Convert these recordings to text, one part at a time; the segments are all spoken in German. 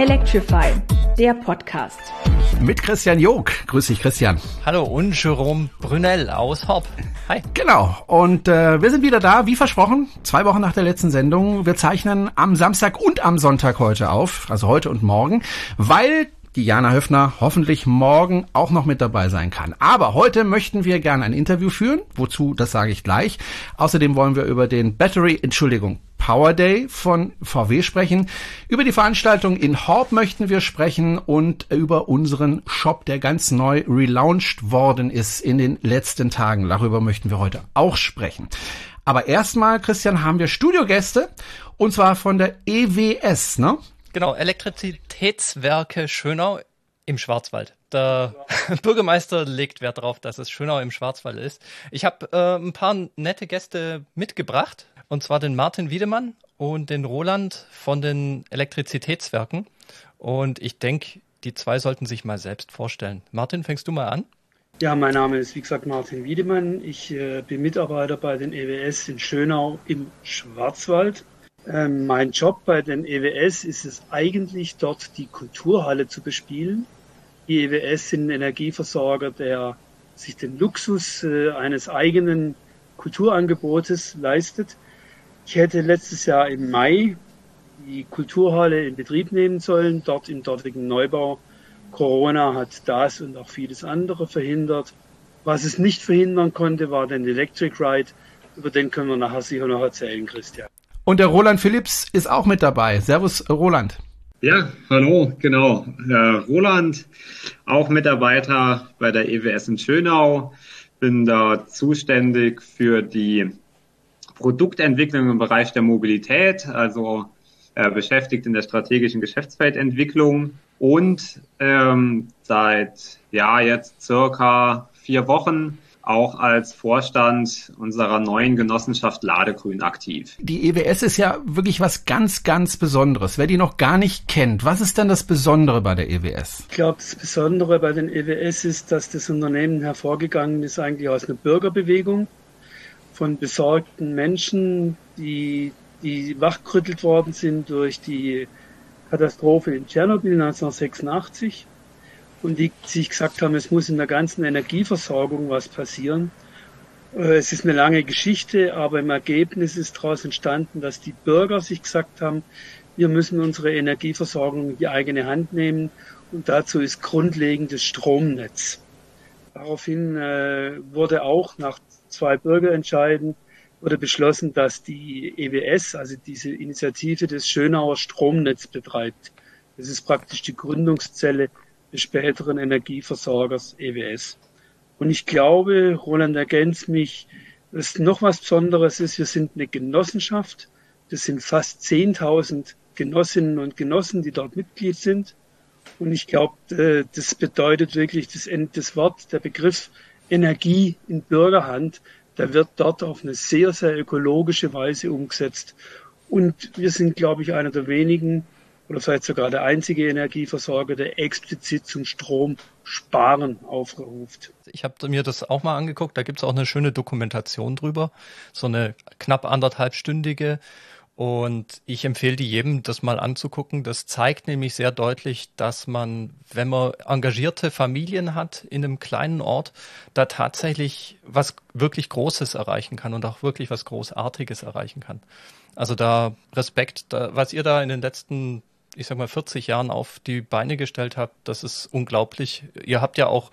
Electrify, der Podcast. Mit Christian Jog. Grüß dich, Christian. Hallo und Jerome Brunel aus Horb. Hi. Genau. Und äh, wir sind wieder da, wie versprochen, zwei Wochen nach der letzten Sendung. Wir zeichnen am Samstag und am Sonntag heute auf, also heute und morgen, weil die Jana Höfner hoffentlich morgen auch noch mit dabei sein kann. Aber heute möchten wir gerne ein Interview führen. Wozu, das sage ich gleich. Außerdem wollen wir über den Battery, Entschuldigung, Power Day von VW sprechen. Über die Veranstaltung in Horb möchten wir sprechen und über unseren Shop, der ganz neu relaunched worden ist in den letzten Tagen. Darüber möchten wir heute auch sprechen. Aber erstmal, Christian, haben wir Studiogäste und zwar von der EWS, ne? Genau, Elektrizitätswerke Schönau im Schwarzwald. Der Bürgermeister legt Wert darauf, dass es Schönau im Schwarzwald ist. Ich habe äh, ein paar nette Gäste mitgebracht, und zwar den Martin Wiedemann und den Roland von den Elektrizitätswerken. Und ich denke, die zwei sollten sich mal selbst vorstellen. Martin, fängst du mal an? Ja, mein Name ist wie gesagt Martin Wiedemann. Ich äh, bin Mitarbeiter bei den EWS in Schönau im Schwarzwald. Ähm, mein Job bei den EWS ist es eigentlich, dort die Kulturhalle zu bespielen. Die EWS sind ein Energieversorger, der sich den Luxus äh, eines eigenen Kulturangebotes leistet. Ich hätte letztes Jahr im Mai die Kulturhalle in Betrieb nehmen sollen, dort im dortigen Neubau. Corona hat das und auch vieles andere verhindert. Was es nicht verhindern konnte, war den Electric Ride. Über den können wir nachher sicher noch erzählen, Christian. Und der Roland Philipps ist auch mit dabei. Servus, Roland. Ja, hallo, genau. Äh, Roland, auch Mitarbeiter bei der EWS in Schönau. Bin da zuständig für die Produktentwicklung im Bereich der Mobilität, also äh, beschäftigt in der strategischen Geschäftsfeldentwicklung und ähm, seit ja jetzt circa vier Wochen auch als Vorstand unserer neuen Genossenschaft Ladegrün aktiv. Die EWS ist ja wirklich was ganz, ganz Besonderes. Wer die noch gar nicht kennt, was ist denn das Besondere bei der EWS? Ich glaube, das Besondere bei den EWS ist, dass das Unternehmen hervorgegangen ist eigentlich aus einer Bürgerbewegung von besorgten Menschen, die, die wachgerüttelt worden sind durch die Katastrophe in Tschernobyl 1986 und die sich gesagt haben, es muss in der ganzen Energieversorgung was passieren. Äh, es ist eine lange Geschichte, aber im Ergebnis ist daraus entstanden, dass die Bürger sich gesagt haben, wir müssen unsere Energieversorgung in die eigene Hand nehmen und dazu ist grundlegend das Stromnetz. Daraufhin äh, wurde auch nach zwei Bürgerentscheiden wurde beschlossen, dass die EWS, also diese Initiative des Schönauer Stromnetz betreibt. Das ist praktisch die Gründungszelle des späteren Energieversorgers EWS. Und ich glaube, Roland ergänzt mich, dass noch was Besonderes ist, wir sind eine Genossenschaft. Das sind fast 10.000 Genossinnen und Genossen, die dort Mitglied sind. Und ich glaube, äh, das bedeutet wirklich das, das Wort, der Begriff Energie in Bürgerhand, der wird dort auf eine sehr, sehr ökologische Weise umgesetzt. Und wir sind, glaube ich, einer der wenigen oder vielleicht sogar der einzige Energieversorger, der explizit zum Stromsparen aufruft. Ich habe mir das auch mal angeguckt, da gibt es auch eine schöne Dokumentation drüber, so eine knapp anderthalbstündige. Und ich empfehle die jedem, das mal anzugucken. Das zeigt nämlich sehr deutlich, dass man, wenn man engagierte Familien hat in einem kleinen Ort, da tatsächlich was wirklich Großes erreichen kann und auch wirklich was Großartiges erreichen kann. Also da Respekt, da, was ihr da in den letzten ich sag mal, 40 Jahren auf die Beine gestellt habt, das ist unglaublich. Ihr habt ja auch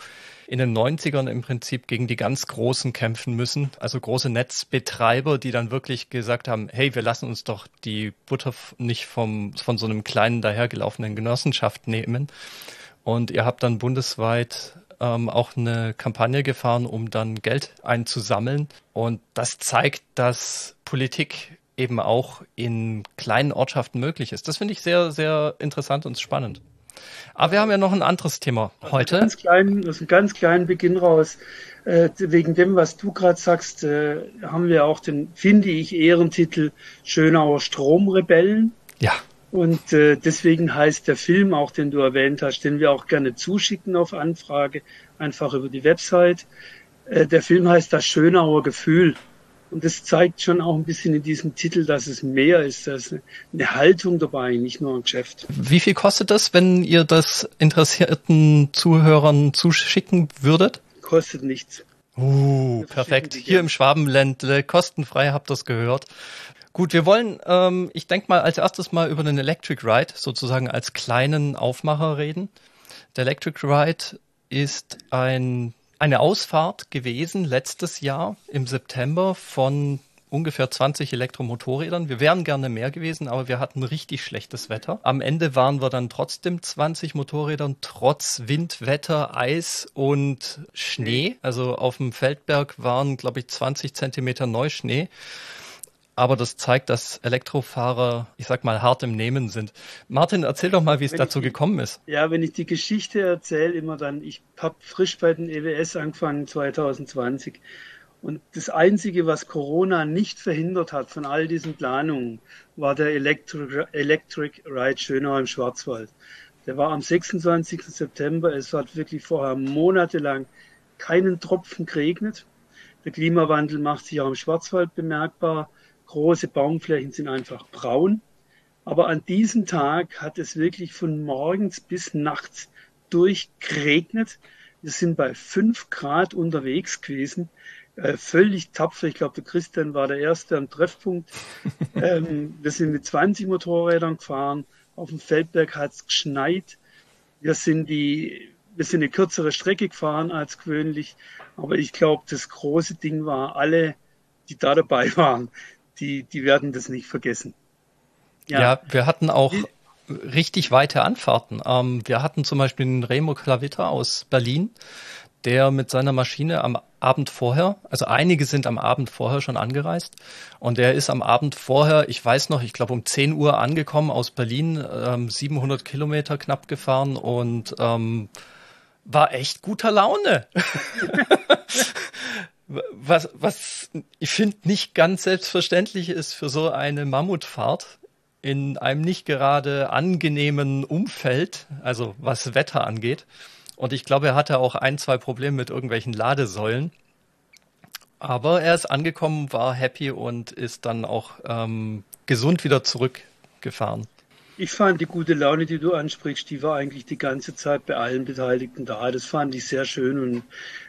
in den 90ern im Prinzip gegen die ganz Großen kämpfen müssen, also große Netzbetreiber, die dann wirklich gesagt haben, hey, wir lassen uns doch die Butter nicht vom, von so einem kleinen dahergelaufenen Genossenschaft nehmen. Und ihr habt dann bundesweit ähm, auch eine Kampagne gefahren, um dann Geld einzusammeln. Und das zeigt, dass Politik eben auch in kleinen Ortschaften möglich ist. Das finde ich sehr, sehr interessant und spannend. Aber wir haben ja noch ein anderes Thema heute. Ganz klein, aus einem ganz kleinen Beginn raus. Äh, wegen dem, was du gerade sagst, äh, haben wir auch den, finde ich, Ehrentitel Schönauer Stromrebellen. Ja. Und äh, deswegen heißt der Film auch, den du erwähnt hast, den wir auch gerne zuschicken auf Anfrage, einfach über die Website. Äh, der Film heißt Das Schönauer Gefühl. Und das zeigt schon auch ein bisschen in diesem Titel, dass es mehr ist, dass eine Haltung dabei, nicht nur ein Geschäft. Wie viel kostet das, wenn ihr das interessierten Zuhörern zuschicken würdet? Kostet nichts. Uh, perfekt. Hier im Schwabenländle, kostenfrei habt ihr es gehört. Gut, wir wollen, ähm, ich denke mal, als erstes mal über den Electric Ride sozusagen als kleinen Aufmacher reden. Der Electric Ride ist ein, eine Ausfahrt gewesen letztes Jahr im September von ungefähr 20 Elektromotorrädern. Wir wären gerne mehr gewesen, aber wir hatten richtig schlechtes Wetter. Am Ende waren wir dann trotzdem 20 Motorrädern, trotz Wind, Wetter, Eis und Schnee. Also auf dem Feldberg waren, glaube ich, 20 Zentimeter Neuschnee aber das zeigt, dass Elektrofahrer, ich sag mal, hart im Nehmen sind. Martin, erzähl doch mal, wie es wenn dazu ich, gekommen ist. Ja, wenn ich die Geschichte erzähle, immer dann, ich habe frisch bei den EWS angefangen 2020 und das Einzige, was Corona nicht verhindert hat von all diesen Planungen, war der Electric, Electric Ride Schönau im Schwarzwald. Der war am 26. September. Es hat wirklich vorher monatelang keinen Tropfen geregnet. Der Klimawandel macht sich auch im Schwarzwald bemerkbar große Baumflächen sind einfach braun. Aber an diesem Tag hat es wirklich von morgens bis nachts durchgeregnet. Wir sind bei fünf Grad unterwegs gewesen, äh, völlig tapfer. Ich glaube, der Christian war der Erste am Treffpunkt. ähm, wir sind mit 20 Motorrädern gefahren. Auf dem Feldberg hat es geschneit. Wir sind die, wir sind eine kürzere Strecke gefahren als gewöhnlich. Aber ich glaube, das große Ding war, alle, die da dabei waren, die, die werden das nicht vergessen. Ja, ja wir hatten auch richtig weite Anfahrten. Ähm, wir hatten zum Beispiel den Remo Klavitter aus Berlin, der mit seiner Maschine am Abend vorher, also einige sind am Abend vorher schon angereist und der ist am Abend vorher, ich weiß noch, ich glaube um 10 Uhr angekommen aus Berlin, ähm, 700 Kilometer knapp gefahren und ähm, war echt guter Laune. was, was ich finde nicht ganz selbstverständlich ist für so eine Mammutfahrt in einem nicht gerade angenehmen Umfeld, also was Wetter angeht. Und ich glaube, er hatte auch ein, zwei Probleme mit irgendwelchen Ladesäulen. Aber er ist angekommen, war happy und ist dann auch ähm, gesund wieder zurückgefahren. Ich fand die gute Laune, die du ansprichst, die war eigentlich die ganze Zeit bei allen Beteiligten da. Das fand ich sehr schön und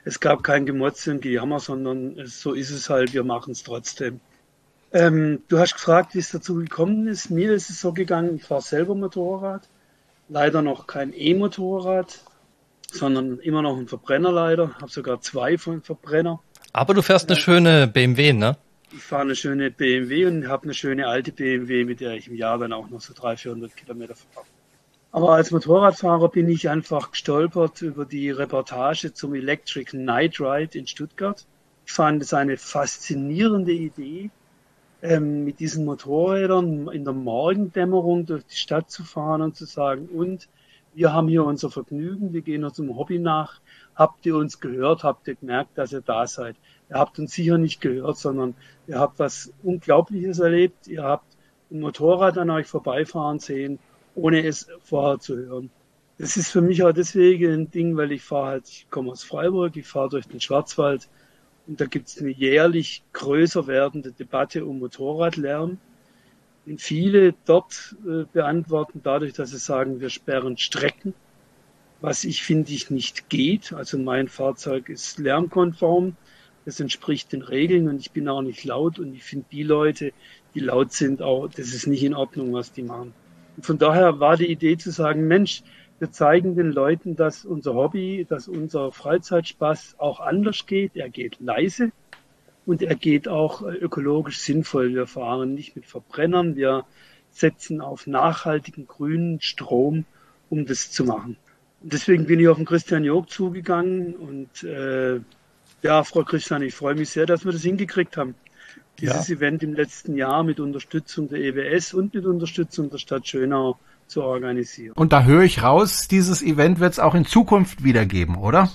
es gab kein Gemotze und Gejammer, sondern so ist es halt, wir machen es trotzdem. Ähm, du hast gefragt, wie es dazu gekommen ist. Mir ist es so gegangen, ich fahre selber Motorrad, leider noch kein E-Motorrad, sondern immer noch ein Verbrenner leider, habe sogar zwei von Verbrenner. Aber du fährst eine schöne BMW, ne? Ich fahre eine schöne BMW und habe eine schöne alte BMW, mit der ich im Jahr dann auch noch so 300, 400 Kilometer fahre. Aber als Motorradfahrer bin ich einfach gestolpert über die Reportage zum Electric Night Ride in Stuttgart. Ich fand es eine faszinierende Idee, ähm, mit diesen Motorrädern in der Morgendämmerung durch die Stadt zu fahren und zu sagen, und wir haben hier unser Vergnügen, wir gehen unserem Hobby nach. Habt ihr uns gehört? Habt ihr gemerkt, dass ihr da seid? Ihr habt uns sicher nicht gehört, sondern ihr habt was Unglaubliches erlebt. Ihr habt ein Motorrad an euch vorbeifahren sehen, ohne es vorher zu hören. Das ist für mich auch deswegen ein Ding, weil ich fahre halt, ich komme aus Freiburg, ich fahre durch den Schwarzwald und da gibt es eine jährlich größer werdende Debatte um Motorradlärm. Und viele dort äh, beantworten dadurch, dass sie sagen, wir sperren Strecken, was ich finde ich nicht geht. Also mein Fahrzeug ist lärmkonform. Das entspricht den Regeln und ich bin auch nicht laut und ich finde die Leute, die laut sind, auch, das ist nicht in Ordnung, was die machen. Und von daher war die Idee zu sagen, Mensch, wir zeigen den Leuten, dass unser Hobby, dass unser Freizeitspaß auch anders geht. Er geht leise und er geht auch ökologisch sinnvoll. Wir fahren nicht mit Verbrennern, wir setzen auf nachhaltigen grünen Strom, um das zu machen. Deswegen bin ich auf den Christian Jog zugegangen und äh, ja, Frau Christian, ich freue mich sehr, dass wir das hingekriegt haben. Dieses ja. Event im letzten Jahr mit Unterstützung der EWS und mit Unterstützung der Stadt Schönau zu organisieren. Und da höre ich raus, dieses Event wird es auch in Zukunft wieder geben, oder?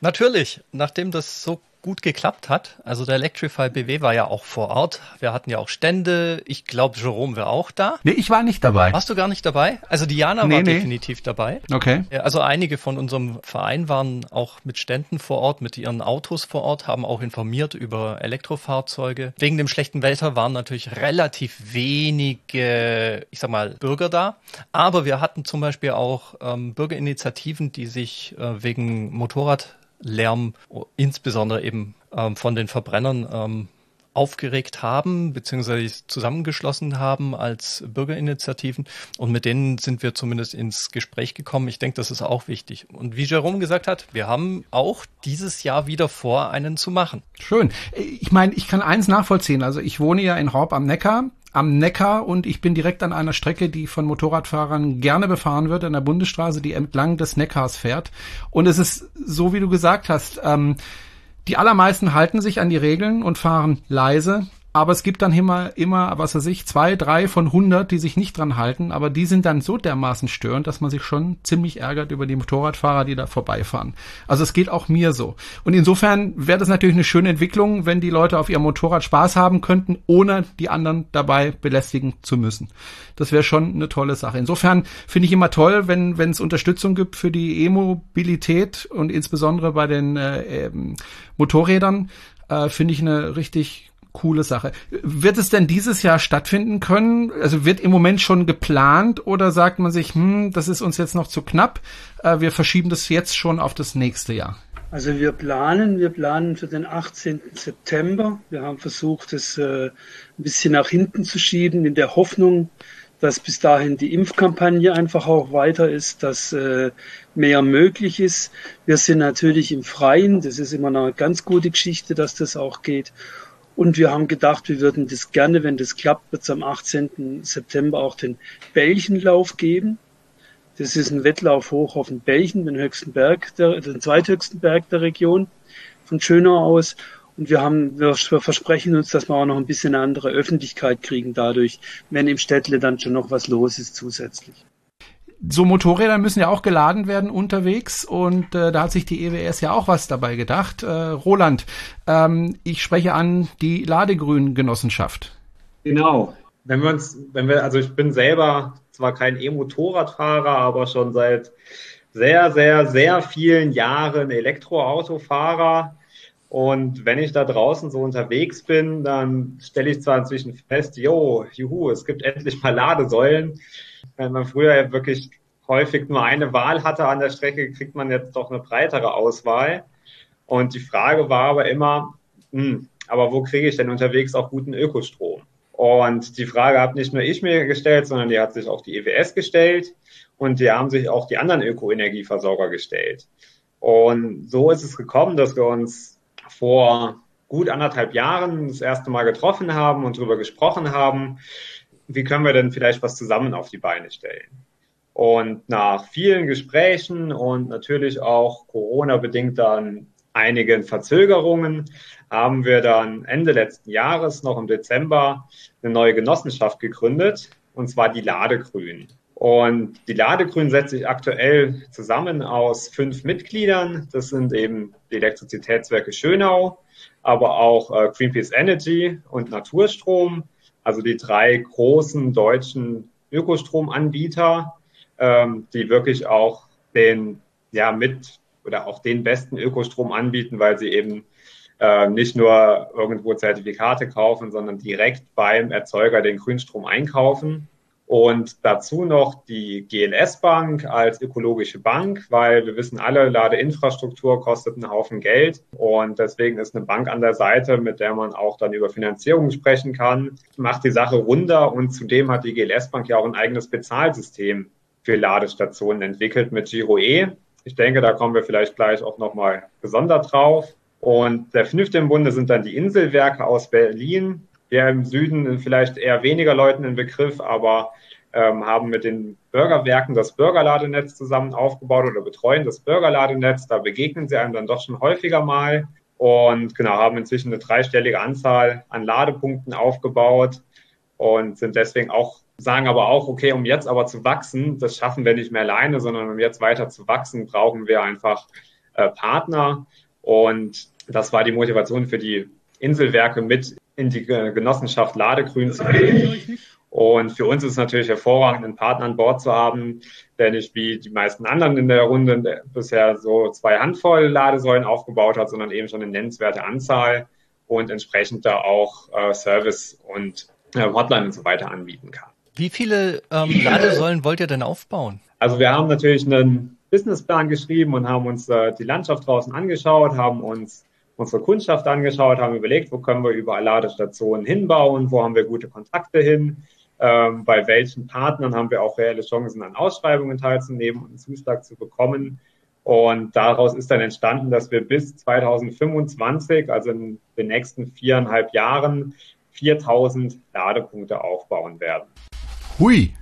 Natürlich, nachdem das so gut geklappt hat. Also der Electrify BW war ja auch vor Ort. Wir hatten ja auch Stände. Ich glaube, Jerome wäre auch da. Nee, ich war nicht dabei. Warst du gar nicht dabei? Also Diana nee, war nee. definitiv dabei. Okay. Also einige von unserem Verein waren auch mit Ständen vor Ort, mit ihren Autos vor Ort, haben auch informiert über Elektrofahrzeuge. Wegen dem schlechten Wetter waren natürlich relativ wenige, ich sag mal, Bürger da. Aber wir hatten zum Beispiel auch ähm, Bürgerinitiativen, die sich äh, wegen Motorrad Lärm, insbesondere eben ähm, von den Verbrennern, ähm, aufgeregt haben, beziehungsweise zusammengeschlossen haben als Bürgerinitiativen. Und mit denen sind wir zumindest ins Gespräch gekommen. Ich denke, das ist auch wichtig. Und wie Jerome gesagt hat, wir haben auch dieses Jahr wieder vor, einen zu machen. Schön. Ich meine, ich kann eins nachvollziehen. Also ich wohne ja in Horb am Neckar am Neckar und ich bin direkt an einer Strecke, die von Motorradfahrern gerne befahren wird, an der Bundesstraße, die entlang des Neckars fährt. Und es ist so, wie du gesagt hast, ähm, die allermeisten halten sich an die Regeln und fahren leise. Aber es gibt dann immer, immer, was weiß ich, zwei, drei von hundert, die sich nicht dran halten. Aber die sind dann so dermaßen störend, dass man sich schon ziemlich ärgert über die Motorradfahrer, die da vorbeifahren. Also es geht auch mir so. Und insofern wäre das natürlich eine schöne Entwicklung, wenn die Leute auf ihrem Motorrad Spaß haben könnten, ohne die anderen dabei belästigen zu müssen. Das wäre schon eine tolle Sache. Insofern finde ich immer toll, wenn wenn es Unterstützung gibt für die E-Mobilität und insbesondere bei den äh, ähm, Motorrädern. Äh, finde ich eine richtig coole Sache. Wird es denn dieses Jahr stattfinden können? Also wird im Moment schon geplant oder sagt man sich, hm, das ist uns jetzt noch zu knapp, äh, wir verschieben das jetzt schon auf das nächste Jahr? Also wir planen, wir planen für den 18. September. Wir haben versucht, es äh, ein bisschen nach hinten zu schieben, in der Hoffnung, dass bis dahin die Impfkampagne einfach auch weiter ist, dass äh, mehr möglich ist. Wir sind natürlich im Freien, das ist immer eine ganz gute Geschichte, dass das auch geht. Und wir haben gedacht, wir würden das gerne, wenn das klappt, wird es am 18. September auch den Bällchenlauf geben. Das ist ein Wettlauf hoch auf den Bällchen, den höchsten Berg, der, den zweithöchsten Berg der Region von Schönau aus. Und wir haben, wir versprechen uns, dass wir auch noch ein bisschen andere Öffentlichkeit kriegen dadurch, wenn im Städtle dann schon noch was los ist zusätzlich so Motorräder müssen ja auch geladen werden unterwegs und äh, da hat sich die EWS ja auch was dabei gedacht. Äh, Roland, ähm, ich spreche an die Ladegrün-Genossenschaft. Genau. Wenn wir uns, wenn wir, also ich bin selber zwar kein E-Motorradfahrer, aber schon seit sehr, sehr, sehr vielen Jahren Elektroautofahrer. Und wenn ich da draußen so unterwegs bin, dann stelle ich zwar inzwischen fest, jo, juhu, es gibt endlich mal Ladesäulen wenn man früher wirklich häufig nur eine Wahl hatte an der Strecke, kriegt man jetzt doch eine breitere Auswahl. Und die Frage war aber immer, hm, aber wo kriege ich denn unterwegs auch guten Ökostrom? Und die Frage hat nicht nur ich mir gestellt, sondern die hat sich auch die EWS gestellt und die haben sich auch die anderen Ökoenergieversorger gestellt. Und so ist es gekommen, dass wir uns vor gut anderthalb Jahren das erste Mal getroffen haben und darüber gesprochen haben, wie können wir denn vielleicht was zusammen auf die Beine stellen? Und nach vielen Gesprächen und natürlich auch Corona-bedingt dann einigen Verzögerungen haben wir dann Ende letzten Jahres, noch im Dezember, eine neue Genossenschaft gegründet, und zwar die Ladegrün. Und die Ladegrün setzt sich aktuell zusammen aus fünf Mitgliedern. Das sind eben die Elektrizitätswerke Schönau, aber auch äh, Greenpeace Energy und Naturstrom also die drei großen deutschen Ökostromanbieter, ähm, die wirklich auch den, ja, mit oder auch den besten Ökostrom anbieten, weil sie eben äh, nicht nur irgendwo Zertifikate kaufen, sondern direkt beim Erzeuger den Grünstrom einkaufen. Und dazu noch die GLS Bank als ökologische Bank, weil wir wissen alle, Ladeinfrastruktur kostet einen Haufen Geld. Und deswegen ist eine Bank an der Seite, mit der man auch dann über Finanzierung sprechen kann, macht die Sache runder. Und zudem hat die GLS Bank ja auch ein eigenes Bezahlsystem für Ladestationen entwickelt mit GiroE. Ich denke, da kommen wir vielleicht gleich auch nochmal gesondert drauf. Und der fünfte im Bunde sind dann die Inselwerke aus Berlin, wir im Süden vielleicht eher weniger Leuten in Begriff, aber ähm, haben mit den Bürgerwerken das Bürgerladenetz zusammen aufgebaut oder betreuen das Bürgerladenetz. Da begegnen sie einem dann doch schon häufiger mal und genau haben inzwischen eine dreistellige Anzahl an Ladepunkten aufgebaut und sind deswegen auch sagen aber auch, okay, um jetzt aber zu wachsen, das schaffen wir nicht mehr alleine, sondern um jetzt weiter zu wachsen, brauchen wir einfach äh, Partner. Und Das war die Motivation für die Inselwerke mit in die Genossenschaft Ladegrün zu gehen. Und für uns ist es natürlich hervorragend, einen Partner an Bord zu haben, der nicht wie die meisten anderen in der Runde bisher so zwei Handvoll Ladesäulen aufgebaut hat, sondern eben schon eine nennenswerte Anzahl und entsprechend da auch äh, Service und äh, Hotline und so weiter anbieten kann. Wie viele ähm, Ladesäulen wollt ihr denn aufbauen? Also wir haben natürlich einen Businessplan geschrieben und haben uns äh, die Landschaft draußen angeschaut, haben uns unsere Kundschaft angeschaut, haben überlegt, wo können wir überall Ladestationen hinbauen, wo haben wir gute Kontakte hin, ähm, bei welchen Partnern haben wir auch reelle Chancen, an Ausschreibungen teilzunehmen und einen Zuschlag zu bekommen. Und daraus ist dann entstanden, dass wir bis 2025, also in den nächsten viereinhalb Jahren, 4000 Ladepunkte aufbauen werden. Hui.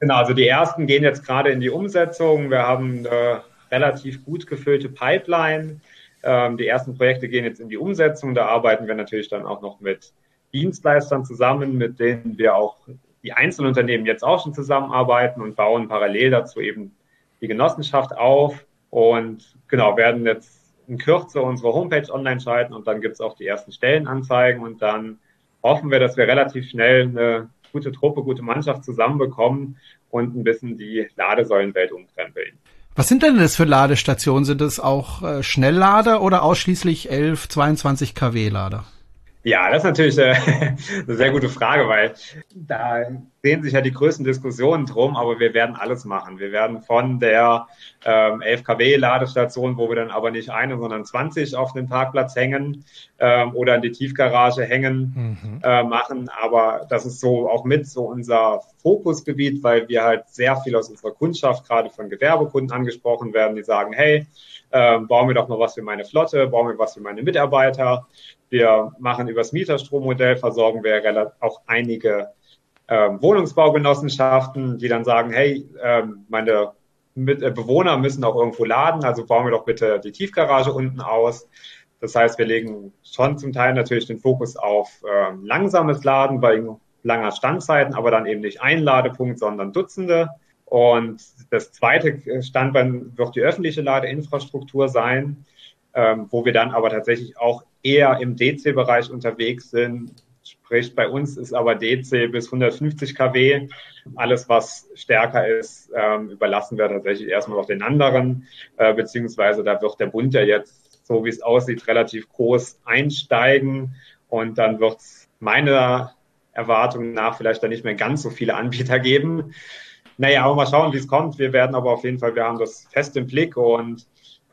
Genau, also die ersten gehen jetzt gerade in die Umsetzung. Wir haben eine relativ gut gefüllte Pipeline. Ähm, die ersten Projekte gehen jetzt in die Umsetzung. Da arbeiten wir natürlich dann auch noch mit Dienstleistern zusammen, mit denen wir auch die Einzelunternehmen jetzt auch schon zusammenarbeiten und bauen parallel dazu eben die Genossenschaft auf und genau, werden jetzt in Kürze unsere Homepage online schalten und dann gibt es auch die ersten Stellenanzeigen und dann hoffen wir, dass wir relativ schnell eine gute Truppe, gute Mannschaft zusammenbekommen und ein bisschen die Ladesäulenwelt umkrempeln. Was sind denn das für Ladestationen? Sind das auch äh, Schnelllader oder ausschließlich 11, 22 kW Lader? Ja, das ist natürlich äh, eine sehr gute Frage, weil da sehen sich ja die größten Diskussionen drum, aber wir werden alles machen. Wir werden von der ähm, 11 kW Ladestation, wo wir dann aber nicht eine, sondern 20 auf den Parkplatz hängen ähm, oder in die Tiefgarage hängen, mhm. äh, machen. Aber das ist so auch mit so unser Fokusgebiet, weil wir halt sehr viel aus unserer Kundschaft, gerade von Gewerbekunden angesprochen werden, die sagen, hey, äh, bauen wir doch mal was für meine Flotte, bauen wir was für meine Mitarbeiter. Wir machen übers Mieterstrommodell, versorgen wir auch einige ähm, Wohnungsbaugenossenschaften, die dann sagen, hey, ähm, meine mit, äh, Bewohner müssen auch irgendwo laden, also bauen wir doch bitte die Tiefgarage unten aus. Das heißt, wir legen schon zum Teil natürlich den Fokus auf ähm, langsames Laden bei langer Standzeiten, aber dann eben nicht ein Ladepunkt, sondern Dutzende. Und das zweite Standbein wird die öffentliche Ladeinfrastruktur sein, ähm, wo wir dann aber tatsächlich auch eher im DC-Bereich unterwegs sind. Sprich, bei uns ist aber DC bis 150 kW. Alles, was stärker ist, ähm, überlassen wir tatsächlich erstmal noch den anderen, äh, beziehungsweise da wird der Bund ja jetzt, so wie es aussieht, relativ groß einsteigen und dann wird es meiner Erwartung nach vielleicht dann nicht mehr ganz so viele Anbieter geben. Naja, aber mal schauen, wie es kommt. Wir werden aber auf jeden Fall, wir haben das fest im Blick und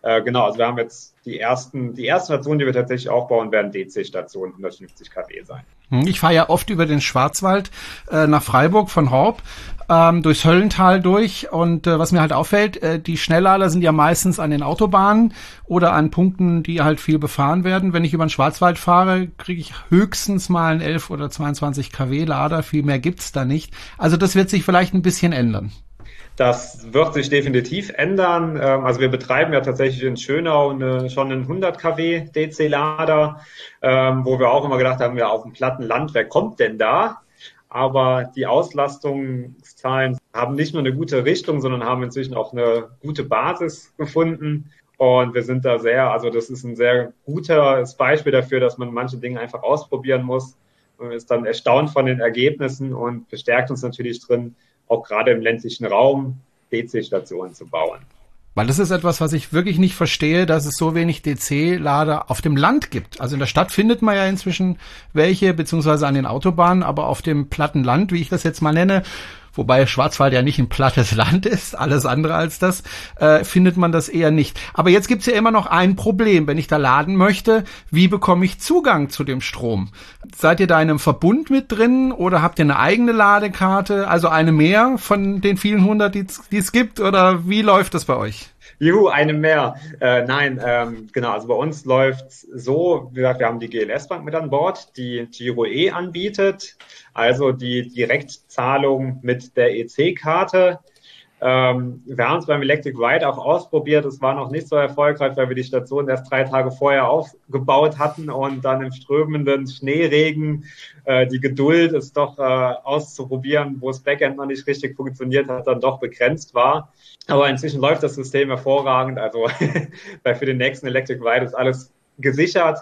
äh, genau, also wir haben jetzt die ersten, die ersten Stationen, die wir tatsächlich aufbauen, werden DC-Stationen 150 kW sein. Hm, ich fahre ja oft über den Schwarzwald äh, nach Freiburg von Horb, ähm, durchs Höllental durch und äh, was mir halt auffällt, äh, die Schnelllader sind ja meistens an den Autobahnen oder an Punkten, die halt viel befahren werden. Wenn ich über den Schwarzwald fahre, kriege ich höchstens mal einen 11 oder 22 kW Lader, viel mehr gibt's da nicht. Also das wird sich vielleicht ein bisschen ändern. Das wird sich definitiv ändern. Ähm, also wir betreiben ja tatsächlich in Schönau eine, schon einen 100 kW DC-Lader, ähm, wo wir auch immer gedacht haben, ja, auf dem platten Land, wer kommt denn da? Aber die Auslastungszahlen haben nicht nur eine gute Richtung, sondern haben inzwischen auch eine gute Basis gefunden. Und wir sind da sehr, also das ist ein sehr gutes Beispiel dafür, dass man manche Dinge einfach ausprobieren muss. Man ist dann erstaunt von den Ergebnissen und bestärkt uns natürlich drin, auch gerade im ländlichen Raum DC-Stationen zu bauen. Weil das ist etwas, was ich wirklich nicht verstehe, dass es so wenig DC-Lader auf dem Land gibt. Also in der Stadt findet man ja inzwischen welche, beziehungsweise an den Autobahnen, aber auf dem platten Land, wie ich das jetzt mal nenne, wobei Schwarzwald ja nicht ein plattes Land ist, alles andere als das, äh, findet man das eher nicht. Aber jetzt gibt's ja immer noch ein Problem. Wenn ich da laden möchte, wie bekomme ich Zugang zu dem Strom? Seid ihr da in einem Verbund mit drin oder habt ihr eine eigene Ladekarte, also eine mehr von den vielen hundert, die es gibt? Oder wie läuft das bei euch? Juhu, eine mehr. Äh, nein, ähm, genau, also bei uns läuft so, wie gesagt, wir haben die GLS Bank mit an Bord, die Giro E anbietet, also die Direktzahlung mit der EC-Karte. Ähm, wir haben es beim Electric Ride auch ausprobiert. Es war noch nicht so erfolgreich, weil wir die Station erst drei Tage vorher aufgebaut hatten und dann im strömenden Schneeregen äh, die Geduld, es doch äh, auszuprobieren, wo das Backend noch nicht richtig funktioniert hat, dann doch begrenzt war. Aber inzwischen läuft das System hervorragend. Also für den nächsten Electric Ride ist alles gesichert.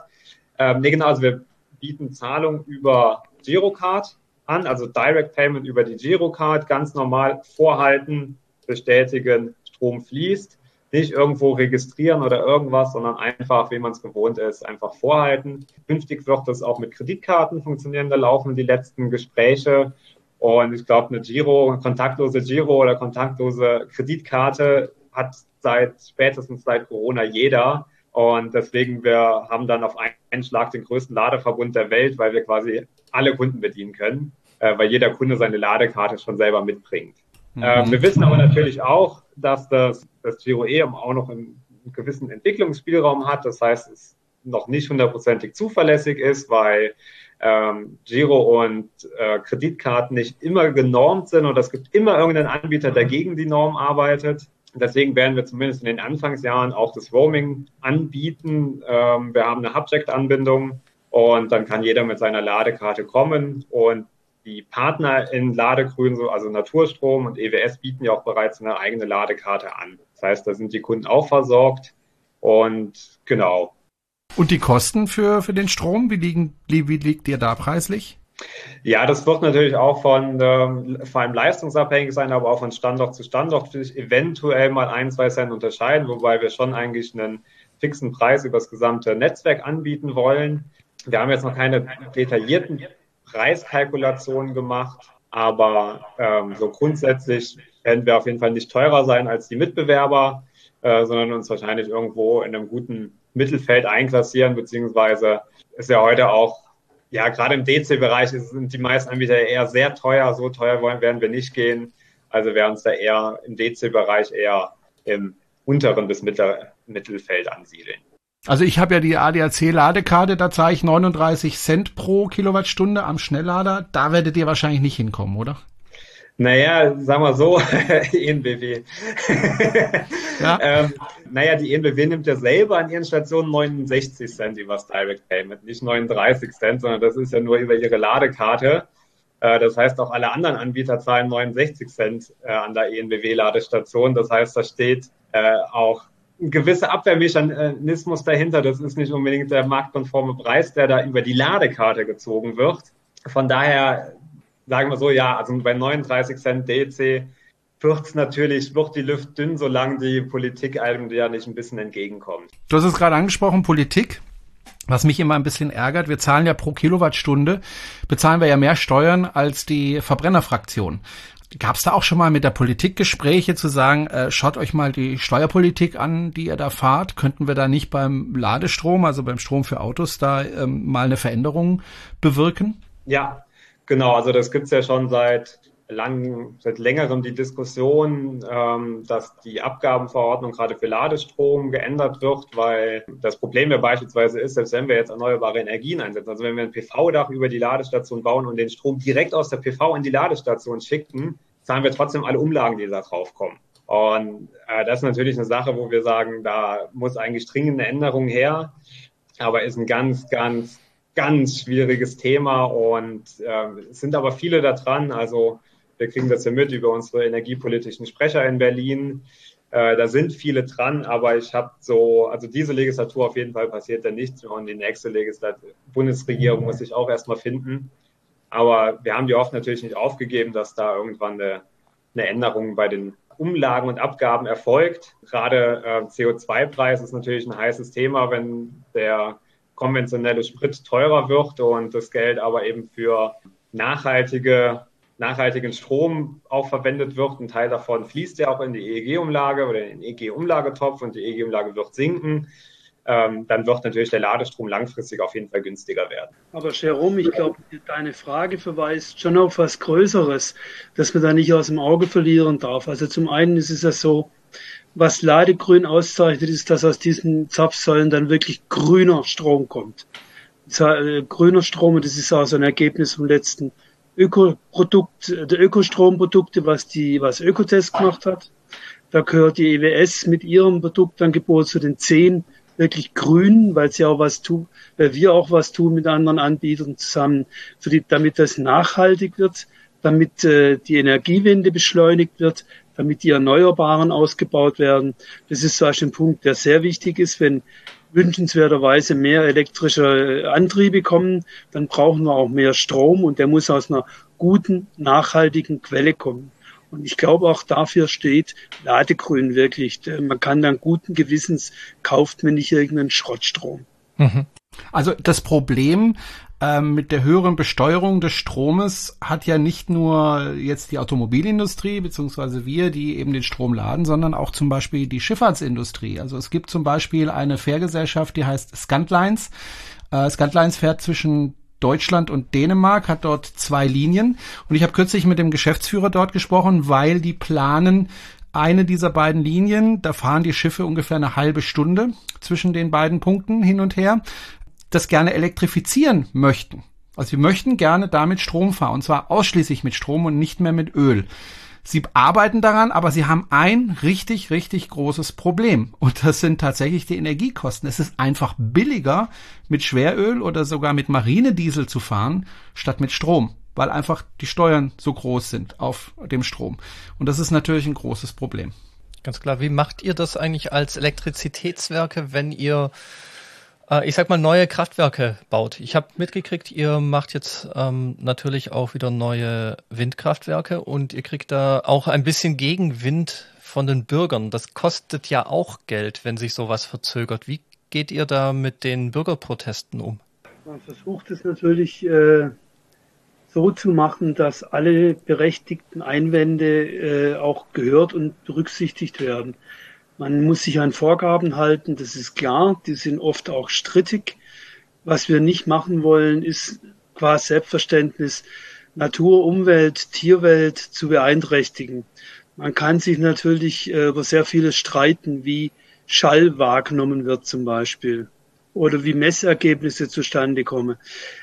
Ähm, nee, genau, also wir bieten Zahlung über Girocard an, also Direct Payment über die Girocard, ganz normal vorhalten, bestätigen, Strom fließt, nicht irgendwo registrieren oder irgendwas, sondern einfach, wie man es gewohnt ist, einfach vorhalten. Künftig wird das auch mit Kreditkarten funktionieren, da laufen die letzten Gespräche und ich glaube, eine Giro, kontaktlose Giro oder kontaktlose Kreditkarte hat seit spätestens seit Corona jeder. Und deswegen, wir haben dann auf einen Schlag den größten Ladeverbund der Welt, weil wir quasi alle Kunden bedienen können, äh, weil jeder Kunde seine Ladekarte schon selber mitbringt. Mhm. Äh, wir wissen aber natürlich auch, dass das, das Giro E auch noch einen, einen gewissen Entwicklungsspielraum hat. Das heißt, es noch nicht hundertprozentig zuverlässig ist, weil ähm, Giro und äh, Kreditkarten nicht immer genormt sind und es gibt immer irgendeinen Anbieter, der gegen die Norm arbeitet. Deswegen werden wir zumindest in den Anfangsjahren auch das Roaming anbieten. Ähm, wir haben eine Hubject-Anbindung und dann kann jeder mit seiner Ladekarte kommen und die Partner in Ladegrün, also Naturstrom und EWS, bieten ja auch bereits eine eigene Ladekarte an. Das heißt, da sind die Kunden auch versorgt. Und genau, und die Kosten für, für den Strom, wie, liegen, wie liegt ihr da preislich? Ja, das wird natürlich auch von ähm, vor allem leistungsabhängig sein, aber auch von Standort zu Standort sich eventuell mal ein, zwei Cent unterscheiden, wobei wir schon eigentlich einen fixen Preis über das gesamte Netzwerk anbieten wollen. Wir haben jetzt noch keine detaillierten Preiskalkulationen gemacht, aber ähm, so grundsätzlich werden wir auf jeden Fall nicht teurer sein als die Mitbewerber, äh, sondern uns wahrscheinlich irgendwo in einem guten Mittelfeld einklassieren, beziehungsweise ist ja heute auch, ja, gerade im DC-Bereich sind die meisten Anbieter eher sehr teuer. So teuer wollen, werden wir nicht gehen. Also werden uns da eher im DC-Bereich eher im unteren bis Mittel, Mittelfeld ansiedeln. Also ich habe ja die ADAC-Ladekarte, da zahle ich 39 Cent pro Kilowattstunde am Schnelllader. Da werdet ihr wahrscheinlich nicht hinkommen, oder? Naja, sagen wir so, ENBW. ja. ähm, naja, die ENBW nimmt ja selber an ihren Stationen 69 Cent über das Direct Payment, nicht 39 Cent, sondern das ist ja nur über ihre Ladekarte. Äh, das heißt, auch alle anderen Anbieter zahlen 69 Cent äh, an der ENBW-Ladestation. Das heißt, da steht äh, auch ein gewisser Abwehrmechanismus dahinter. Das ist nicht unbedingt der marktkonforme Preis, der da über die Ladekarte gezogen wird. Von daher sagen wir so, ja, also bei 39 Cent DC wird natürlich, wird die Luft dünn, solange die Politik einem ja nicht ein bisschen entgegenkommt. Du hast es gerade angesprochen, Politik. Was mich immer ein bisschen ärgert, wir zahlen ja pro Kilowattstunde, bezahlen wir ja mehr Steuern als die Verbrennerfraktion. Gab es da auch schon mal mit der Politik Gespräche zu sagen, äh, schaut euch mal die Steuerpolitik an, die ihr da fahrt? Könnten wir da nicht beim Ladestrom, also beim Strom für Autos, da ähm, mal eine Veränderung bewirken? Ja, Genau, also das gibt's ja schon seit lang, seit längerem die Diskussion, ähm, dass die Abgabenverordnung gerade für Ladestrom geändert wird, weil das Problem ja beispielsweise ist, selbst wenn wir jetzt erneuerbare Energien einsetzen, also wenn wir ein PV-Dach über die Ladestation bauen und den Strom direkt aus der PV in die Ladestation schicken, zahlen wir trotzdem alle Umlagen, die da drauf kommen. Und äh, das ist natürlich eine Sache, wo wir sagen, da muss eigentlich dringende Änderung her, aber ist ein ganz, ganz ganz schwieriges Thema und äh, es sind aber viele da dran. Also wir kriegen das ja mit über unsere energiepolitischen Sprecher in Berlin. Äh, da sind viele dran, aber ich habe so, also diese Legislatur auf jeden Fall passiert da nichts mehr und die nächste Legislatur, Bundesregierung muss sich auch erstmal finden. Aber wir haben die oft natürlich nicht aufgegeben, dass da irgendwann eine, eine Änderung bei den Umlagen und Abgaben erfolgt. Gerade äh, CO2-Preis ist natürlich ein heißes Thema, wenn der konventionelle Sprit teurer wird und das Geld aber eben für nachhaltige, nachhaltigen Strom auch verwendet wird. Ein Teil davon fließt ja auch in die EEG-Umlage oder in den EEG-Umlagetopf und die EEG-Umlage wird sinken. Ähm, dann wird natürlich der Ladestrom langfristig auf jeden Fall günstiger werden. Aber Jerome, ich glaube, deine Frage verweist schon auf was Größeres, das man da nicht aus dem Auge verlieren darf. Also zum einen ist es ja so, was Ladegrün auszeichnet, ist, dass aus diesen Zapfsäulen dann wirklich grüner Strom kommt. Äh, grüner Strom, und das ist auch so ein Ergebnis vom letzten Ökoprodukt, der Ökostromprodukte, was die, was Ökotest gemacht hat. Da gehört die EWS mit ihrem Produktangebot zu den zehn wirklich grün, weil sie auch was tun, weil wir auch was tun mit anderen Anbietern zusammen, für die, damit das nachhaltig wird, damit äh, die Energiewende beschleunigt wird, damit die Erneuerbaren ausgebaut werden. Das ist zum Beispiel ein Punkt, der sehr wichtig ist, wenn wünschenswerterweise mehr elektrische Antriebe kommen, dann brauchen wir auch mehr Strom und der muss aus einer guten, nachhaltigen Quelle kommen. Und ich glaube, auch dafür steht Ladegrün wirklich. Man kann dann guten Gewissens, kauft man nicht irgendeinen Schrottstrom. Mhm. Also das Problem ähm, mit der höheren Besteuerung des Stromes hat ja nicht nur jetzt die Automobilindustrie beziehungsweise wir, die eben den Strom laden, sondern auch zum Beispiel die Schifffahrtsindustrie. Also es gibt zum Beispiel eine Fährgesellschaft, die heißt Scantlines. Äh, Scantlines fährt zwischen Deutschland und Dänemark, hat dort zwei Linien. Und ich habe kürzlich mit dem Geschäftsführer dort gesprochen, weil die planen, eine dieser beiden Linien, da fahren die Schiffe ungefähr eine halbe Stunde zwischen den beiden Punkten hin und her, das gerne elektrifizieren möchten. Also sie möchten gerne damit Strom fahren, und zwar ausschließlich mit Strom und nicht mehr mit Öl. Sie arbeiten daran, aber sie haben ein richtig, richtig großes Problem. Und das sind tatsächlich die Energiekosten. Es ist einfach billiger, mit Schweröl oder sogar mit Marinediesel zu fahren, statt mit Strom, weil einfach die Steuern so groß sind auf dem Strom. Und das ist natürlich ein großes Problem. Ganz klar. Wie macht ihr das eigentlich als Elektrizitätswerke, wenn ihr äh, ich sag mal, neue Kraftwerke baut. Ich habe mitgekriegt, ihr macht jetzt ähm, natürlich auch wieder neue Windkraftwerke und ihr kriegt da auch ein bisschen Gegenwind von den Bürgern. Das kostet ja auch Geld, wenn sich sowas verzögert. Wie geht ihr da mit den Bürgerprotesten um? Man versucht es natürlich äh, so zu machen, dass alle berechtigten Einwände äh, auch gehört und berücksichtigt werden. Man muss sich an Vorgaben halten, das ist klar, die sind oft auch strittig. Was wir nicht machen wollen, ist qua Selbstverständnis Natur, Umwelt, Tierwelt zu beeinträchtigen. Man kann sich natürlich äh, über sehr vieles streiten, wie Schall wahrgenommen wird zum Beispiel oder wie Messergebnisse zustande kommen.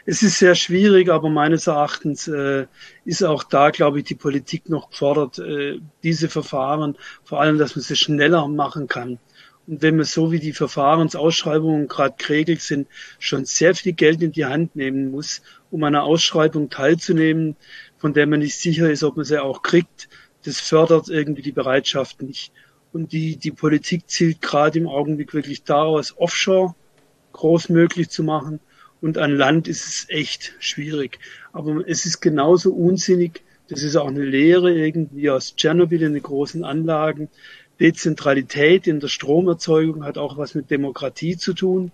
Es ist sehr schwierig, aber meines Erachtens äh, ist auch da, glaube ich, die Politik noch gefordert, äh, diese Verfahren, vor allem, dass man sie schneller machen kann. Und wenn man so wie die Verfahrensausschreibungen gerade geregelt sind, schon sehr viel Geld in die Hand nehmen muss, um an einer Ausschreibung teilzunehmen, von der man nicht sicher ist, ob man sie auch kriegt, das fördert irgendwie die Bereitschaft nicht. Und die, die Politik zielt gerade im Augenblick wirklich daraus, Offshore groß möglich zu machen. Und an Land ist es echt schwierig. Aber es ist genauso unsinnig. Das ist auch eine Lehre irgendwie aus Tschernobyl in den großen Anlagen. Dezentralität in der Stromerzeugung hat auch was mit Demokratie zu tun.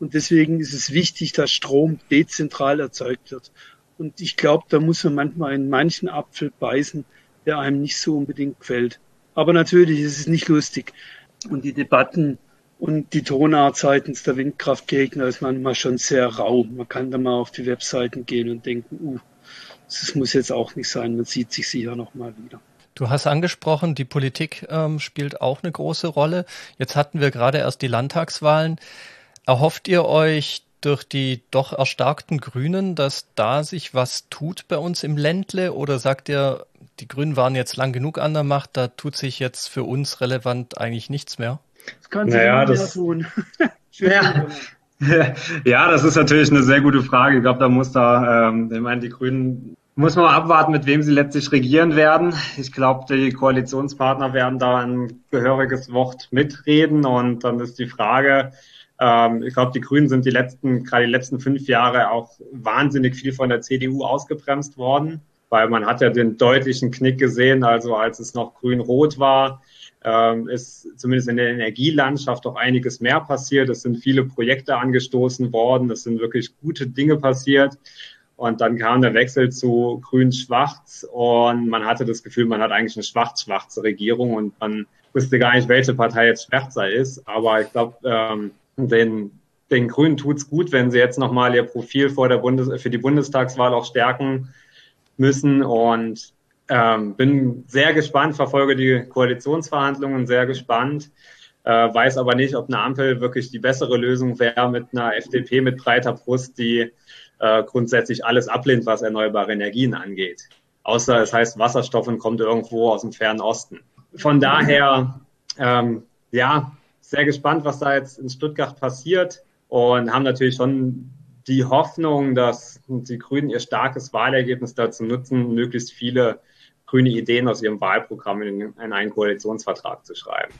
Und deswegen ist es wichtig, dass Strom dezentral erzeugt wird. Und ich glaube, da muss man manchmal in manchen Apfel beißen, der einem nicht so unbedingt gefällt. Aber natürlich ist es nicht lustig. Und die Debatten und die Tonart seitens der Windkraftgegner ist manchmal schon sehr rau. Man kann da mal auf die Webseiten gehen und denken, uh, das muss jetzt auch nicht sein. Man sieht sich sicher noch mal wieder. Du hast angesprochen, die Politik ähm, spielt auch eine große Rolle. Jetzt hatten wir gerade erst die Landtagswahlen. Erhofft ihr euch durch die doch erstarkten Grünen, dass da sich was tut bei uns im Ländle? Oder sagt ihr, die Grünen waren jetzt lang genug an der Macht, da tut sich jetzt für uns relevant eigentlich nichts mehr? Das kann sich naja, das, tun. ja. ja, das ist natürlich eine sehr gute Frage. Ich glaube, da muss da, ähm, ich meine, die Grünen muss man mal abwarten, mit wem sie letztlich regieren werden. Ich glaube, die Koalitionspartner werden da ein gehöriges Wort mitreden und dann ist die Frage, ähm, ich glaube, die Grünen sind die letzten, gerade die letzten fünf Jahre auch wahnsinnig viel von der CDU ausgebremst worden, weil man hat ja den deutlichen Knick gesehen, also als es noch grün-rot war, ähm, ist zumindest in der Energielandschaft auch einiges mehr passiert. Es sind viele Projekte angestoßen worden. Es sind wirklich gute Dinge passiert. Und dann kam der Wechsel zu grün-schwarz und man hatte das Gefühl, man hat eigentlich eine schwarz-schwarze Regierung und man wusste gar nicht, welche Partei jetzt schwärzer ist. Aber ich glaube, ähm, den, den Grünen tut's gut, wenn sie jetzt nochmal ihr Profil vor der Bundes für die Bundestagswahl auch stärken müssen. Und ähm, bin sehr gespannt, verfolge die Koalitionsverhandlungen sehr gespannt, äh, weiß aber nicht, ob eine Ampel wirklich die bessere Lösung wäre mit einer FDP mit breiter Brust, die äh, grundsätzlich alles ablehnt, was erneuerbare Energien angeht. Außer es heißt Wasserstoff und kommt irgendwo aus dem fernen Osten. Von daher, ähm, ja, sehr gespannt, was da jetzt in Stuttgart passiert und haben natürlich schon die Hoffnung, dass die Grünen ihr starkes Wahlergebnis dazu nutzen, möglichst viele grüne Ideen aus ihrem Wahlprogramm in, in einen Koalitionsvertrag zu schreiben.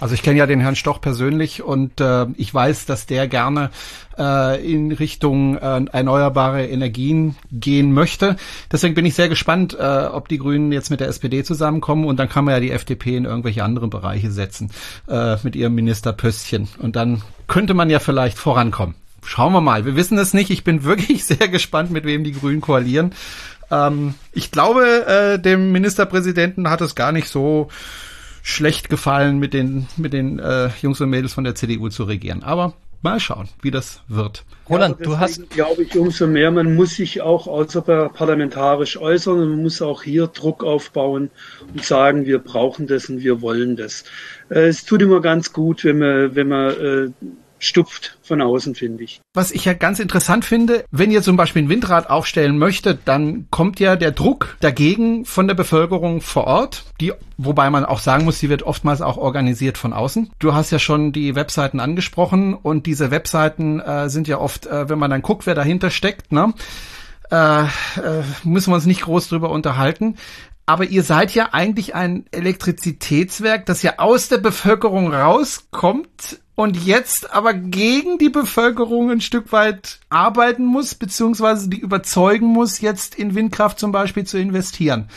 Also ich kenne ja den Herrn Stoch persönlich und äh, ich weiß, dass der gerne äh, in Richtung äh, erneuerbare Energien gehen möchte. Deswegen bin ich sehr gespannt, äh, ob die Grünen jetzt mit der SPD zusammenkommen und dann kann man ja die FDP in irgendwelche anderen Bereiche setzen äh, mit ihrem Ministerpöstchen und dann könnte man ja vielleicht vorankommen. Schauen wir mal. Wir wissen es nicht. Ich bin wirklich sehr gespannt, mit wem die Grünen koalieren. Ähm, ich glaube, äh, dem Ministerpräsidenten hat es gar nicht so schlecht gefallen, mit den, mit den äh, Jungs und Mädels von der CDU zu regieren. Aber mal schauen, wie das wird. Roland, ja, du hast. glaube ich, umso mehr, man muss sich auch außerparlamentarisch äußern und man muss auch hier Druck aufbauen und sagen, wir brauchen das und wir wollen das. Äh, es tut immer ganz gut, wenn man, wenn man äh, stupft von außen, finde ich. Was ich ja ganz interessant finde, wenn ihr zum Beispiel ein Windrad aufstellen möchtet, dann kommt ja der Druck dagegen von der Bevölkerung vor Ort, die, wobei man auch sagen muss, die wird oftmals auch organisiert von außen. Du hast ja schon die Webseiten angesprochen und diese Webseiten äh, sind ja oft, äh, wenn man dann guckt, wer dahinter steckt, ne? Äh, äh, müssen wir uns nicht groß drüber unterhalten. Aber ihr seid ja eigentlich ein Elektrizitätswerk, das ja aus der Bevölkerung rauskommt und jetzt aber gegen die Bevölkerung ein Stück weit arbeiten muss, beziehungsweise die überzeugen muss, jetzt in Windkraft zum Beispiel zu investieren.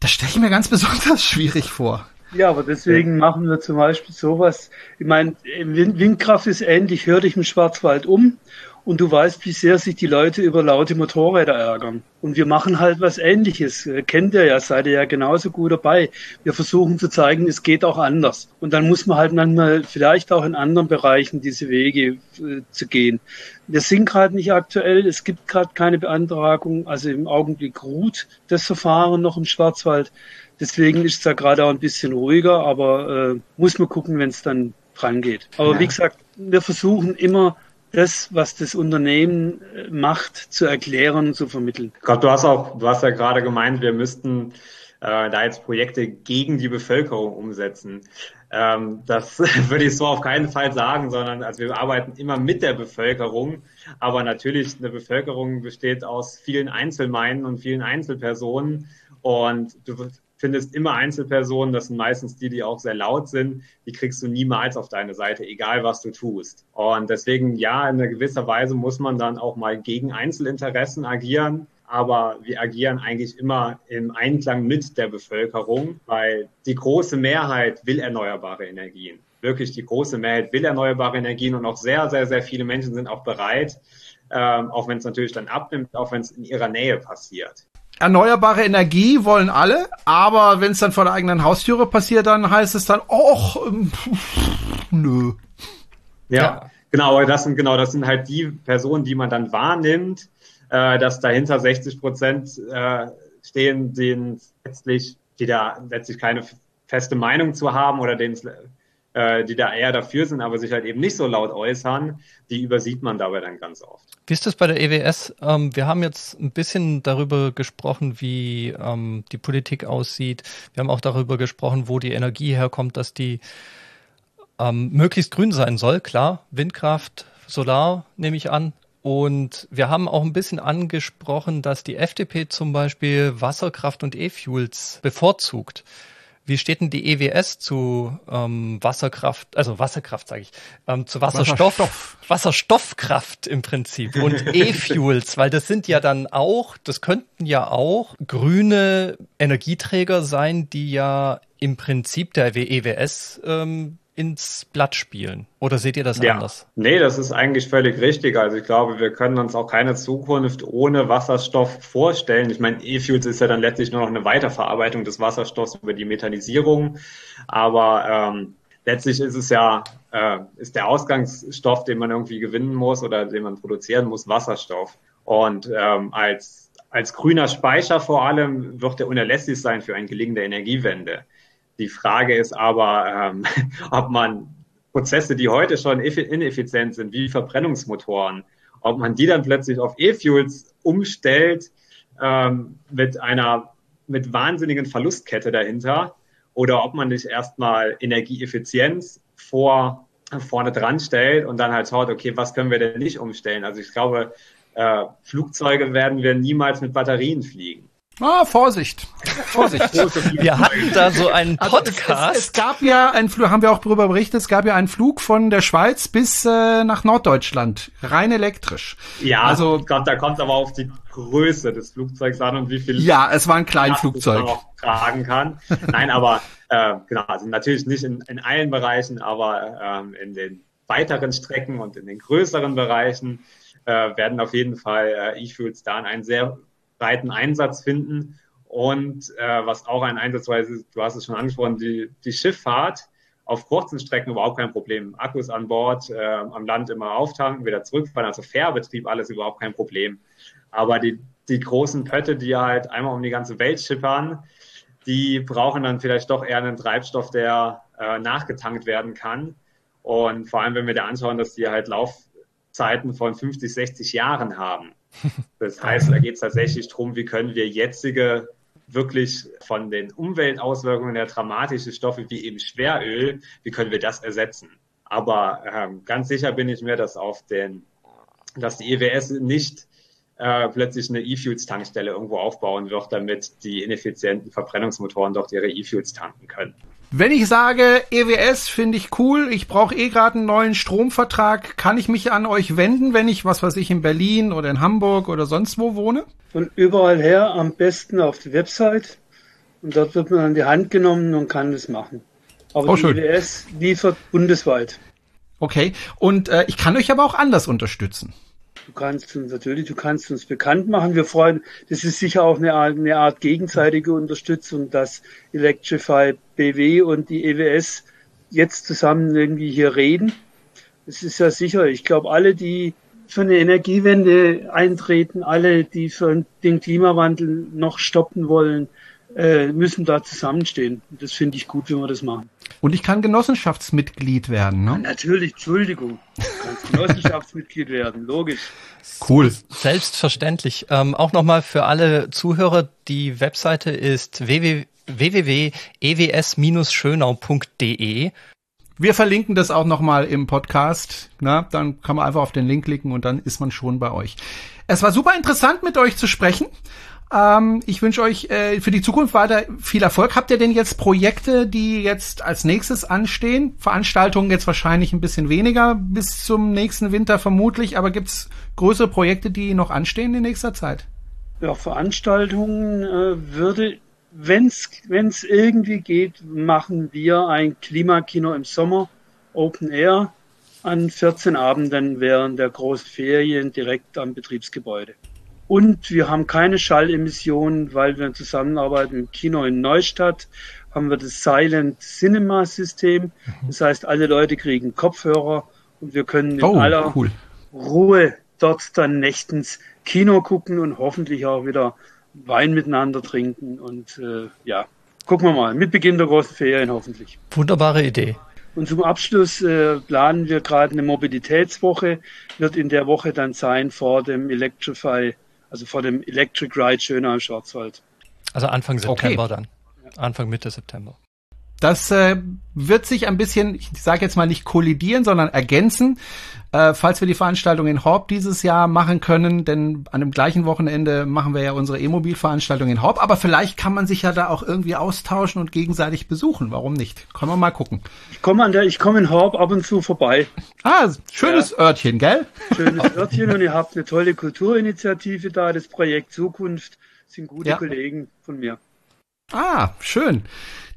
Das stelle ich mir ganz besonders schwierig vor. Ja, aber deswegen machen wir zum Beispiel sowas. Ich meine, Windkraft ist ähnlich, hör dich im Schwarzwald um und du weißt, wie sehr sich die Leute über laute Motorräder ärgern. Und wir machen halt was Ähnliches. Äh, kennt ihr ja, seid ihr ja genauso gut dabei. Wir versuchen zu zeigen, es geht auch anders. Und dann muss man halt manchmal vielleicht auch in anderen Bereichen diese Wege äh, zu gehen. Wir sind gerade nicht aktuell. Es gibt gerade keine Beantragung. Also im Augenblick ruht das Verfahren noch im Schwarzwald. Deswegen ist es da gerade auch ein bisschen ruhiger, aber äh, muss man gucken, wenn es dann dran geht. Aber ja. wie gesagt, wir versuchen immer das, was das Unternehmen äh, macht, zu erklären, zu vermitteln. Gott, du hast auch, du hast ja gerade gemeint, wir müssten äh, da jetzt Projekte gegen die Bevölkerung umsetzen. Ähm, das würde ich so auf keinen Fall sagen, sondern also wir arbeiten immer mit der Bevölkerung. Aber natürlich, eine Bevölkerung besteht aus vielen Einzelmeinen und vielen Einzelpersonen. Und du findest immer Einzelpersonen, das sind meistens die, die auch sehr laut sind, die kriegst du niemals auf deine Seite, egal was du tust. Und deswegen, ja, in gewisser Weise muss man dann auch mal gegen Einzelinteressen agieren. Aber wir agieren eigentlich immer im Einklang mit der Bevölkerung, weil die große Mehrheit will erneuerbare Energien. Wirklich die große Mehrheit will erneuerbare Energien und auch sehr, sehr, sehr viele Menschen sind auch bereit, ähm, auch wenn es natürlich dann abnimmt, auch wenn es in ihrer Nähe passiert erneuerbare Energie wollen alle, aber wenn es dann vor der eigenen Haustüre passiert, dann heißt es dann, och, ähm, nö. Ja, ja, genau, das sind genau, das sind halt die Personen, die man dann wahrnimmt, äh, dass dahinter 60 Prozent äh, stehen, denen letztlich, die da letztlich keine feste Meinung zu haben oder denen äh, die da eher dafür sind, aber sich halt eben nicht so laut äußern, die übersieht man dabei dann ganz oft. Wie ist das bei der EWS? Ähm, wir haben jetzt ein bisschen darüber gesprochen, wie ähm, die Politik aussieht. Wir haben auch darüber gesprochen, wo die Energie herkommt, dass die ähm, möglichst grün sein soll. Klar, Windkraft, Solar nehme ich an. Und wir haben auch ein bisschen angesprochen, dass die FDP zum Beispiel Wasserkraft und E-Fuels bevorzugt. Wie steht denn die EWS zu ähm, Wasserkraft, also Wasserkraft sage ich, ähm, zu Wasserstoff, Wasserstoff, Wasserstoffkraft im Prinzip und E-Fuels, weil das sind ja dann auch, das könnten ja auch grüne Energieträger sein, die ja im Prinzip der EWS ähm, ins Blatt spielen? Oder seht ihr das ja. anders? Nee, das ist eigentlich völlig richtig. Also ich glaube, wir können uns auch keine Zukunft ohne Wasserstoff vorstellen. Ich meine, E-Fuels ist ja dann letztlich nur noch eine Weiterverarbeitung des Wasserstoffs über die Methanisierung. Aber ähm, letztlich ist es ja, äh, ist der Ausgangsstoff, den man irgendwie gewinnen muss oder den man produzieren muss, Wasserstoff. Und ähm, als, als grüner Speicher vor allem wird er unerlässlich sein für eine gelingende Energiewende. Die Frage ist aber, ähm, ob man Prozesse, die heute schon ineffizient sind, wie Verbrennungsmotoren, ob man die dann plötzlich auf E-Fuels umstellt ähm, mit einer mit wahnsinnigen Verlustkette dahinter oder ob man nicht erstmal Energieeffizienz vor, vorne dran stellt und dann halt schaut, okay, was können wir denn nicht umstellen? Also ich glaube, äh, Flugzeuge werden wir niemals mit Batterien fliegen. Ah, Vorsicht. Vorsicht. wir hatten da so einen Podcast. Also es, es, es, gab ja einen Flug, haben wir auch darüber berichtet, es gab ja einen Flug von der Schweiz bis äh, nach Norddeutschland. Rein elektrisch. Ja, also Gott, da kommt aber auf die Größe des Flugzeugs an und wie viel. Ja, es war ein Kleinflugzeug. Man auch tragen kann. Nein, aber äh, genau, also natürlich nicht in, in allen Bereichen, aber ähm, in den weiteren Strecken und in den größeren Bereichen äh, werden auf jeden Fall äh, E-Fuels da einen sehr breiten Einsatz finden. Und äh, was auch ein Einsatz war, du hast es schon angesprochen, die, die Schifffahrt auf kurzen Strecken überhaupt kein Problem. Akkus an Bord, äh, am Land immer auftanken, wieder zurückfahren, also Fährbetrieb, alles überhaupt kein Problem. Aber die, die großen Pötte, die halt einmal um die ganze Welt schippern, die brauchen dann vielleicht doch eher einen Treibstoff, der äh, nachgetankt werden kann. Und vor allem, wenn wir da anschauen, dass die halt Laufzeiten von 50, 60 Jahren haben. Das heißt, da geht es tatsächlich darum, wie können wir jetzige wirklich von den Umweltauswirkungen der dramatische Stoffe wie eben Schweröl, wie können wir das ersetzen? Aber ähm, ganz sicher bin ich mir, dass auf den, dass die EWS nicht äh, plötzlich eine E-Fuels-Tankstelle irgendwo aufbauen wird, damit die ineffizienten Verbrennungsmotoren dort ihre E-Fuels tanken können. Wenn ich sage, EWS finde ich cool, ich brauche eh gerade einen neuen Stromvertrag, kann ich mich an euch wenden, wenn ich, was weiß ich, in Berlin oder in Hamburg oder sonst wo wohne? Von überall her, am besten auf die Website. Und dort wird man an die Hand genommen und kann das machen. Aber oh, die schön. EWS liefert bundesweit. Okay, und äh, ich kann euch aber auch anders unterstützen. Du kannst uns natürlich, du kannst uns bekannt machen. Wir freuen, das ist sicher auch eine Art, eine Art gegenseitige Unterstützung, dass Electrify BW und die EWS jetzt zusammen irgendwie hier reden. Das ist ja sicher. Ich glaube, alle, die für eine Energiewende eintreten, alle, die für den Klimawandel noch stoppen wollen, äh, müssen da zusammenstehen. Das finde ich gut, wenn wir das machen. Und ich kann Genossenschaftsmitglied werden, ne? Ja, natürlich, Entschuldigung. Du kannst Genossenschaftsmitglied werden, logisch. Cool. Selbstverständlich. Ähm, auch nochmal für alle Zuhörer, die Webseite ist www.ews-schönau.de. Wir verlinken das auch nochmal im Podcast. Na, dann kann man einfach auf den Link klicken und dann ist man schon bei euch. Es war super interessant, mit euch zu sprechen. Ähm, ich wünsche euch äh, für die Zukunft weiter viel Erfolg. Habt ihr denn jetzt Projekte, die jetzt als nächstes anstehen? Veranstaltungen jetzt wahrscheinlich ein bisschen weniger bis zum nächsten Winter vermutlich, aber gibt's größere Projekte, die noch anstehen in nächster Zeit? Ja, Veranstaltungen äh, würde, wenn's wenn's irgendwie geht, machen wir ein Klimakino im Sommer, Open Air, an 14 Abenden während der großen Ferien direkt am Betriebsgebäude. Und wir haben keine Schallemissionen, weil wir zusammenarbeiten im Kino in Neustadt. Haben wir das Silent Cinema System. Mhm. Das heißt, alle Leute kriegen Kopfhörer und wir können in oh, aller cool. Ruhe dort dann nächtens Kino gucken und hoffentlich auch wieder Wein miteinander trinken. Und äh, ja, gucken wir mal. Mit Beginn der großen Ferien hoffentlich. Wunderbare Idee. Und zum Abschluss äh, planen wir gerade eine Mobilitätswoche. Wird in der Woche dann sein vor dem Electrify also vor dem Electric Ride Schöner im Schwarzwald. Also Anfang September okay. dann. Anfang Mitte September. Das äh, wird sich ein bisschen, ich sage jetzt mal nicht kollidieren, sondern ergänzen, äh, falls wir die Veranstaltung in Horb dieses Jahr machen können, denn an dem gleichen Wochenende machen wir ja unsere E-Mobil-Veranstaltung in Horb, aber vielleicht kann man sich ja da auch irgendwie austauschen und gegenseitig besuchen. Warum nicht? Können wir mal gucken. Ich komme an der, ich komme in Horb ab und zu vorbei. Ah, schönes ja. Örtchen, gell? Schönes Örtchen und ihr habt eine tolle Kulturinitiative da, das Projekt Zukunft, sind gute ja. Kollegen von mir. Ah, schön.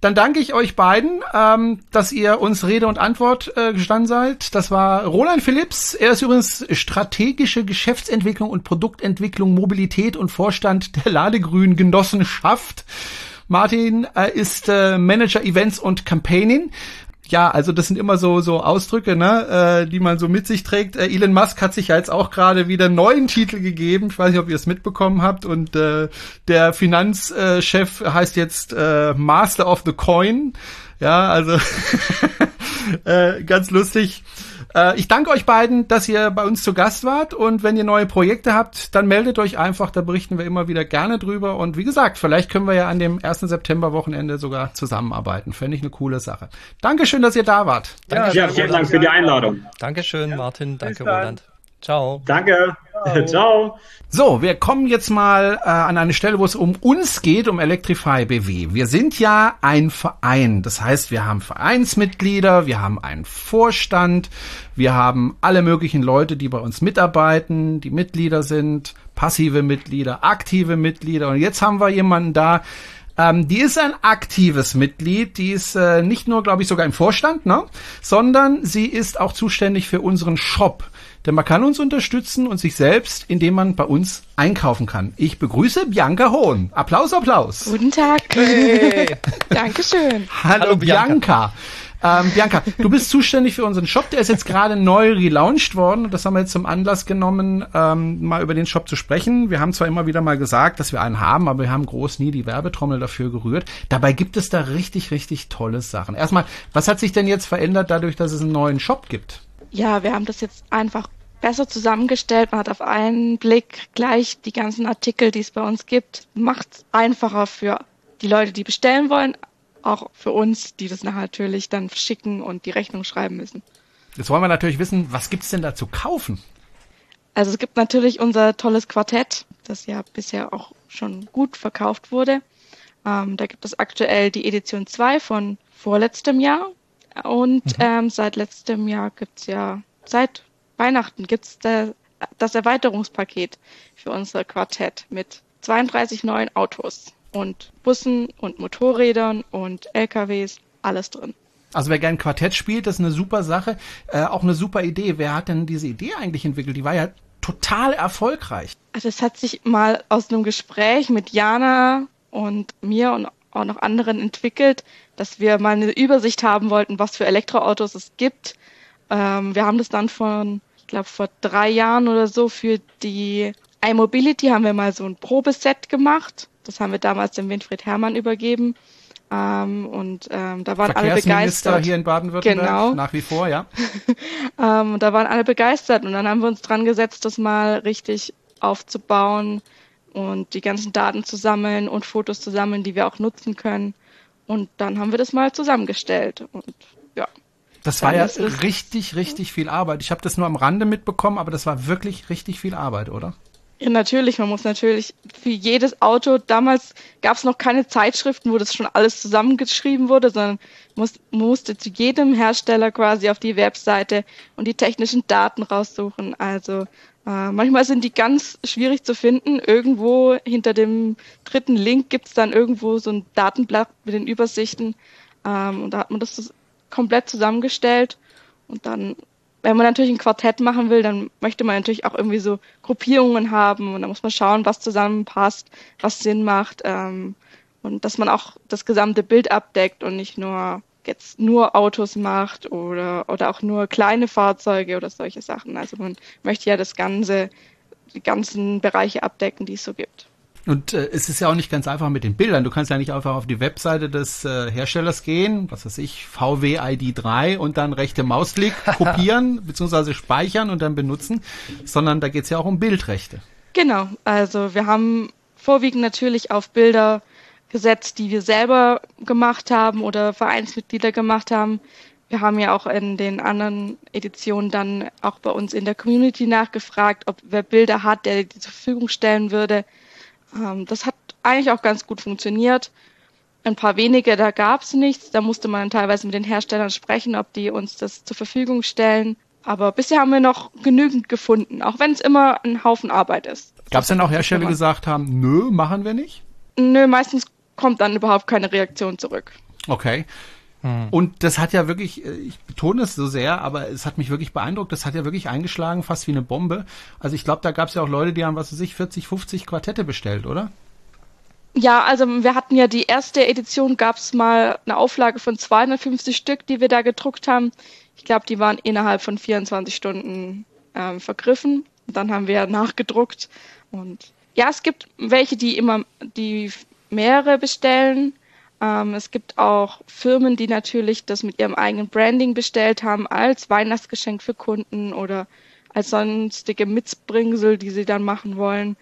Dann danke ich euch beiden, ähm, dass ihr uns Rede und Antwort äh, gestanden seid. Das war Roland Philipps. Er ist übrigens strategische Geschäftsentwicklung und Produktentwicklung, Mobilität und Vorstand der Ladegrün Genossenschaft. Martin äh, ist äh, Manager Events und Campaigning ja, also das sind immer so so Ausdrücke, ne, äh, die man so mit sich trägt. Äh, Elon Musk hat sich ja jetzt auch gerade wieder einen neuen Titel gegeben. Ich weiß nicht, ob ihr es mitbekommen habt. Und äh, der Finanzchef heißt jetzt äh, Master of the Coin. Ja, also äh, ganz lustig. Äh, ich danke euch beiden, dass ihr bei uns zu Gast wart und wenn ihr neue Projekte habt, dann meldet euch einfach, da berichten wir immer wieder gerne drüber und wie gesagt, vielleicht können wir ja an dem 1. September Wochenende sogar zusammenarbeiten. Fände ich eine coole Sache. Dankeschön, dass ihr da wart. Danke ja, vielen Dank für die Einladung. Dankeschön, Martin. Danke, Roland. Ciao. Danke. Ciao. Ciao. So, wir kommen jetzt mal äh, an eine Stelle, wo es um uns geht, um Electrify BW. Wir sind ja ein Verein. Das heißt, wir haben Vereinsmitglieder, wir haben einen Vorstand, wir haben alle möglichen Leute, die bei uns mitarbeiten, die Mitglieder sind, passive Mitglieder, aktive Mitglieder. Und jetzt haben wir jemanden da, ähm, die ist ein aktives Mitglied, die ist äh, nicht nur, glaube ich, sogar im Vorstand, ne? sondern sie ist auch zuständig für unseren Shop. Denn man kann uns unterstützen und sich selbst, indem man bei uns einkaufen kann. Ich begrüße Bianca Hohn. Applaus, Applaus. Guten Tag. Hey. Dankeschön. Hallo, Hallo Bianca. Bianca. Ähm, Bianca, du bist zuständig für unseren Shop. Der ist jetzt gerade neu relaunched worden. Das haben wir jetzt zum Anlass genommen, ähm, mal über den Shop zu sprechen. Wir haben zwar immer wieder mal gesagt, dass wir einen haben, aber wir haben groß nie die Werbetrommel dafür gerührt. Dabei gibt es da richtig, richtig tolle Sachen. Erstmal, was hat sich denn jetzt verändert dadurch, dass es einen neuen Shop gibt? Ja, wir haben das jetzt einfach besser zusammengestellt. Man hat auf einen Blick gleich die ganzen Artikel, die es bei uns gibt. Macht es einfacher für die Leute, die bestellen wollen, auch für uns, die das nachher natürlich dann schicken und die Rechnung schreiben müssen. Jetzt wollen wir natürlich wissen, was gibt's denn da zu kaufen? Also es gibt natürlich unser tolles Quartett, das ja bisher auch schon gut verkauft wurde. Ähm, da gibt es aktuell die Edition 2 von vorletztem Jahr. Und mhm. ähm, seit letztem Jahr gibt's ja, seit Weihnachten gibt's da, das Erweiterungspaket für unser Quartett mit 32 neuen Autos und Bussen und Motorrädern und LKWs, alles drin. Also wer gern Quartett spielt, das ist eine super Sache, äh, auch eine super Idee. Wer hat denn diese Idee eigentlich entwickelt? Die war ja total erfolgreich. Also es hat sich mal aus einem Gespräch mit Jana und mir und auch noch anderen entwickelt, dass wir mal eine Übersicht haben wollten, was für Elektroautos es gibt. Ähm, wir haben das dann von, ich glaube, vor drei Jahren oder so für die iMobility haben wir mal so ein Probeset gemacht das haben wir damals dem Winfried Herrmann übergeben. Ähm, und ähm, da waren alle begeistert. hier in Baden-Württemberg, genau. nach wie vor, ja. ähm, da waren alle begeistert und dann haben wir uns dran gesetzt, das mal richtig aufzubauen und die ganzen Daten zu sammeln und Fotos zu sammeln, die wir auch nutzen können. Und dann haben wir das mal zusammengestellt und ja. Das war ja richtig, richtig viel Arbeit. Ich habe das nur am Rande mitbekommen, aber das war wirklich richtig viel Arbeit, oder? Ja, natürlich. Man muss natürlich für jedes Auto, damals gab es noch keine Zeitschriften, wo das schon alles zusammengeschrieben wurde, sondern muss, musste zu jedem Hersteller quasi auf die Webseite und die technischen Daten raussuchen. Also äh, manchmal sind die ganz schwierig zu finden. Irgendwo hinter dem dritten Link gibt's dann irgendwo so ein Datenblatt mit den Übersichten. Ähm, und da hat man das komplett zusammengestellt und dann wenn man natürlich ein Quartett machen will, dann möchte man natürlich auch irgendwie so Gruppierungen haben und da muss man schauen, was zusammenpasst, was Sinn macht ähm, und dass man auch das gesamte Bild abdeckt und nicht nur jetzt nur Autos macht oder oder auch nur kleine Fahrzeuge oder solche Sachen. Also man möchte ja das ganze die ganzen Bereiche abdecken, die es so gibt. Und äh, es ist ja auch nicht ganz einfach mit den Bildern. Du kannst ja nicht einfach auf die Webseite des äh, Herstellers gehen, was weiß ich, VWID3 und dann rechte Mausklick kopieren bzw. speichern und dann benutzen, sondern da geht's ja auch um Bildrechte. Genau, also wir haben vorwiegend natürlich auf Bilder gesetzt, die wir selber gemacht haben oder Vereinsmitglieder gemacht haben. Wir haben ja auch in den anderen Editionen dann auch bei uns in der Community nachgefragt, ob wer Bilder hat, der die zur Verfügung stellen würde. Ähm, das hat eigentlich auch ganz gut funktioniert. Ein paar wenige, da gab es nichts. Da musste man teilweise mit den Herstellern sprechen, ob die uns das zur Verfügung stellen. Aber bisher haben wir noch genügend gefunden, auch wenn es immer ein Haufen Arbeit ist. Gab es denn auch Hersteller, die gesagt haben, nö, machen wir nicht? Nö, meistens kommt dann überhaupt keine Reaktion zurück. Okay. Hm. Und das hat ja wirklich, äh, ich betone es so sehr, aber es hat mich wirklich beeindruckt, das hat ja wirklich eingeschlagen, fast wie eine Bombe. Also ich glaube, da gab es ja auch Leute, die haben, was weiß ich, 40, 50 Quartette bestellt, oder? Ja, also wir hatten ja die erste Edition, gab es mal eine Auflage von 250 Stück, die wir da gedruckt haben. Ich glaube, die waren innerhalb von 24 Stunden ähm, vergriffen. dann haben wir nachgedruckt. Und ja, es gibt welche, die immer, die mehrere bestellen. Ähm, es gibt auch Firmen, die natürlich das mit ihrem eigenen Branding bestellt haben, als Weihnachtsgeschenk für Kunden oder als sonstige Mitsbringsel, die sie dann machen wollen.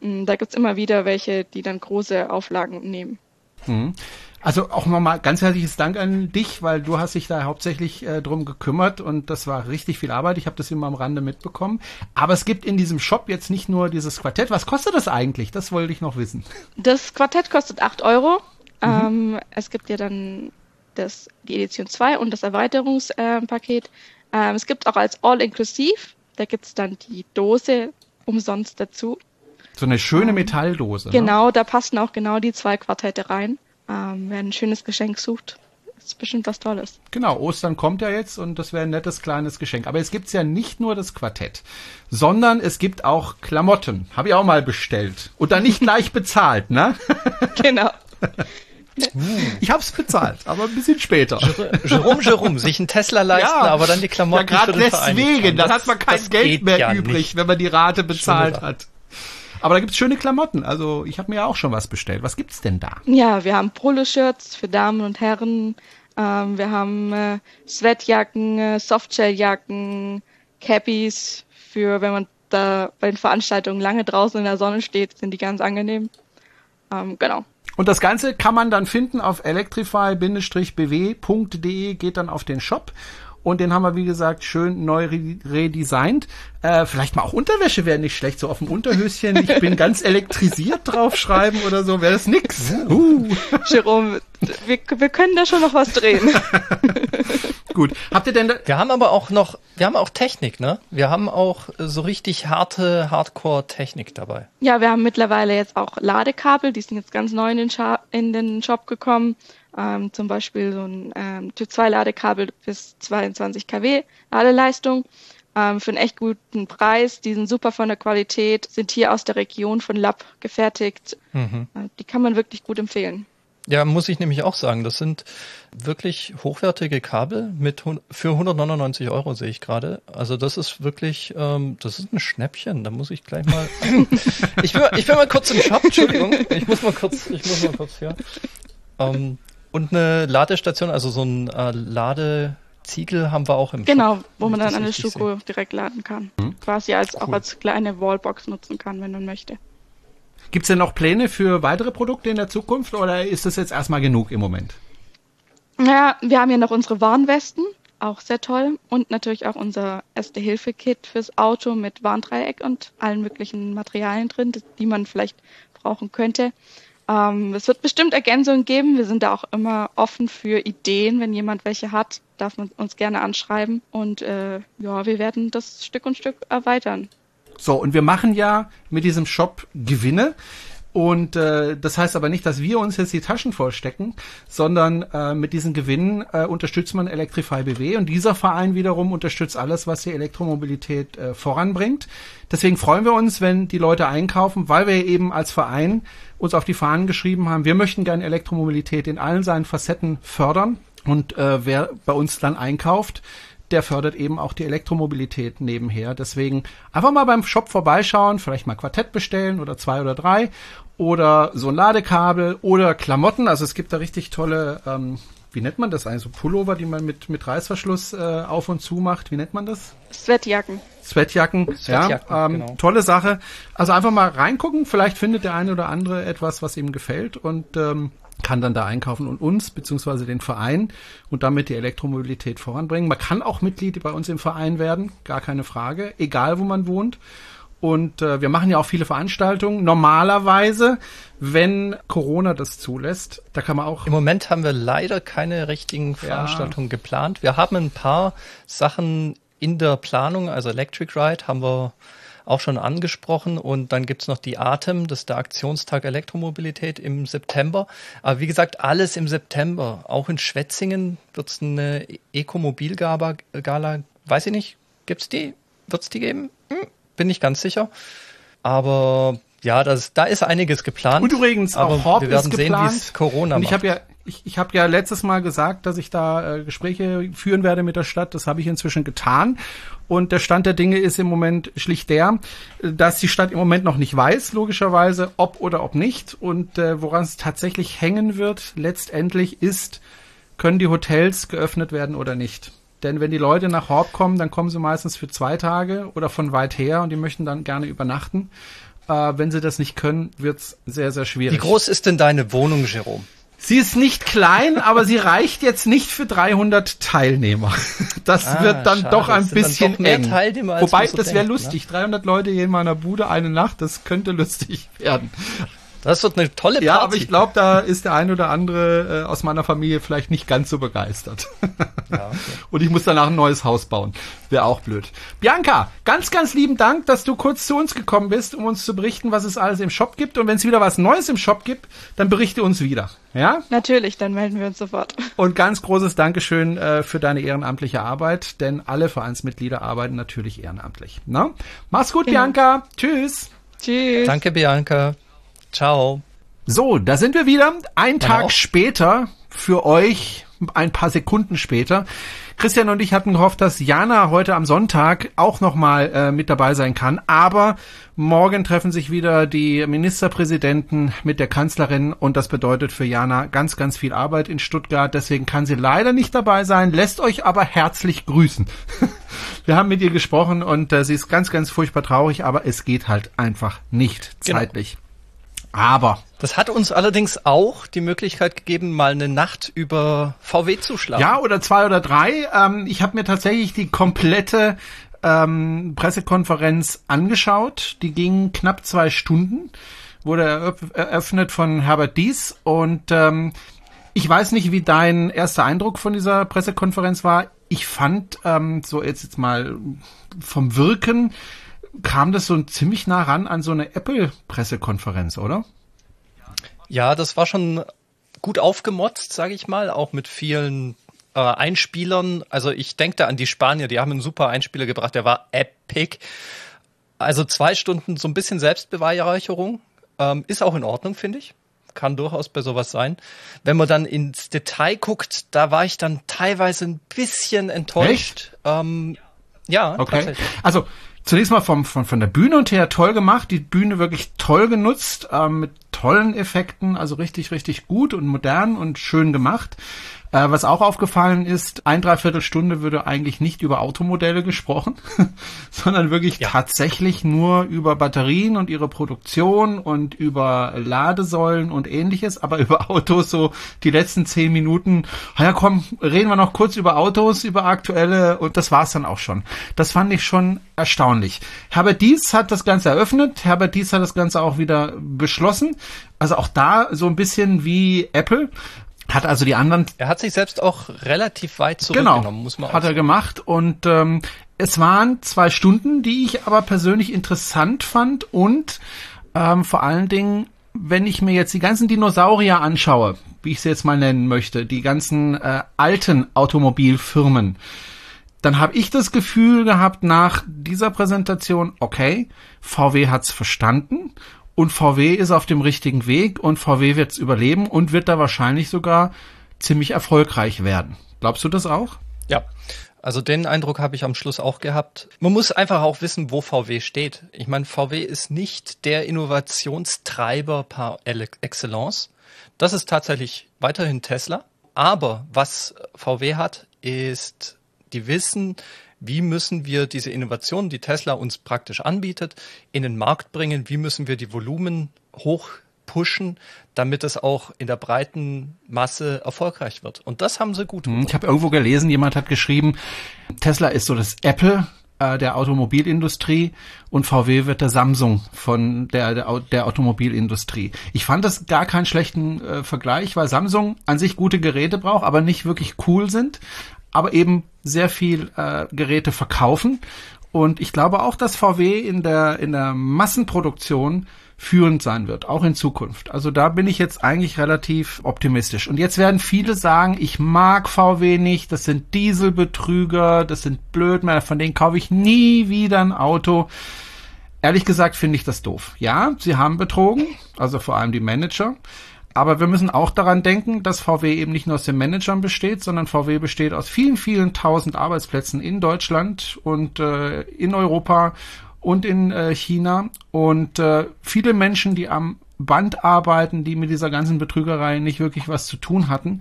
Mm, da gibt's immer wieder welche, die dann große Auflagen nehmen. Hm. Also auch nochmal ganz herzliches Dank an dich, weil du hast dich da hauptsächlich äh, drum gekümmert und das war richtig viel Arbeit. Ich habe das immer am Rande mitbekommen. Aber es gibt in diesem Shop jetzt nicht nur dieses Quartett. Was kostet das eigentlich? Das wollte ich noch wissen. Das Quartett kostet 8 Euro. Mhm. Ähm, es gibt ja dann das, die Edition 2 und das Erweiterungspaket. Ähm, es gibt auch als All-Inclusive, da gibt es dann die Dose umsonst dazu. So eine schöne ähm, Metalldose. Ne? Genau, ne? da passen auch genau die zwei Quartette rein. Ähm, wer ein schönes Geschenk sucht, ist bestimmt was Tolles. Genau, Ostern kommt ja jetzt und das wäre ein nettes kleines Geschenk. Aber es gibt ja nicht nur das Quartett, sondern es gibt auch Klamotten. Habe ich auch mal bestellt. Und dann nicht gleich bezahlt, ne? Genau. Ich hab's bezahlt, aber ein bisschen später. Jerome, Jerome, sich einen Tesla leisten, ja, aber dann die Klamotten ja, gerade deswegen, dann hat man kein Geld mehr ja übrig, nicht. wenn man die Rate bezahlt hat. Aber da gibt's schöne Klamotten. Also ich habe mir ja auch schon was bestellt. Was gibt's denn da? Ja, wir haben Poloshirts für Damen und Herren. Ähm, wir haben äh, Sweatjacken, äh, Softshelljacken, Cappies für, wenn man da bei den Veranstaltungen lange draußen in der Sonne steht, sind die ganz angenehm. Ähm, genau. Und das Ganze kann man dann finden auf electrify-bw.de, geht dann auf den Shop und den haben wir, wie gesagt, schön neu redesignt. Äh, vielleicht mal auch Unterwäsche wäre nicht schlecht, so auf dem Unterhöschen. Ich bin ganz elektrisiert draufschreiben oder so, wäre das nix. Uh. Jerome, wir, wir können da schon noch was drehen. Gut. Habt ihr denn da Wir haben aber auch noch, wir haben auch Technik, ne? Wir haben auch so richtig harte Hardcore-Technik dabei. Ja, wir haben mittlerweile jetzt auch Ladekabel, die sind jetzt ganz neu in den, Scha in den Shop gekommen ähm, zum Beispiel so ein ähm, Typ 2 Ladekabel bis 22 kW Ladeleistung ähm, für einen echt guten Preis. Die sind super von der Qualität, sind hier aus der Region von Lab gefertigt. Mhm. Äh, die kann man wirklich gut empfehlen. Ja, muss ich nämlich auch sagen. Das sind wirklich hochwertige Kabel mit für 199 Euro sehe ich gerade. Also das ist wirklich, ähm, das ist ein Schnäppchen. Da muss ich gleich mal. ich, will, ich will mal kurz im Shop. Entschuldigung, ich muss mal kurz, ich muss mal kurz hier. Ähm, und eine Ladestation, also so ein äh, Ladeziegel haben wir auch im Genau, Shop, wo man dann eine Schuko direkt laden kann. Mhm. Quasi als cool. auch als kleine Wallbox nutzen kann, wenn man möchte. Gibt es denn noch Pläne für weitere Produkte in der Zukunft oder ist das jetzt erstmal genug im Moment? Ja, wir haben ja noch unsere Warnwesten, auch sehr toll. Und natürlich auch unser Erste-Hilfe-Kit fürs Auto mit Warndreieck und allen möglichen Materialien drin, die man vielleicht brauchen könnte. Ähm, es wird bestimmt Ergänzungen geben. Wir sind da auch immer offen für Ideen. Wenn jemand welche hat, darf man uns gerne anschreiben. Und äh, ja, wir werden das Stück und Stück erweitern. So, und wir machen ja mit diesem Shop Gewinne. Und äh, das heißt aber nicht, dass wir uns jetzt die Taschen vollstecken, sondern äh, mit diesen Gewinnen äh, unterstützt man Electrify BW und dieser Verein wiederum unterstützt alles, was die Elektromobilität äh, voranbringt. Deswegen freuen wir uns, wenn die Leute einkaufen, weil wir eben als Verein uns auf die Fahnen geschrieben haben, wir möchten gerne Elektromobilität in allen seinen Facetten fördern. Und äh, wer bei uns dann einkauft, der fördert eben auch die Elektromobilität nebenher. Deswegen einfach mal beim Shop vorbeischauen, vielleicht mal Quartett bestellen oder zwei oder drei oder so ein Ladekabel oder Klamotten. Also es gibt da richtig tolle, ähm, wie nennt man das eigentlich, so Pullover, die man mit, mit Reißverschluss äh, auf und zu macht. Wie nennt man das? Sweatjacken. Sweatjacken, Sweatjacken ja, ähm, genau. tolle Sache. Also einfach mal reingucken, vielleicht findet der eine oder andere etwas, was ihm gefällt und ähm, kann dann da einkaufen und uns beziehungsweise den Verein und damit die Elektromobilität voranbringen. Man kann auch Mitglied bei uns im Verein werden, gar keine Frage, egal wo man wohnt. Und äh, wir machen ja auch viele Veranstaltungen. Normalerweise, wenn Corona das zulässt, da kann man auch. Im Moment haben wir leider keine richtigen Veranstaltungen ja. geplant. Wir haben ein paar Sachen in der Planung, also Electric Ride haben wir auch schon angesprochen. Und dann gibt's noch die Atem, das ist der Aktionstag Elektromobilität im September. Aber wie gesagt, alles im September. Auch in Schwetzingen wird's eine Ecomobil-Gala, weiß ich nicht, gibt's die? Wird's die geben? Hm, bin nicht ganz sicher. Aber ja, das, da ist einiges geplant. Und übrigens, auch Hop wir werden sehen, wie es Corona Und ich habe ja ich, ich habe ja letztes Mal gesagt, dass ich da äh, Gespräche führen werde mit der Stadt. Das habe ich inzwischen getan. Und der Stand der Dinge ist im Moment schlicht der, dass die Stadt im Moment noch nicht weiß, logischerweise, ob oder ob nicht. Und äh, woran es tatsächlich hängen wird, letztendlich ist, können die Hotels geöffnet werden oder nicht. Denn wenn die Leute nach Horb kommen, dann kommen sie meistens für zwei Tage oder von weit her und die möchten dann gerne übernachten. Äh, wenn sie das nicht können, wird's sehr, sehr schwierig. Wie groß ist denn deine Wohnung, Jerome? Sie ist nicht klein, aber sie reicht jetzt nicht für 300 Teilnehmer. Das Ah, wird dann schade. doch ein Es bisschen doch mehr eng. Wobei, das wäre ne? lustig. 300 Leute hier in meiner Bude eine Nacht, das könnte lustig werden. Das wird eine tolle Party. Ja, aber ich glaube, da ist der ein oder andere äh, aus meiner Familie vielleicht nicht ganz so begeistert. Ja, okay. Und ich muss danach ein neues Haus bauen. Wäre auch blöd. Bianca, ganz, ganz lieben Dank, dass du kurz zu uns gekommen bist, um uns zu berichten, was es alles im Shop gibt. Und wenn es wieder was Neues im Shop gibt, dann berichte uns wieder. Ja? Natürlich, dann melden wir uns sofort. Und ganz großes Dankeschön äh, für deine ehrenamtliche Arbeit, denn alle Vereinsmitglieder arbeiten natürlich ehrenamtlich. Ne? Mach's gut, Genau. Bianca. Tschüss. Tschüss. Danke, Bianca. Ciao. So, da sind wir wieder. Ein Tag auch. später für euch, ein paar Sekunden später. Christian und ich hatten gehofft, dass Jana heute am Sonntag auch nochmal äh, mit dabei sein kann. Aber morgen treffen sich wieder die Ministerpräsidenten mit der Kanzlerin und das bedeutet für Jana ganz, ganz viel Arbeit in Stuttgart. Deswegen kann sie leider nicht dabei sein, lässt euch aber herzlich grüßen. Wir haben mit ihr gesprochen und äh, sie ist ganz, ganz furchtbar traurig, aber es geht halt einfach nicht Genau. zeitlich. Aber Das hat uns allerdings auch die Möglichkeit gegeben, mal eine Nacht über VW zu schlafen. Ja, oder zwei oder drei. Ähm, ich habe mir tatsächlich die komplette ähm, Pressekonferenz angeschaut. Die ging knapp zwei Stunden, wurde eröff eröffnet von Herbert Dies. Und ähm, ich weiß nicht, wie dein erster Eindruck von dieser Pressekonferenz war. Ich fand, ähm, so jetzt, jetzt mal vom Wirken, kam das so ziemlich nah ran an so eine Apple-Pressekonferenz, oder? Ja, das war schon gut aufgemotzt, sage ich mal, auch mit vielen äh, Einspielern. Also ich denke da an die Spanier, die haben einen super Einspieler gebracht, der war epic. Also zwei Stunden so ein bisschen Selbstbeweihräucherung ähm, ist auch in Ordnung, finde ich. Kann durchaus bei sowas sein. Wenn man dann ins Detail guckt, da war ich dann teilweise ein bisschen enttäuscht. Ähm, ja, Okay. tatsächlich. Also zunächst mal vom, von, von der Bühne und her toll gemacht, die Bühne wirklich toll genutzt, ähm, mit tollen Effekten, also richtig, richtig gut und modern und schön gemacht. Äh, was auch aufgefallen ist, ein Dreiviertelstunde würde eigentlich nicht über Automodelle gesprochen, sondern wirklich Ja. tatsächlich nur über Batterien und ihre Produktion und über Ladesäulen und ähnliches, aber über Autos so die letzten zehn Minuten, "Ah ja komm, reden wir noch kurz über Autos, über aktuelle und das war's dann auch schon. Das fand ich schon erstaunlich. Herbert Dies hat das Ganze eröffnet, Herbert Dies hat das Ganze auch wieder beschlossen. Also auch da so ein bisschen wie Apple. Hat also die anderen Er hat sich selbst auch relativ weit zurückgenommen, Genau, muss man auch hat er sagen. gemacht. Und ähm, es waren zwei Stunden, die ich aber persönlich interessant fand. Und ähm, vor allen Dingen, wenn ich mir jetzt die ganzen Dinosaurier anschaue, wie ich sie jetzt mal nennen möchte, die ganzen äh, alten Automobilfirmen, dann habe ich das Gefühl gehabt nach dieser Präsentation, okay, VW hat's verstanden und VW ist auf dem richtigen Weg und VW wird's überleben und wird da wahrscheinlich sogar ziemlich erfolgreich werden. Glaubst du das auch? Ja, also den Eindruck habe ich am Schluss auch gehabt. Man muss einfach auch wissen, wo VW steht. Ich meine, VW ist nicht der Innovationstreiber par excellence. Das ist tatsächlich weiterhin Tesla. Aber was VW hat, ist, die wissen, wie müssen wir diese Innovation, die Tesla uns praktisch anbietet, in den Markt bringen? Wie müssen wir die Volumen hoch pushen, damit es auch in der breiten Masse erfolgreich wird? Und das haben sie gut Ich habe irgendwo gelesen, jemand hat geschrieben, Tesla ist so das Apple äh, der Automobilindustrie und VW wird der Samsung von der, der, der Automobilindustrie. Ich fand das gar keinen schlechten äh, Vergleich, weil Samsung an sich gute Geräte braucht, aber nicht wirklich cool sind, aber eben sehr viel äh, Geräte verkaufen. Und ich glaube auch, dass VW in der, in der Massenproduktion führend sein wird, auch in Zukunft. Also da bin ich jetzt eigentlich relativ optimistisch. Und jetzt werden viele sagen, ich mag VW nicht, das sind Dieselbetrüger, das sind Blödmänner, von denen kaufe ich nie wieder ein Auto. Ehrlich gesagt finde ich das doof. Ja, sie haben betrogen, also vor allem die Manager. Aber wir müssen auch daran denken, dass VW eben nicht nur aus den Managern besteht, sondern VW besteht aus vielen, vielen tausend Arbeitsplätzen in Deutschland und äh, in Europa und in äh, China. Und äh, viele Menschen, die am Band arbeiten, die mit dieser ganzen Betrügerei nicht wirklich was zu tun hatten.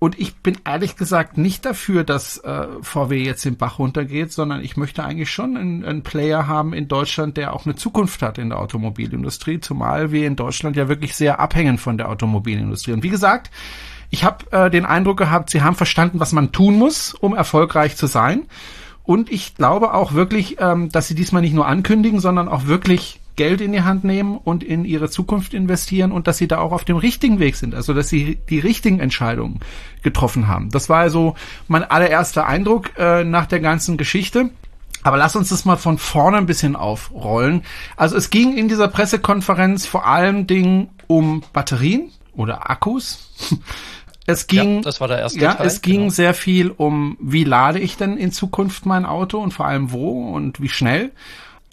Und ich bin ehrlich gesagt nicht dafür, dass äh, VW jetzt den Bach runtergeht, sondern ich möchte eigentlich schon einen, einen Player haben in Deutschland, der auch eine Zukunft hat in der Automobilindustrie, zumal wir in Deutschland ja wirklich sehr abhängen von der Automobilindustrie. Und wie gesagt, ich habe äh, den Eindruck gehabt, sie haben verstanden, was man tun muss, um erfolgreich zu sein. Und ich glaube auch wirklich, ähm, dass sie diesmal nicht nur ankündigen, sondern auch wirklich Geld in die Hand nehmen und in ihre Zukunft investieren und dass sie da auch auf dem richtigen Weg sind, also dass sie die richtigen Entscheidungen getroffen haben. Das war also mein allererster Eindruck äh, nach der ganzen Geschichte. Aber lass uns das mal von vorne ein bisschen aufrollen. Also es ging in dieser Pressekonferenz vor allem Dingen um Batterien oder Akkus. Es ging, ja, das war der erste ja, Teil. es ging genau. sehr viel um, wie lade ich denn in Zukunft mein Auto und vor allem wo und wie schnell.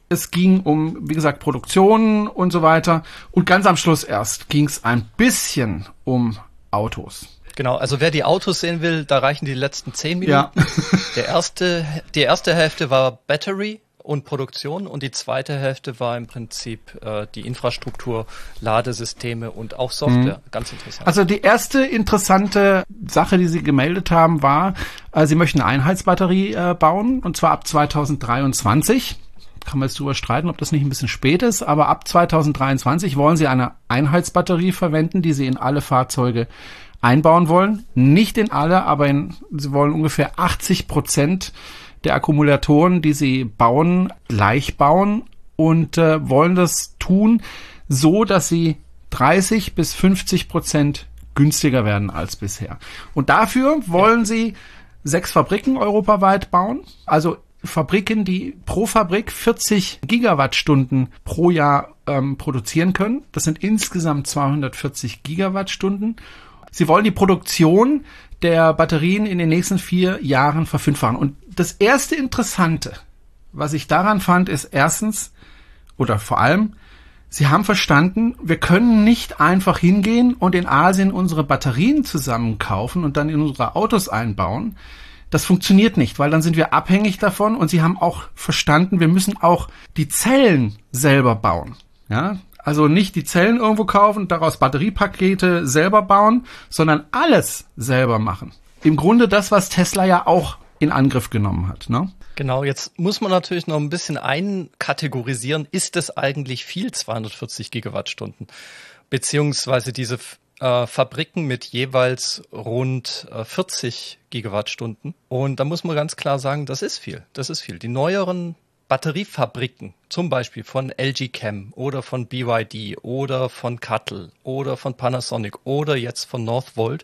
Es ging um, wie gesagt, Produktion und so weiter. Und ganz am Schluss erst ging es ein bisschen um Autos. Genau, also wer die Autos sehen will, da reichen die letzten zehn Minuten. Ja. Der erste, die erste Hälfte war Battery, und Produktion und die zweite Hälfte war im Prinzip äh, die Infrastruktur, Ladesysteme und auch Software. Mhm. Ganz interessant. Also die erste interessante Sache, die Sie gemeldet haben, war, äh, Sie möchten eine Einheitsbatterie äh, bauen und zwar ab 2023 kann man jetzt drüber streiten, ob das nicht ein bisschen spät ist, aber ab 2023 wollen sie eine Einheitsbatterie verwenden, die sie in alle Fahrzeuge einbauen wollen. Nicht in alle, aber in, sie wollen ungefähr 80 Prozent der Akkumulatoren, die sie bauen, gleich bauen und äh, wollen das tun, so dass sie 30 bis 50 Prozent günstiger werden als bisher. Und dafür wollen ja. sie sechs Fabriken europaweit bauen, also Fabriken, die pro Fabrik 40 Gigawattstunden pro Jahr ähm, produzieren können. Das sind insgesamt 240 Gigawattstunden. Sie wollen die Produktion der Batterien in den nächsten vier Jahren verfünffachen. Und das erste Interessante, was ich daran fand, ist erstens oder vor allem, sie haben verstanden, wir können nicht einfach hingehen und in Asien unsere Batterien zusammenkaufen und dann in unsere Autos einbauen. Das funktioniert nicht, weil dann sind wir abhängig davon und sie haben auch verstanden, wir müssen auch die Zellen selber bauen. Ja, also nicht die Zellen irgendwo kaufen, daraus Batteriepakete selber bauen, sondern alles selber machen. Im Grunde das, was Tesla ja auch in Angriff genommen hat. Ne? Genau, jetzt muss man natürlich noch ein bisschen einkategorisieren. Ist es eigentlich viel 240 Gigawattstunden? Beziehungsweise diese äh, Fabriken mit jeweils rund äh, 40 Gigawattstunden. Und da muss man ganz klar sagen, das ist viel. Das ist viel. Die neueren Batteriefabriken, zum Beispiel von LG Chem oder von BYD oder von Cuttle oder von Panasonic oder jetzt von Northvolt,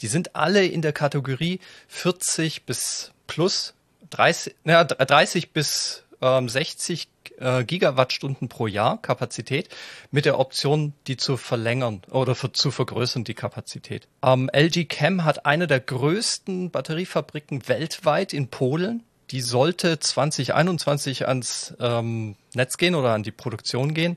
die sind alle in der Kategorie 40 bis plus 30, ja, 30 bis ähm, 60 äh, Gigawattstunden pro Jahr Kapazität mit der Option, die zu verlängern oder für, zu vergrößern, die Kapazität. Ähm, LG Chem hat eine der größten Batteriefabriken weltweit in Polen die sollte 2021 ans ähm, Netz gehen oder an die Produktion gehen.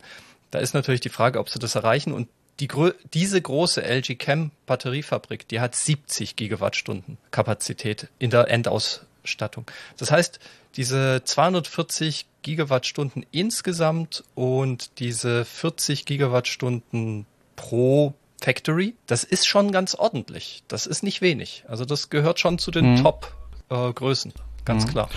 Da ist natürlich die Frage, ob sie das erreichen. Und die, diese große LG Chem Batteriefabrik, die hat 70 Gigawattstunden Kapazität in der Endausstattung. Das heißt, diese 240 Gigawattstunden insgesamt und diese 40 Gigawattstunden pro Factory, das ist schon ganz ordentlich. Das ist nicht wenig. Also das gehört schon zu den mhm. Top-Größen. Äh, ganz mhm. klar.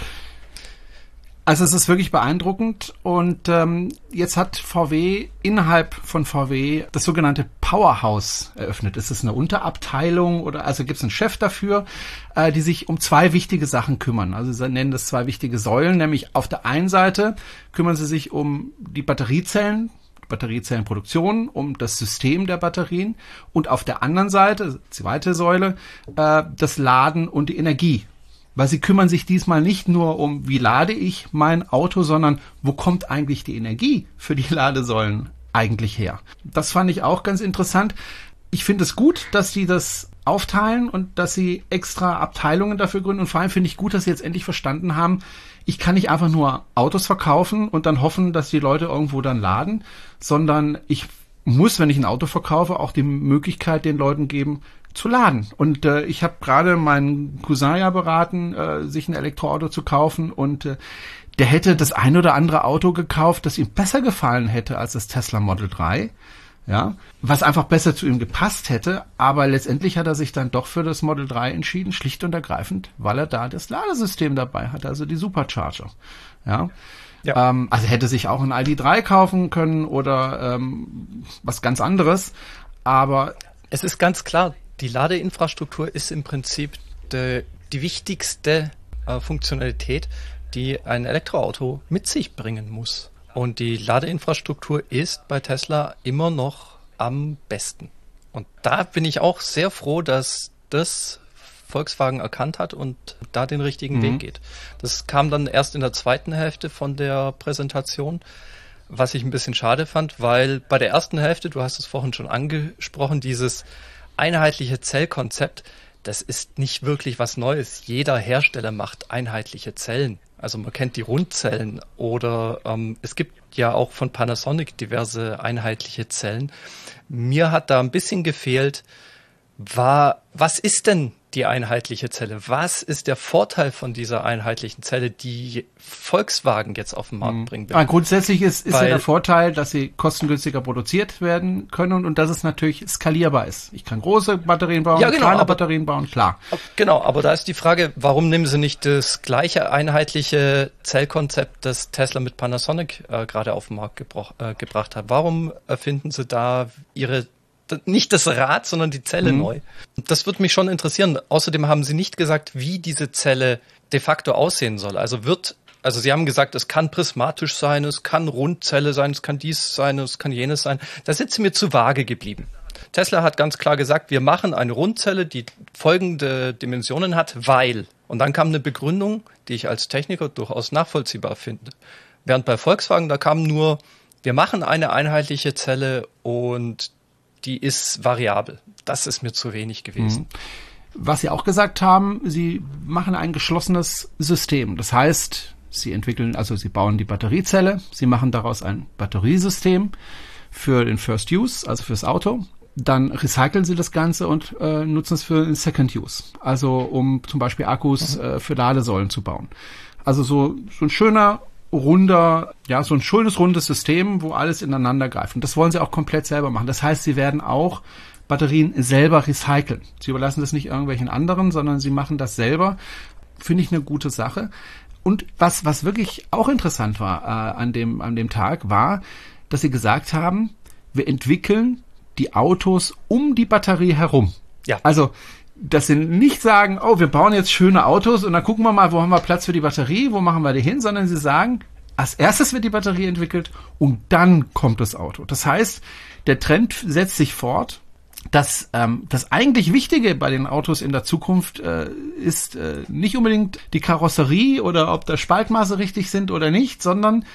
Also es ist wirklich beeindruckend und ähm, jetzt hat VW innerhalb von VW das sogenannte Powerhouse eröffnet. Ist es eine Unterabteilung oder also gibt es einen Chef dafür, äh, die sich um zwei wichtige Sachen kümmern. Also sie nennen das zwei wichtige Säulen, nämlich auf der einen Seite kümmern sie sich um die Batteriezellen, Batteriezellenproduktion, um das System der Batterien und auf der anderen Seite, zweite Säule, äh, das Laden und die Energie weil sie kümmern sich diesmal nicht nur um, wie lade ich mein Auto, sondern wo kommt eigentlich die Energie für die Ladesäulen eigentlich her. Das fand ich auch ganz interessant. Ich finde es gut, dass sie das aufteilen und dass sie extra Abteilungen dafür gründen. Und vor allem finde ich gut, dass sie jetzt endlich verstanden haben, ich kann nicht einfach nur Autos verkaufen und dann hoffen, dass die Leute irgendwo dann laden, sondern ich muss, wenn ich ein Auto verkaufe, auch die Möglichkeit den Leuten geben, zu laden. Und äh, ich habe gerade meinen Cousin ja beraten, äh, sich ein Elektroauto zu kaufen und äh, der hätte das ein oder andere Auto gekauft, das ihm besser gefallen hätte als das Tesla Model 3. Ja, was einfach besser zu ihm gepasst hätte, aber letztendlich hat er sich dann doch für das Model 3 entschieden, schlicht und ergreifend, weil er da das Ladesystem dabei hat, also die Supercharger. Ja. ja. Ähm, also hätte sich auch ein ID3 kaufen können oder ähm, was ganz anderes, aber es ist ganz klar, die Ladeinfrastruktur ist im Prinzip de, die wichtigste äh, Funktionalität, die ein Elektroauto mit sich bringen muss. Und die Ladeinfrastruktur ist bei Tesla immer noch am besten. Und da bin ich auch sehr froh, dass das Volkswagen erkannt hat und da den richtigen mhm. Weg geht. Das kam dann erst in der zweiten Hälfte von der Präsentation, was ich ein bisschen schade fand, weil bei der ersten Hälfte, du hast es vorhin schon angesprochen, dieses einheitliche Zellkonzept, das ist nicht wirklich was Neues. Jeder Hersteller macht einheitliche Zellen. Also man kennt die Rundzellen oder ähm, es gibt ja auch von Panasonic diverse einheitliche Zellen. Mir hat da ein bisschen gefehlt, war, was ist denn die einheitliche Zelle? Was ist der Vorteil von dieser einheitlichen Zelle, die Volkswagen jetzt auf den Markt mhm. bringen will? Ja, grundsätzlich ist, ist Weil, ja der Vorteil, dass sie kostengünstiger produziert werden können und, und dass es natürlich skalierbar ist. Ich kann große Batterien bauen, ja, genau, kleine aber, Batterien bauen, klar. Genau, aber da ist die Frage, warum nehmen sie nicht das gleiche einheitliche Zellkonzept, das Tesla mit Panasonic äh, gerade auf den Markt äh, gebracht hat? Warum erfinden sie da ihre nicht das Rad, sondern die Zelle mhm. neu. Das würde mich schon interessieren. Außerdem haben Sie nicht gesagt, wie diese Zelle de facto aussehen soll. Also wird, also Sie haben gesagt, es kann prismatisch sein, es kann Rundzelle sein, es kann dies sein, es kann jenes sein. Da sind Sie mir zu vage geblieben. Tesla hat ganz klar gesagt, wir machen eine Rundzelle, die folgende Dimensionen hat, weil. Und dann kam eine Begründung, die ich als Techniker durchaus nachvollziehbar finde. Während bei Volkswagen, da kam nur, wir machen eine einheitliche Zelle und die ist variabel. Das ist mir zu wenig gewesen. Mhm. Was Sie auch gesagt haben, Sie machen ein geschlossenes System. Das heißt, Sie entwickeln, also Sie bauen die Batteriezelle, Sie machen daraus ein Batteriesystem für den First Use, also fürs Auto. Dann recyceln Sie das Ganze und äh, nutzen es für den Second Use, also um zum Beispiel Akkus mhm. äh, für Ladesäulen zu bauen. Also so, so ein schöner runder, ja, so ein schönes rundes System, wo alles ineinander greift. Und das wollen sie auch komplett selber machen. Das heißt, sie werden auch Batterien selber recyceln. Sie überlassen das nicht irgendwelchen anderen, sondern sie machen das selber. Finde ich eine gute Sache. Und was, was wirklich auch interessant war äh, an, dem, an dem Tag, war, dass sie gesagt haben, wir entwickeln die Autos um die Batterie herum. Ja. Also dass sie nicht sagen, oh, wir bauen jetzt schöne Autos und dann gucken wir mal, wo haben wir Platz für die Batterie, wo machen wir die hin, sondern sie sagen, als erstes wird die Batterie entwickelt und dann kommt das Auto. Das heißt, der Trend setzt sich fort. dass ähm, das eigentlich Wichtige bei den Autos in der Zukunft äh, ist äh, nicht unbedingt die Karosserie oder ob da Spaltmaße richtig sind oder nicht, sondern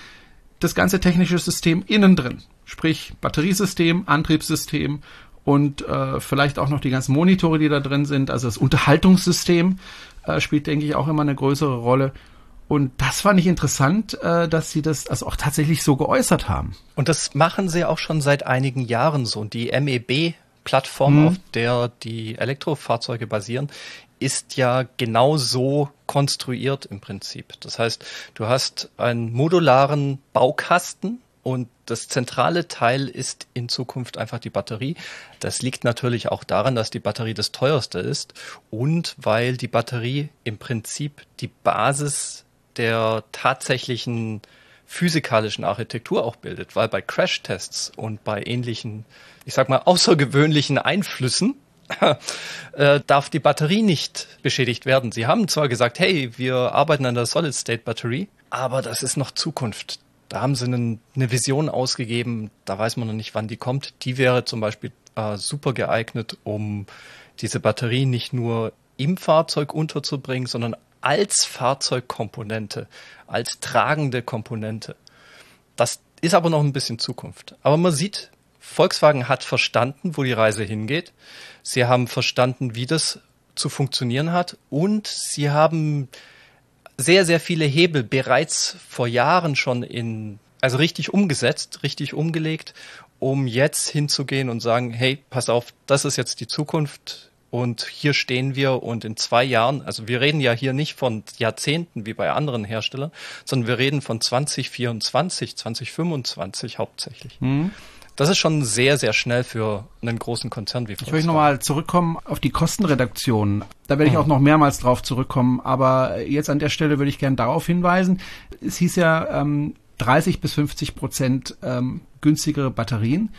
das ganze technische System innen drin. Sprich Batteriesystem, Antriebssystem und äh, vielleicht auch noch die ganzen Monitore, die da drin sind. Also das Unterhaltungssystem äh, spielt, denke ich, auch immer eine größere Rolle. Und das fand ich interessant, äh, dass sie das also auch tatsächlich so geäußert haben. Und das machen sie auch schon seit einigen Jahren so. Und die MEB-Plattform, mhm. auf der die Elektrofahrzeuge basieren, ist ja genau so konstruiert im Prinzip. Das heißt, du hast einen modularen Baukasten, und das zentrale Teil ist in Zukunft einfach die Batterie. Das liegt natürlich auch daran, dass die Batterie das teuerste ist und weil die Batterie im Prinzip die Basis der tatsächlichen physikalischen Architektur auch bildet, weil bei Crashtests und bei ähnlichen, ich sag mal, außergewöhnlichen Einflüssen äh, darf die Batterie nicht beschädigt werden. Sie haben zwar gesagt, hey, wir arbeiten an der Solid-State-Batterie, aber das ist noch Zukunft. Da haben sie einen, eine Vision ausgegeben, da weiß man noch nicht, wann die kommt. Die wäre zum Beispiel äh, super geeignet, um diese Batterie nicht nur im Fahrzeug unterzubringen, sondern als Fahrzeugkomponente, als tragende Komponente. Das ist aber noch ein bisschen Zukunft. Aber man sieht, Volkswagen hat verstanden, wo die Reise hingeht. Sie haben verstanden, wie das zu funktionieren hat und sie haben sehr, sehr viele Hebel bereits vor Jahren schon in, also richtig umgesetzt, richtig umgelegt, um jetzt hinzugehen und sagen, hey, pass auf, das ist jetzt die Zukunft und hier stehen wir und in zwei Jahren, also wir reden ja hier nicht von Jahrzehnten wie bei anderen Herstellern, sondern wir reden von 2024, 2025 hauptsächlich. Mhm. Das ist schon sehr, sehr schnell für einen großen Konzern wie Volkswagen. Ich möchte nochmal zurückkommen auf die Kostenreduktion. Da werde ich auch noch mehrmals drauf zurückkommen. Aber jetzt an der Stelle würde ich gerne darauf hinweisen. Es hieß ja ähm, 30 bis 50 Prozent ähm, günstigere Batterien.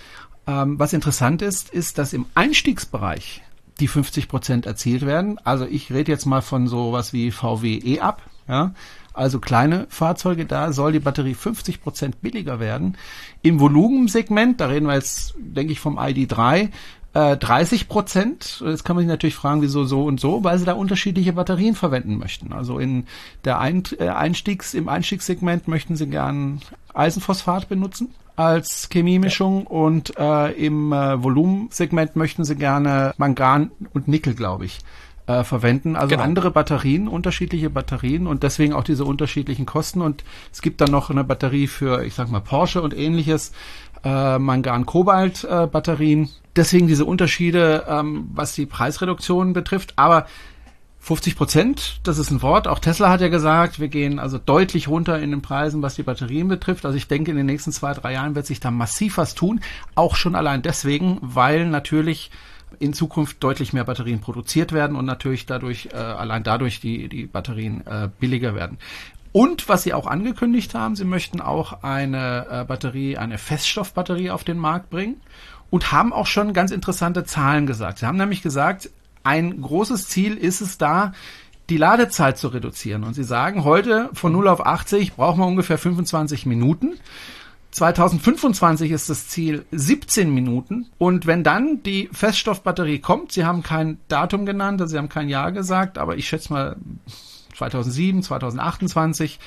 Ähm, was interessant ist, ist, dass im Einstiegsbereich die 50 Prozent erzielt werden. Also ich rede jetzt mal von sowas wie VW E-Up, ja. Also kleine Fahrzeuge, da soll die Batterie 50 Prozent billiger werden. Im Volumensegment, da reden wir jetzt, denke ich, vom ID3, äh, 30 Prozent. Jetzt kann man sich natürlich fragen, wieso so und so, weil sie da unterschiedliche Batterien verwenden möchten. Also in der äh, Einstiegs, im Einstiegssegment möchten sie gern Eisenphosphat benutzen als Chemiemischung ja. und äh, im äh, Volumensegment möchten sie gerne Mangan und Nickel, glaube ich, äh, verwenden. Also genau. andere Batterien, unterschiedliche Batterien und deswegen auch diese unterschiedlichen Kosten. Und es gibt dann noch eine Batterie für, ich sag mal, Porsche und ähnliches, äh, Mangan-Kobalt-Batterien. Äh, deswegen diese Unterschiede, ähm, was die Preisreduktion betrifft. Aber 50 Prozent, das ist ein Wort. Auch Tesla hat ja gesagt, wir gehen also deutlich runter in den Preisen, was die Batterien betrifft. Also ich denke, in den nächsten zwei, drei Jahren wird sich da massiv was tun. Auch schon allein deswegen, weil natürlich in Zukunft deutlich mehr Batterien produziert werden und natürlich dadurch, äh, allein dadurch die, die Batterien äh, billiger werden. Und was sie auch angekündigt haben, sie möchten auch eine äh, Batterie, eine Feststoffbatterie auf den Markt bringen und haben auch schon ganz interessante Zahlen gesagt. Sie haben nämlich gesagt, ein großes Ziel ist es da, die Ladezeit zu reduzieren. Und sie sagen, heute von 0 auf 80 brauchen wir ungefähr 25 Minuten. 2025 ist das Ziel 17 Minuten. Und wenn dann die Feststoffbatterie kommt, Sie haben kein Datum genannt, also Sie haben kein Jahr gesagt, aber ich schätze mal 2007, 2028,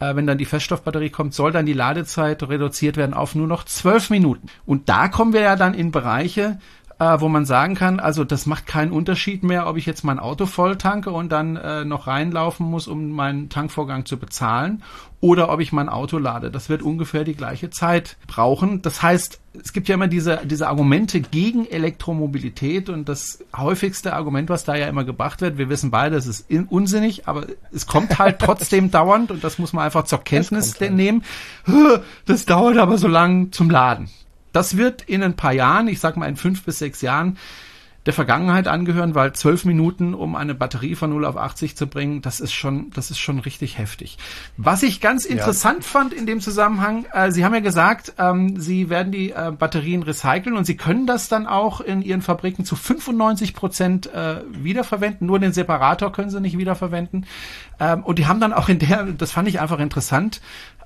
äh, wenn dann die Feststoffbatterie kommt, soll dann die Ladezeit reduziert werden auf nur noch 12 Minuten. Und da kommen wir ja dann in Bereiche, äh, wo man sagen kann, also das macht keinen Unterschied mehr, ob ich jetzt mein Auto voll tanke und dann äh, noch reinlaufen muss, um meinen Tankvorgang zu bezahlen, oder ob ich mein Auto lade. Das wird ungefähr die gleiche Zeit brauchen. Das heißt, es gibt ja immer diese, diese Argumente gegen Elektromobilität und das häufigste Argument, was da ja immer gebracht wird, wir wissen beide, es ist unsinnig, aber es kommt halt trotzdem dauernd und das muss man einfach zur Kenntnis halt. nehmen. Das dauert aber so lang zum Laden. Das wird in ein paar Jahren, ich sag mal in fünf bis sechs Jahren, der Vergangenheit angehören, weil zwölf Minuten, um eine Batterie von 0 auf 80 zu bringen, das ist schon, das ist schon richtig heftig. Was ich ganz interessant ja. fand in dem Zusammenhang, äh, Sie haben ja gesagt, ähm, Sie werden die äh, Batterien recyceln und Sie können das dann auch in Ihren Fabriken zu 95 Prozent äh, wiederverwenden. Nur den Separator können Sie nicht wiederverwenden. Ähm, und die haben dann auch in der, das fand ich einfach interessant,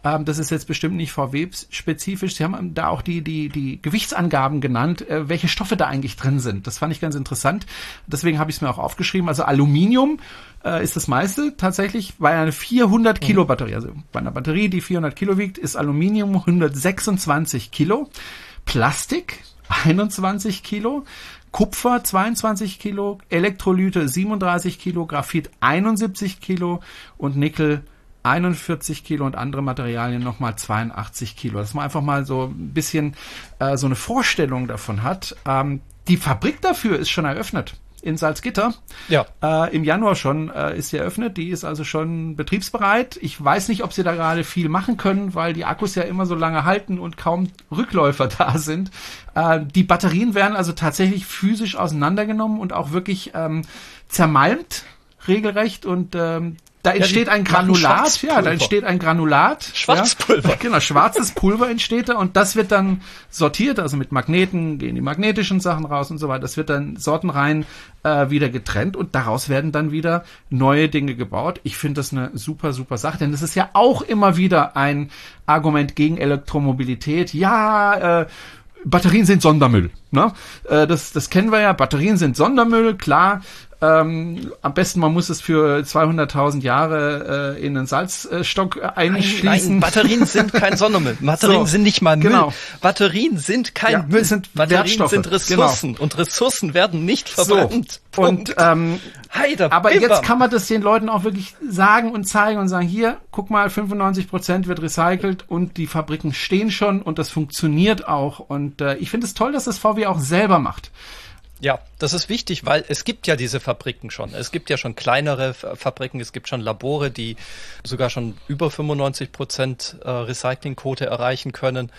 ähm, das ist jetzt bestimmt nicht VW-spezifisch. Sie haben da auch die, die, die Gewichtsangaben genannt, äh, welche Stoffe da eigentlich drin sind. Das fand ich ganz interessant. Deswegen habe ich es mir auch aufgeschrieben. Also Aluminium äh, ist das meiste tatsächlich bei einer 400 Kilo mhm. Batterie. Also bei einer Batterie, die 400 Kilo wiegt, ist Aluminium 126 Kilo. Plastik 21 Kilo. Kupfer 22 Kilo, Elektrolyte 37 Kilo, Graphit 71 Kilo und Nickel 41 Kilo und andere Materialien nochmal 82 Kilo. Dass man einfach mal so ein bisschen äh, so eine Vorstellung davon hat. Ähm, die Fabrik dafür ist schon eröffnet in Salzgitter. Ja. Äh, Im Januar schon äh, ist sie eröffnet. Die ist also schon betriebsbereit. Ich weiß nicht, ob sie da gerade viel machen können, weil die Akkus ja immer so lange halten und kaum Rückläufer da sind. Äh, die Batterien werden also tatsächlich physisch auseinandergenommen und auch wirklich ähm, zermalmt regelrecht und ähm, da entsteht ja, ein Granulat, ja, da entsteht ein Granulat. Schwarzpulver. Ja, genau, schwarzes Pulver entsteht da und das wird dann sortiert, also mit Magneten gehen die magnetischen Sachen raus und so weiter. Das wird dann sortenrein äh, wieder getrennt und daraus werden dann wieder neue Dinge gebaut. Ich finde das eine super, super Sache, denn das ist ja auch immer wieder ein Argument gegen Elektromobilität. Ja, äh, Batterien sind Sondermüll. Ne? Äh, das, das kennen wir ja. Batterien sind Sondermüll, klar. Ähm, am besten, man muss es für 200.000 Jahre äh, in einen Salzstock einschließen. Nein, nein, Batterien sind kein Sondermüll. Batterien so, sind nicht mal Müll. Genau. Batterien sind kein ja, Müll. Sind Batterien sind genau. Ressourcen genau. und Ressourcen werden nicht verbrannt. So. Und ähm, Heider, aber Bimba. jetzt kann man das den Leuten auch wirklich sagen und zeigen und sagen, hier, guck mal, 95 Prozent wird recycelt und die Fabriken stehen schon und das funktioniert auch. Und äh, ich finde es toll, dass das VW auch selber macht. Ja, das ist wichtig, weil es gibt ja diese Fabriken schon. Es gibt ja schon kleinere Fabriken, es gibt schon Labore, die sogar schon über 95 Prozent äh, Recyclingquote erreichen können.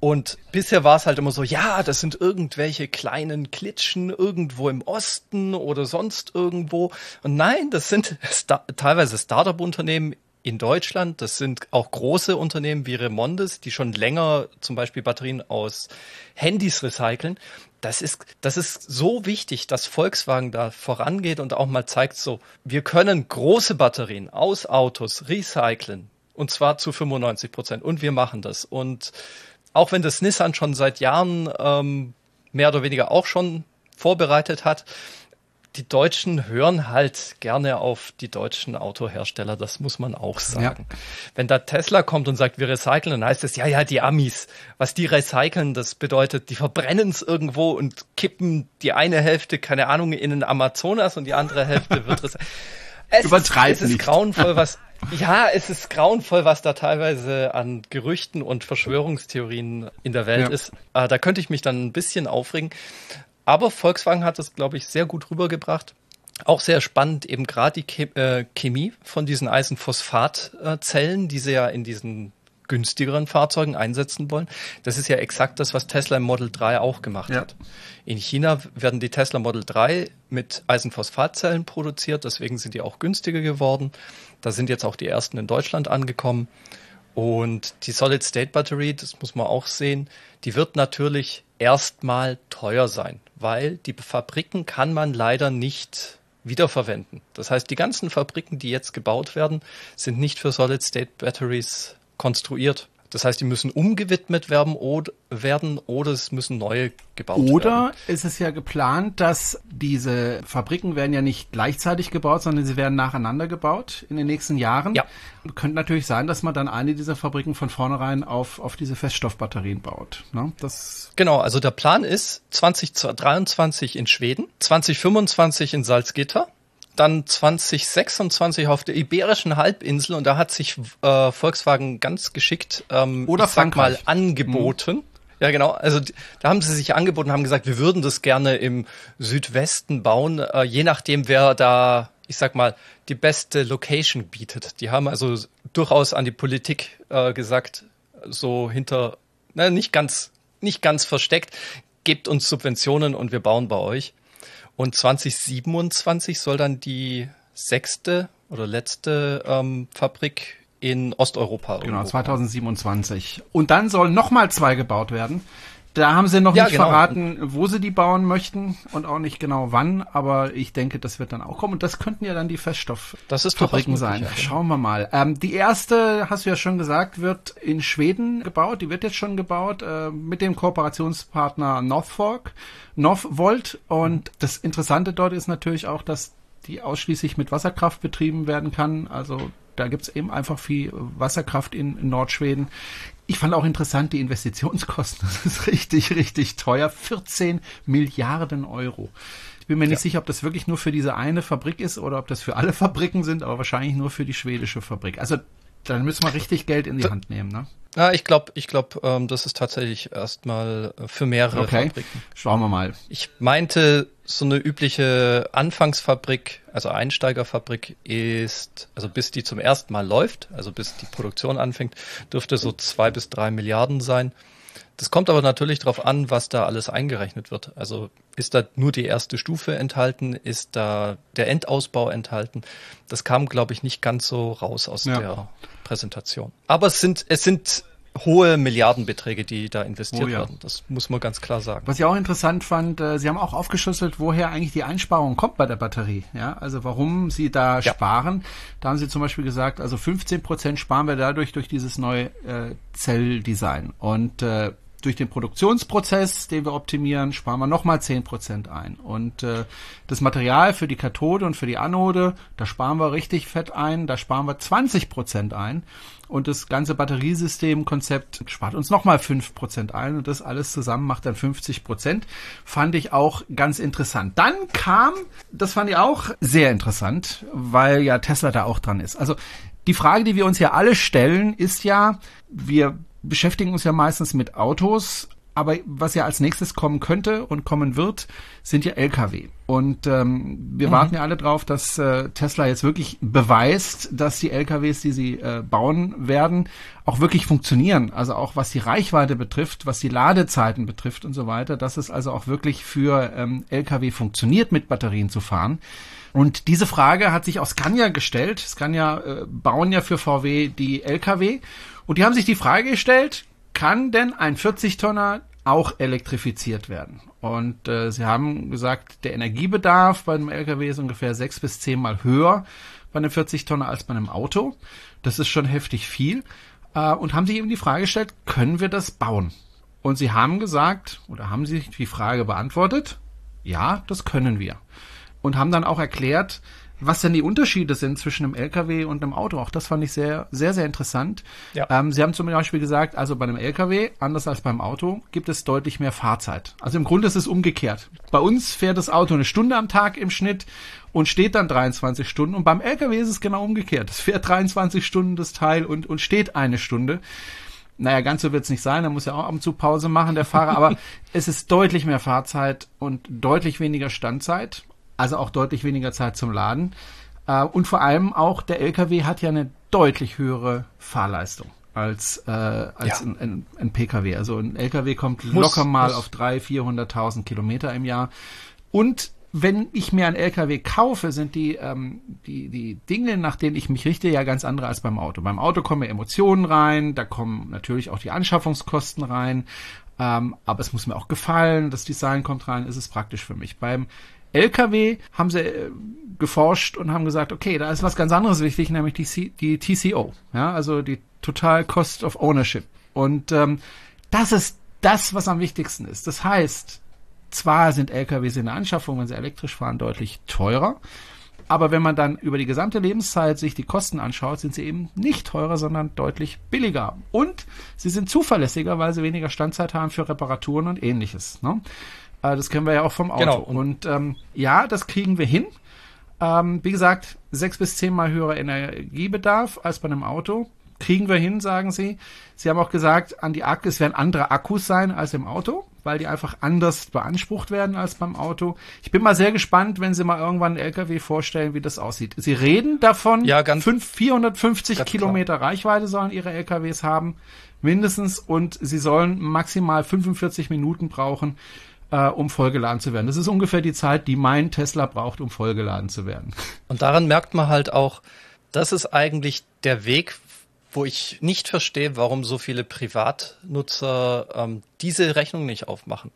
Und bisher war es halt immer so, ja, das sind irgendwelche kleinen Klitschen irgendwo im Osten oder sonst irgendwo. Und nein, das sind sta teilweise Startup-Unternehmen in Deutschland. Das sind auch große Unternehmen wie Remondes, die schon länger zum Beispiel Batterien aus Handys recyceln. Das ist, das ist so wichtig, dass Volkswagen da vorangeht und auch mal zeigt so, wir können große Batterien aus Autos recyceln. Und zwar zu 95 Prozent. Und wir machen das. Und auch wenn das Nissan schon seit Jahren ähm, mehr oder weniger auch schon vorbereitet hat, die Deutschen hören halt gerne auf die deutschen Autohersteller, das muss man auch sagen. Ja. Wenn da Tesla kommt und sagt, wir recyceln, dann heißt es, ja, ja, die Amis, was die recyceln, das bedeutet, die verbrennen es irgendwo und kippen die eine Hälfte, keine Ahnung, in den Amazonas und die andere Hälfte wird recycelt. Es, Übertreib es ist grauenvoll, was, ja, es ist grauenvoll, was da teilweise an Gerüchten und Verschwörungstheorien in der Welt ja. ist. Äh, da könnte ich mich dann ein bisschen aufregen. Aber Volkswagen hat es, glaube ich, sehr gut rübergebracht. Auch sehr spannend, eben gerade die äh, Chemie von diesen Eisenphosphatzellen, die sie ja in diesen günstigeren Fahrzeugen einsetzen wollen. Das ist ja exakt das, was Tesla im Model 3 auch gemacht ja. hat. In China werden die Tesla Model 3 mit Eisenphosphatzellen produziert, deswegen sind die auch günstiger geworden. Da sind jetzt auch die ersten in Deutschland angekommen. Und die Solid-State-Batterie, das muss man auch sehen, die wird natürlich erstmal teuer sein, weil die Fabriken kann man leider nicht wiederverwenden. Das heißt, die ganzen Fabriken, die jetzt gebaut werden, sind nicht für Solid-State-Batteries konstruiert. Das heißt, die müssen umgewidmet werden oder, werden oder es müssen neue gebaut oder werden. Oder ist es ja geplant, dass diese Fabriken werden ja nicht gleichzeitig gebaut, sondern sie werden nacheinander gebaut in den nächsten Jahren. Ja. Könnte natürlich sein, dass man dann eine dieser Fabriken von vornherein auf, auf diese Feststoffbatterien baut. Ne? Das genau, also der Plan ist 2023 in Schweden, 2025 in Salzgitter dann 2026 auf der Iberischen Halbinsel und da hat sich äh, Volkswagen ganz geschickt ähm, Oder ich sag mal angeboten. Mhm. Ja, genau. Also da haben sie sich angeboten, haben gesagt, wir würden das gerne im Südwesten bauen, äh, je nachdem, wer da, ich sag mal, die beste Location bietet. Die haben also durchaus an die Politik äh, gesagt, so hinter, na, nicht ganz, nicht ganz versteckt, gebt uns Subventionen und wir bauen bei euch. Und 2027 soll dann die sechste oder letzte ähm, Fabrik in Osteuropa. Genau, 2027. Und dann sollen nochmal zwei gebaut werden. Da haben sie noch ja, nicht genau. verraten, wo sie die bauen möchten und auch nicht genau wann, aber ich denke, das wird dann auch kommen und das könnten ja dann die Feststofffabriken sein. Möglich, Schauen wir mal. Ähm, die erste, hast du ja schon gesagt, wird in Schweden gebaut, die wird jetzt schon gebaut äh, mit dem Kooperationspartner Northfork, Northvolt und das Interessante dort ist natürlich auch, dass die ausschließlich mit Wasserkraft betrieben werden kann. Also da gibt's eben einfach viel Wasserkraft in Nordschweden. Ich fand auch interessant die Investitionskosten. Das ist richtig, richtig teuer. 14 Milliarden Euro. Ich bin mir nicht ja. sicher, ob das wirklich nur für diese eine Fabrik ist oder ob das für alle Fabriken sind, aber wahrscheinlich nur für die schwedische Fabrik. Also dann müssen wir richtig Geld in die Hand nehmen, ne? Ja, ich glaube, ich glaube, ähm, das ist tatsächlich erstmal äh, für mehrere okay. Fabriken. Schauen wir mal. Ich meinte, so eine übliche Anfangsfabrik, also Einsteigerfabrik ist, also bis die zum ersten Mal läuft, also bis die Produktion anfängt, dürfte so zwei bis drei Milliarden sein. Das kommt aber natürlich darauf an, was da alles eingerechnet wird. Also ist da nur die erste Stufe enthalten, ist da der Endausbau enthalten. Das kam, glaube ich, nicht ganz so raus aus ja. der Präsentation. Aber es sind, es sind hohe Milliardenbeträge, die da investiert oh, ja. werden. Das muss man ganz klar sagen. Was ich auch interessant fand, äh, Sie haben auch aufgeschlüsselt, woher eigentlich die Einsparung kommt bei der Batterie. Ja, also warum Sie da ja. sparen. Da haben Sie zum Beispiel gesagt, also 15 Prozent sparen wir dadurch durch dieses neue äh, Zelldesign. Und äh, durch den Produktionsprozess, den wir optimieren, sparen wir nochmal zehn Prozent ein. Und äh, das Material für die Kathode und für die Anode, da sparen wir richtig fett ein, da sparen wir 20% ein. Und das ganze Batteriesystemkonzept spart uns nochmal 5% ein. Und das alles zusammen macht dann 50%. Fand ich auch ganz interessant. Dann kam, das fand ich auch sehr interessant, weil ja Tesla da auch dran ist. Also die Frage, die wir uns ja alle stellen, ist ja, wir beschäftigen uns ja meistens mit Autos, aber was ja als nächstes kommen könnte und kommen wird, sind ja Lkw. Und ähm, wir mhm. warten ja alle drauf, dass äh, Tesla jetzt wirklich beweist, dass die Lkws, die sie äh, bauen werden, auch wirklich funktionieren. Also auch was die Reichweite betrifft, was die Ladezeiten betrifft und so weiter, dass es also auch wirklich für ähm, Lkw funktioniert, mit Batterien zu fahren. Und diese Frage hat sich auch Scania gestellt. Scania äh, bauen ja für VW die Lkw. Und die haben sich die Frage gestellt, kann denn ein 40-Tonner auch elektrifiziert werden? Und äh, sie haben gesagt, der Energiebedarf bei einem Lkw ist ungefähr sechs bis zehnmal höher bei einem 40-Tonner als bei einem Auto. Das ist schon heftig viel. Äh, und haben sich eben die Frage gestellt, können wir das bauen? Und sie haben gesagt, oder haben sie die Frage beantwortet, ja, das können wir und haben dann auch erklärt, was denn die Unterschiede sind zwischen einem LKW und einem Auto. Auch das fand ich sehr, sehr, sehr interessant. Ja. Ähm, Sie haben zum Beispiel gesagt, also bei einem LKW, anders als beim Auto, gibt es deutlich mehr Fahrzeit. Also im Grunde ist es umgekehrt. Bei uns fährt das Auto eine Stunde am Tag im Schnitt und steht dann 23 Stunden. Und beim LKW ist es genau umgekehrt. Es fährt 23 Stunden das Teil und, und steht eine Stunde. Naja, ganz so wird es nicht sein, er muss ja auch ab und zu Pause machen, der Fahrer, aber es ist deutlich mehr Fahrzeit und deutlich weniger Standzeit also auch deutlich weniger Zeit zum Laden. Äh, und vor allem auch der LKW hat ja eine deutlich höhere Fahrleistung als, äh, als ja. ein, ein, ein, PKW. Also ein LKW kommt muss, locker mal muss. auf 300.000, 400.000 Kilometer im Jahr. Und wenn ich mir ein LKW kaufe, sind die, ähm, die, die Dinge, nach denen ich mich richte, ja ganz andere als beim Auto. Beim Auto kommen Emotionen rein, da kommen natürlich auch die Anschaffungskosten rein, ähm, aber es muss mir auch gefallen, das Design kommt rein, ist es praktisch für mich. Beim LKW haben sie äh, geforscht und haben gesagt, okay, da ist was ganz anderes wichtig, nämlich die, C die TCO, ja, also die Total Cost of Ownership. Und ähm, das ist das, was am wichtigsten ist. Das heißt, zwar sind LKWs in der Anschaffung, wenn sie elektrisch fahren, deutlich teurer, aber wenn man dann über die gesamte Lebenszeit sich die Kosten anschaut, sind sie eben nicht teurer, sondern deutlich billiger. Und sie sind zuverlässiger, weil sie weniger Standzeit haben für Reparaturen und ähnliches. Ne? Äh, das kennen wir ja auch vom Auto. Genau. Und, ähm, ja, das kriegen wir hin. Ähm, wie gesagt, sechs bis zehnmal höherer Energiebedarf als bei einem Auto. Kriegen wir hin, sagen sie. Sie haben auch gesagt, an die Akkus werden andere Akkus sein als im Auto, weil die einfach anders beansprucht werden als beim Auto. Ich bin mal sehr gespannt, wenn sie mal irgendwann einen LKW vorstellen, wie das aussieht. Sie reden davon, ja, ganz, 5, 450 ganz Kilometer klar. Reichweite sollen ihre LKWs haben, mindestens, und sie sollen maximal 45 Minuten brauchen, äh, um vollgeladen zu werden. Das ist ungefähr die Zeit, die mein Tesla braucht, um vollgeladen zu werden. Und daran merkt man halt auch, das ist eigentlich der Weg, wo ich nicht verstehe, warum so viele Privatnutzer ähm, diese Rechnung nicht aufmachen.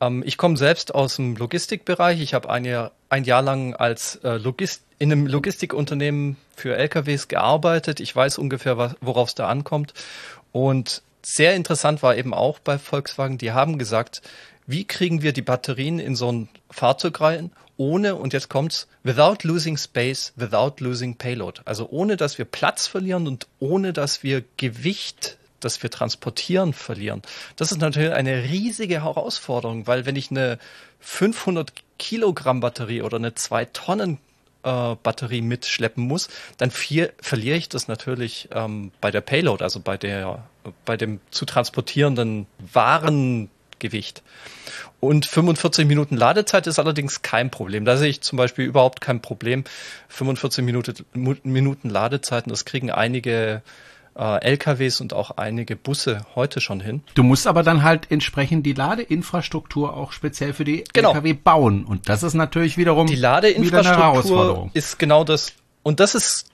Ähm, ich komme selbst aus dem Logistikbereich. Ich habe ein Jahr, ein Jahr lang als äh, Logist in einem Logistikunternehmen für LKWs gearbeitet. Ich weiß ungefähr, worauf es da ankommt. Und sehr interessant war eben auch bei Volkswagen, die haben gesagt, wie kriegen wir die Batterien in so ein Fahrzeug rein, ohne, und jetzt kommt's, without losing space, without losing payload. Also ohne, dass wir Platz verlieren und ohne, dass wir Gewicht, das wir transportieren, verlieren. Das ist natürlich eine riesige Herausforderung, weil wenn ich eine 500 Kilogramm Batterie oder eine 2 Tonnen äh, Batterie mitschleppen muss, dann vier, verliere ich das natürlich ähm, bei der Payload, also bei der bei dem zu transportierenden Waren Gewicht. Und 45 Minuten Ladezeit ist allerdings kein Problem. Da sehe ich zum Beispiel überhaupt kein Problem. 45 Minuten, Minuten Ladezeiten, das kriegen einige äh, LKWs und auch einige Busse heute schon hin. Du musst aber dann halt entsprechend die Ladeinfrastruktur auch speziell für die genau. LKW bauen. Und das ist natürlich wiederum die Ladeinfrastruktur ist genau das. Und das ist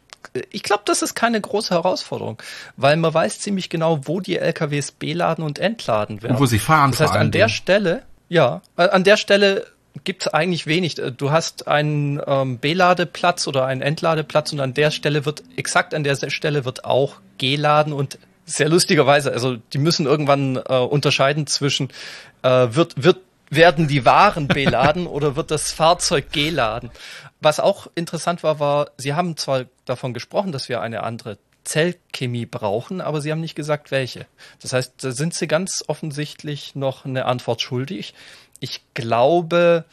ich glaube, das ist keine große Herausforderung, weil man weiß ziemlich genau, wo die LKWs beladen und entladen werden. Und wo sie fahren. Das heißt, an der Stelle, ja, äh, an der Stelle gibt es eigentlich wenig. Äh, du hast einen ähm, Beladeplatz oder einen Entladeplatz und an der Stelle wird, exakt an der Stelle wird auch geladen und sehr lustigerweise, also die müssen irgendwann äh, unterscheiden zwischen äh, wird, wird werden die Waren beladen oder wird das Fahrzeug geladen? Was auch interessant war, war, Sie haben zwar davon gesprochen, dass wir eine andere Zellchemie brauchen, aber Sie haben nicht gesagt, welche. Das heißt, da sind Sie ganz offensichtlich noch eine Antwort schuldig. Ich glaube,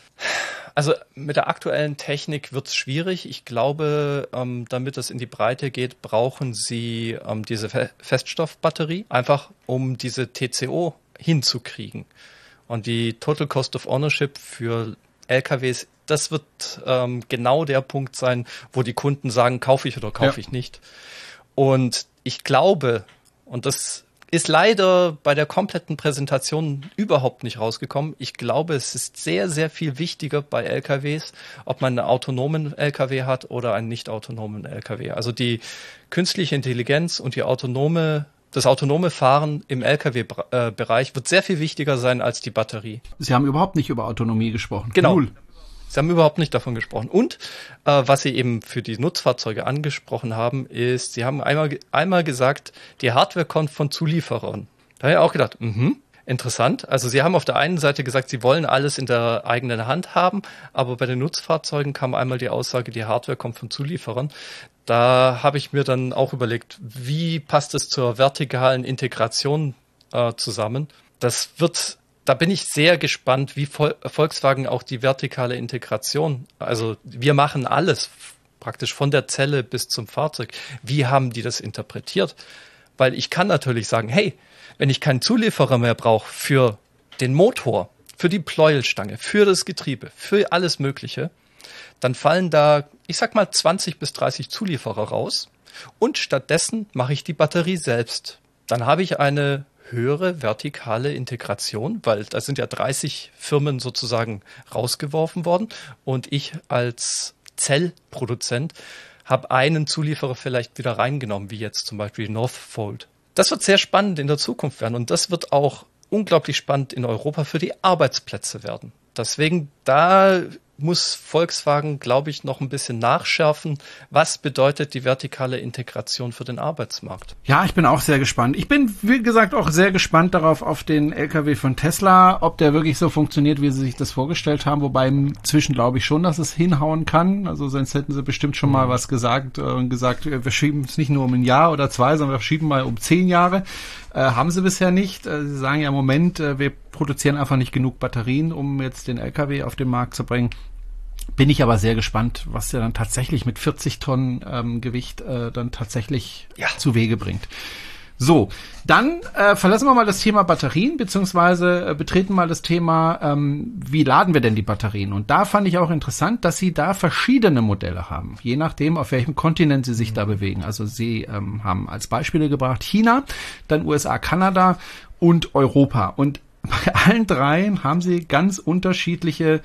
also mit der aktuellen Technik wird es schwierig. Ich glaube, ähm, damit es in die Breite geht, brauchen Sie ähm, diese Fe Feststoffbatterie, einfach um diese TCO hinzukriegen. Und die Total Cost of Ownership für LKWs, das wird ähm, genau der Punkt sein, wo die Kunden sagen, kaufe ich oder kaufe ja. ich nicht. Und ich glaube, und das ist leider bei der kompletten Präsentation überhaupt nicht rausgekommen. Ich glaube, es ist sehr, sehr viel wichtiger bei LKWs, ob man einen autonomen LKW hat oder einen nicht autonomen LKW. Also die künstliche Intelligenz und die autonome das autonome Fahren im Lkw-Bereich wird sehr viel wichtiger sein als die Batterie. Sie haben überhaupt nicht über Autonomie gesprochen. Genau. Null. Sie haben überhaupt nicht davon gesprochen. Und äh, was Sie eben für die Nutzfahrzeuge angesprochen haben, ist, Sie haben einmal, einmal gesagt, die Hardware kommt von Zulieferern. Da habe ich auch gedacht, mhm, interessant. Also Sie haben auf der einen Seite gesagt, Sie wollen alles in der eigenen Hand haben, aber bei den Nutzfahrzeugen kam einmal die Aussage, die Hardware kommt von Zulieferern. Da habe ich mir dann auch überlegt, wie passt es zur vertikalen Integration äh, zusammen? Das wird da bin ich sehr gespannt, wie Volkswagen auch die vertikale Integration, also wir machen alles praktisch von der Zelle bis zum Fahrzeug. Wie haben die das interpretiert? Weil ich kann natürlich sagen, hey, wenn ich keinen Zulieferer mehr brauche für den Motor, für die Pleuelstange, für das Getriebe, für alles Mögliche, dann fallen da, ich sag mal, 20 bis 30 Zulieferer raus und stattdessen mache ich die Batterie selbst. Dann habe ich eine höhere vertikale Integration, weil da sind ja 30 Firmen sozusagen rausgeworfen worden und ich als Zellproduzent habe einen Zulieferer vielleicht wieder reingenommen, wie jetzt zum Beispiel Northfold. Das wird sehr spannend in der Zukunft werden und das wird auch unglaublich spannend in Europa für die Arbeitsplätze werden. Deswegen da muss Volkswagen, glaube ich, noch ein bisschen nachschärfen. Was bedeutet die vertikale Integration für den Arbeitsmarkt? Ja, ich bin auch sehr gespannt. Ich bin, wie gesagt, auch sehr gespannt darauf, auf den LKW von Tesla, ob der wirklich so funktioniert, wie sie sich das vorgestellt haben. Wobei inzwischen glaube ich schon, dass es hinhauen kann. Also sonst hätten sie bestimmt schon mal mhm. was gesagt äh, und gesagt, wir schieben es nicht nur um ein Jahr oder zwei, sondern wir schieben mal um zehn Jahre. Äh, haben sie bisher nicht. Äh, sie sagen ja im Moment, äh, wir produzieren einfach nicht genug Batterien, um jetzt den LKW auf den Markt zu bringen. Bin ich aber sehr gespannt, was der dann tatsächlich mit 40 Tonnen ähm, Gewicht äh, dann tatsächlich ja. zu Wege bringt. So, dann äh, verlassen wir mal das Thema Batterien, beziehungsweise äh, betreten mal das Thema, ähm, wie laden wir denn die Batterien? Und da fand ich auch interessant, dass sie da verschiedene Modelle haben, je nachdem, auf welchem Kontinent sie sich mhm. da bewegen. Also sie ähm, haben als Beispiele gebracht China, dann USA, Kanada und Europa. Und bei allen dreien haben sie ganz unterschiedliche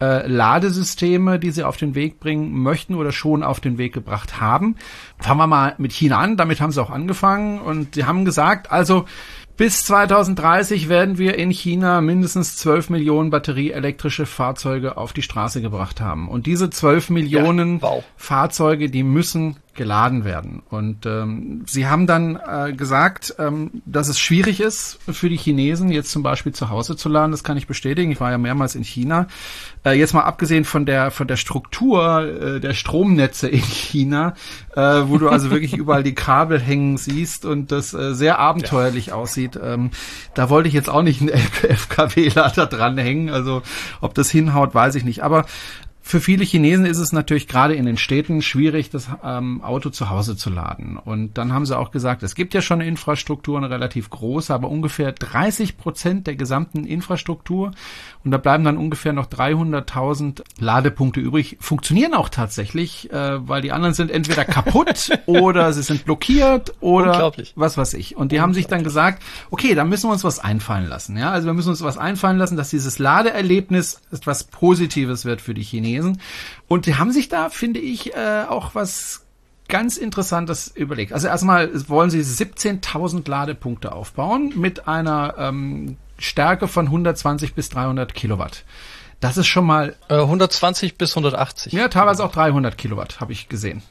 äh, Ladesysteme, die sie auf den Weg bringen möchten oder schon auf den Weg gebracht haben. Fangen wir mal mit China an, damit haben sie auch angefangen und sie haben gesagt, also bis 2030 werden wir in China mindestens 12 Millionen batterieelektrische Fahrzeuge auf die Straße gebracht haben. Und diese 12 Millionen ja, wow. Fahrzeuge, die müssen geladen werden. Und ähm, sie haben dann äh, gesagt, ähm, dass es schwierig ist für die Chinesen, jetzt zum Beispiel zu Hause zu laden. Das kann ich bestätigen. Ich war ja mehrmals in China. Äh, jetzt mal abgesehen von der von der Struktur äh, der Stromnetze in China, äh, wo du also wirklich überall die Kabel hängen siehst und das äh, sehr abenteuerlich ja. aussieht. Ähm, da wollte ich jetzt auch nicht einen FKW-Lader dranhängen. Also ob das hinhaut, weiß ich nicht. Aber für viele Chinesen ist es natürlich gerade in den Städten schwierig, das ähm, Auto zu Hause zu laden. Und dann haben sie auch gesagt, es gibt ja schon eine Infrastruktur, eine relativ große, aber ungefähr 30 Prozent der gesamten Infrastruktur. Und da bleiben dann ungefähr noch 300.000 Ladepunkte übrig. Funktionieren auch tatsächlich, äh, weil die anderen sind entweder kaputt oder sie sind blockiert oder was weiß ich. Und die haben sich dann gesagt, okay, da müssen wir uns was einfallen lassen. Ja, also wir müssen uns was einfallen lassen, dass dieses Ladeerlebnis etwas Positives wird für die Chinesen. Und die haben sich da, finde ich, äh, auch was ganz Interessantes überlegt. Also erstmal wollen sie 17.000 Ladepunkte aufbauen mit einer ähm, Stärke von 120 bis 300 Kilowatt. Das ist schon mal äh, 120 bis 180. Ja, teilweise auch 300 Kilowatt habe ich gesehen.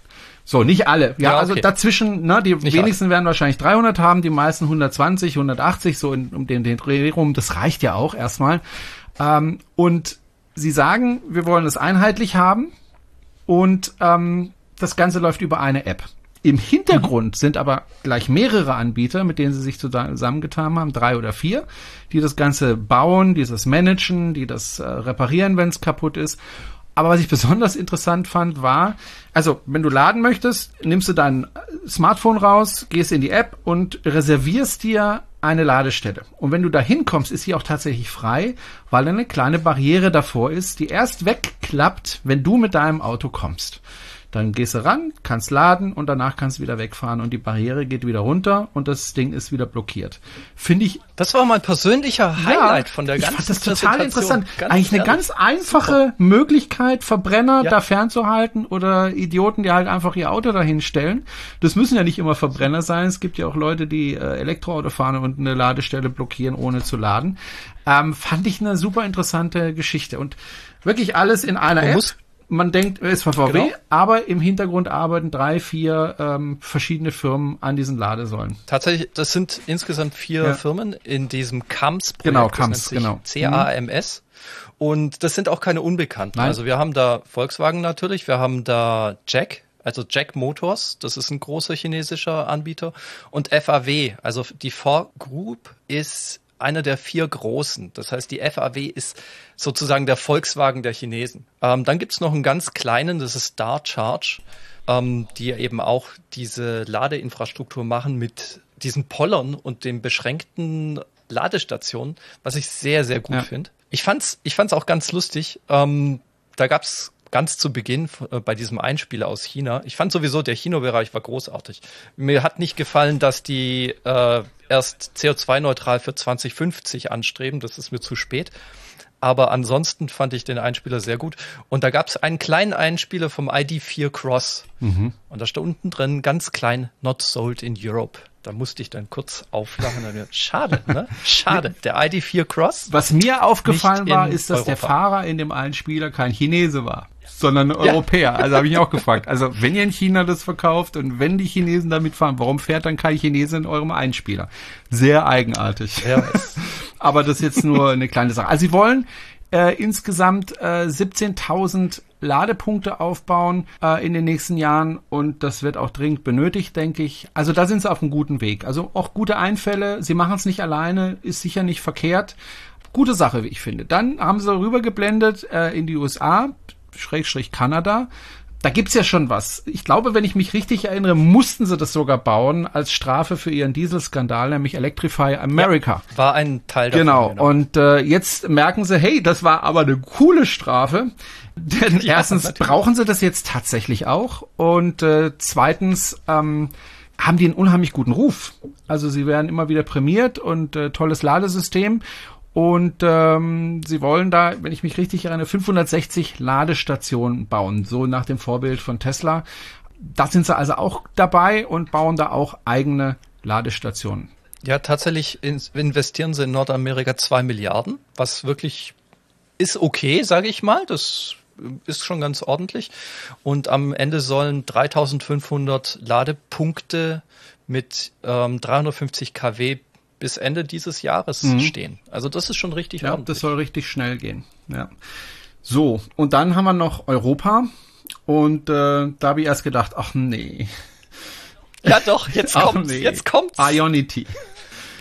So, nicht alle. Ja, ja also okay. also dazwischen, ne, die nicht wenigsten alle. werden wahrscheinlich 300 haben, die meisten 120, 180, so in, um den, den Dreh rum. Das reicht ja auch erstmal. Ähm, und Sie sagen, wir wollen es einheitlich haben und ähm, das Ganze läuft über eine App. Im Hintergrund sind aber gleich mehrere Anbieter, mit denen sie sich zusammengetan haben, drei oder vier, die das Ganze bauen, die das managen, die das äh, reparieren, wenn es kaputt ist. Aber was ich besonders interessant fand, war, also wenn du laden möchtest, nimmst du dein Smartphone raus, gehst in die App und reservierst dir eine Ladestelle. Und wenn du da hinkommst, ist sie auch tatsächlich frei, weil eine kleine Barriere davor ist, die erst wegklappt, wenn du mit deinem Auto kommst. Dann gehst du ran, kannst laden und danach kannst du wieder wegfahren und die Barriere geht wieder runter und das Ding ist wieder blockiert. Finde ich. Das war mein persönlicher Highlight ja, von der ganzen Ich fand das total interessant. Ganz Eigentlich eine ganz einfache Super. Möglichkeit, Verbrenner ja. da fernzuhalten oder Idioten, die halt einfach ihr Auto dahin stellen. Das müssen ja nicht immer Verbrenner sein. Es gibt ja auch Leute, die äh, Elektroauto fahren und eine Ladestelle blockieren, ohne zu laden. Ähm, fand ich eine super interessante Geschichte und wirklich alles in einer App man denkt, es war VW, genau. aber im Hintergrund arbeiten drei, vier ähm, verschiedene Firmen an diesen Ladesäulen. Tatsächlich, das sind insgesamt vier ja. Firmen in diesem CAMS-Projekt. Genau, CAMS, genau. C-A-M-S. Und das sind auch keine Unbekannten. Nein. Also wir haben da Volkswagen natürlich, wir haben da Jack, also Jack Motors, das ist ein großer chinesischer Anbieter, und FAW, also die Ford Group ist einer der vier großen. Das heißt, die FAW ist sozusagen der Volkswagen der Chinesen. Ähm, dann gibt's noch einen ganz kleinen, das ist Star Charge, ähm, die eben auch diese Ladeinfrastruktur machen mit diesen Pollern und den beschränkten Ladestationen, was ich sehr, sehr gut ja. finde. Ich fand's, ich fand's auch ganz lustig. Ähm, da gab's ganz zu Beginn äh, bei diesem Einspieler aus China. Ich fand sowieso, der Chino-Bereich war großartig. Mir hat nicht gefallen, dass die äh, erst CO2-neutral für 2050 anstreben. Das ist mir zu spät. Aber ansonsten fand ich den Einspieler sehr gut. Und da gab es einen kleinen Einspieler vom ID4 Cross. Mhm. Und da stand unten drin ganz klein, not sold in Europe. Da musste ich dann kurz auflachen. Schade, ne? Schade. Der ID4 Cross. Was mir aufgefallen war, ist, dass Europa. der Fahrer in dem Einspieler kein Chinese war sondern ja. Europäer. Also habe ich mich auch gefragt. Also wenn ihr in China das verkauft und wenn die Chinesen damit fahren, warum fährt dann kein Chinese in eurem Einspieler? Sehr eigenartig. Ja, Aber das ist jetzt nur eine kleine Sache. Also sie wollen äh, insgesamt äh, 17.000 Ladepunkte aufbauen äh, in den nächsten Jahren und das wird auch dringend benötigt, denke ich. Also da sind sie auf einem guten Weg. Also auch gute Einfälle. Sie machen es nicht alleine, ist sicher nicht verkehrt. Gute Sache, wie ich finde. Dann haben sie rübergeblendet äh, in die USA. Schrägstrich Kanada. Da gibt's ja schon was. Ich glaube, wenn ich mich richtig erinnere, mussten sie das sogar bauen als Strafe für ihren Dieselskandal, nämlich Electrify America. Ja, war ein Teil davon. Genau. genau. Und äh, jetzt merken sie, hey, das war aber eine coole Strafe. Denn ja, erstens natürlich. brauchen sie das jetzt tatsächlich auch. Und äh, zweitens ähm, haben die einen unheimlich guten Ruf. Also sie werden immer wieder prämiert und äh, tolles Ladesystem. Und ähm, sie wollen da, wenn ich mich richtig erinnere, 560 Ladestationen bauen, so nach dem Vorbild von Tesla. Da sind sie also auch dabei und bauen da auch eigene Ladestationen. Ja, tatsächlich investieren sie in Nordamerika zwei Milliarden, was wirklich ist okay, sage ich mal. Das ist schon ganz ordentlich. Und am Ende sollen 3500 Ladepunkte mit ähm, 350 kW bis Ende dieses Jahres mhm. stehen. Also das ist schon richtig ja, ordentlich. das soll richtig schnell gehen. Ja. So, und dann haben wir noch Europa. Und äh, da habe ich erst gedacht, ach nee. Ja doch, jetzt kommt nee. jetzt kommt's. Ionity.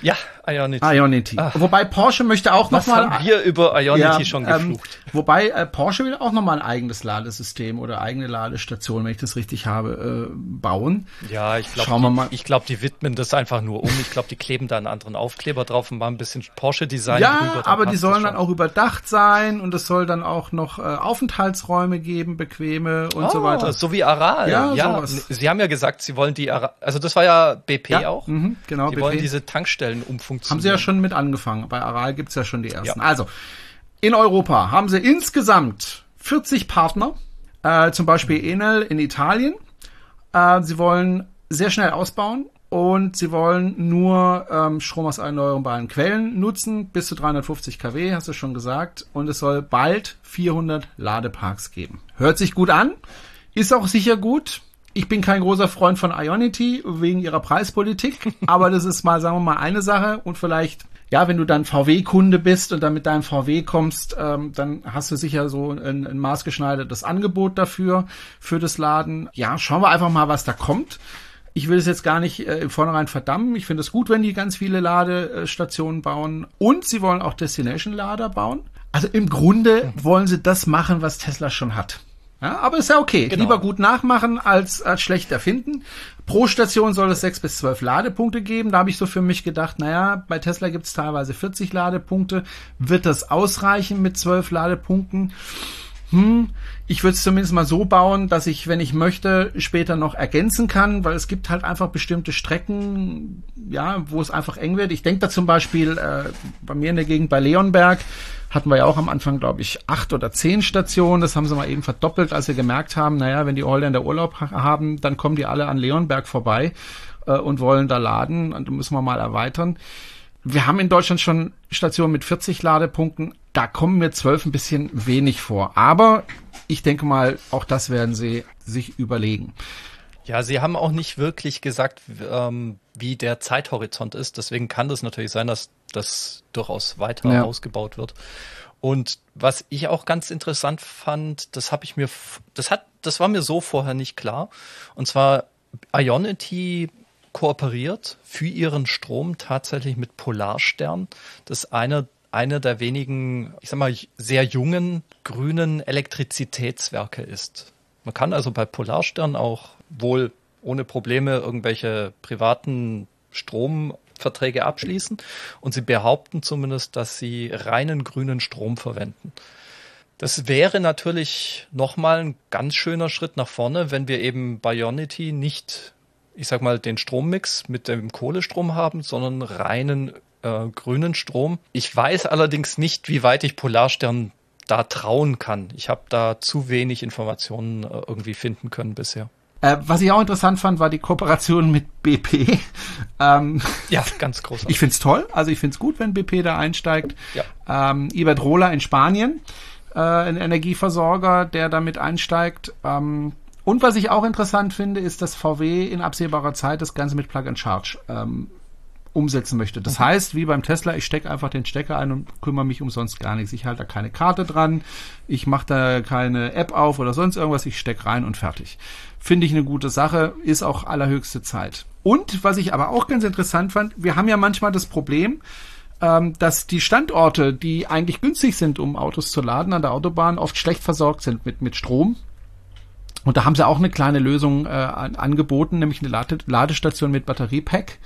Ja, Ionity. Ionity. Ach. Wobei Porsche möchte auch Was noch mal. haben wir über Ionity ja, schon ähm, geflucht? Ähm, wobei äh, Porsche will auch noch mal ein eigenes Ladesystem oder eigene Ladestation, wenn ich das richtig habe, äh, bauen. Ja, ich glaube, die, ich glaube, die widmen das einfach nur um. Ich glaube, die kleben da einen anderen Aufkleber drauf und machen ein bisschen Porsche-Design ja, drüber. aber die sollen dann auch überdacht sein und es soll dann auch noch äh, Aufenthaltsräume geben, bequeme und oh, so weiter. So wie Aral. Ja, ja sowas. Sie haben ja gesagt, Sie wollen die Aral, also das war ja BP ja, auch. Mh, genau. Die BP. wollen diese Tankstellen umfunktionieren. Haben sie ja schon mit angefangen. Bei Aral gibt's ja schon die ersten. Ja. Also, in Europa haben sie insgesamt 40 Partner, äh, zum Beispiel Enel in Italien. Äh, sie wollen sehr schnell ausbauen und sie wollen nur ähm, Strom aus erneuerbaren Quellen nutzen, bis zu 350 kW, hast du schon gesagt. Und es soll bald 400 Ladeparks geben. Hört sich gut an, ist auch sicher gut. Ich bin kein großer Freund von Ionity wegen ihrer Preispolitik, aber das ist mal, sagen wir mal, eine Sache und vielleicht ja, wenn du dann VW-Kunde bist und dann mit deinem VW kommst, ähm, dann hast du sicher so ein, ein maßgeschneidertes Angebot dafür, für das Laden. Ja, schauen wir einfach mal, was da kommt. Ich will es jetzt gar nicht äh, im Vornherein verdammen. Ich finde es gut, wenn die ganz viele Ladestationen bauen. Und sie wollen auch Destination-Lader bauen. Also im Grunde wollen sie das machen, was Tesla schon hat. Ja, aber ist ja okay. Genau. Lieber gut nachmachen als, als schlecht erfinden. Pro Station soll es sechs bis zwölf Ladepunkte geben. Da habe ich so für mich gedacht, naja, bei Tesla gibt es teilweise 40 Ladepunkte. Wird das ausreichen mit zwölf Ladepunkten? Hm, ich würde es zumindest mal so bauen, dass ich, wenn ich möchte, später noch ergänzen kann, weil es gibt halt einfach bestimmte Strecken, ja, wo es einfach eng wird. Ich denke da zum Beispiel äh, bei mir in der Gegend bei Leonberg hatten wir ja auch am Anfang, glaube ich, acht oder zehn Stationen. Das haben sie mal eben verdoppelt, als sie gemerkt haben, naja, wenn die Holländer Urlaub ha haben, dann kommen die alle an Leonberg vorbei äh, und wollen da laden. Und da müssen wir mal erweitern. Wir haben in Deutschland schon Stationen mit 40 Ladepunkten. Da kommen mir zwölf ein bisschen wenig vor. Aber ich denke mal, auch das werden sie sich überlegen. Ja, sie haben auch nicht wirklich gesagt, ähm, wie der Zeithorizont ist. Deswegen kann das natürlich sein, dass das durchaus weiter ja. ausgebaut wird. Und was ich auch ganz interessant fand, das habe ich mir, das hat, das war mir so vorher nicht klar. Und zwar Ionity kooperiert für ihren Strom tatsächlich mit Polarstern. Das ist eine, eine der wenigen, ich sag mal, sehr jungen grünen Elektrizitätswerke ist. Man kann also bei Polarstern auch wohl ohne Probleme irgendwelche privaten Stromverträge abschließen und sie behaupten zumindest, dass sie reinen grünen Strom verwenden. Das wäre natürlich nochmal ein ganz schöner Schritt nach vorne, wenn wir eben bei Ionity nicht ich sag mal, den Strommix mit dem Kohlestrom haben, sondern reinen äh, grünen Strom. Ich weiß allerdings nicht, wie weit ich Polarstern da trauen kann. Ich habe da zu wenig Informationen äh, irgendwie finden können bisher. Äh, was ich auch interessant fand, war die Kooperation mit BP. ähm, ja, ganz großartig. Ich find's toll. Also ich find's gut, wenn BP da einsteigt. Ja. Ähm, Iberdrola in Spanien, äh, ein Energieversorger, der damit einsteigt. Ähm, und was ich auch interessant finde, ist, dass VW in absehbarer Zeit das Ganze mit Plug and Charge ähm, umsetzen möchte. Das mhm. heißt, wie beim Tesla, ich stecke einfach den Stecker ein und kümmere mich um sonst gar nichts. Ich halte da keine Karte dran, ich mache da keine App auf oder sonst irgendwas, ich stecke rein und fertig. Finde ich eine gute Sache, ist auch allerhöchste Zeit. Und was ich aber auch ganz interessant fand, wir haben ja manchmal das Problem, ähm, dass die Standorte, die eigentlich günstig sind, um Autos zu laden an der Autobahn, oft schlecht versorgt sind mit, mit Strom und da haben sie auch eine kleine Lösung äh, angeboten, nämlich eine Lade Ladestation mit Batteriepack.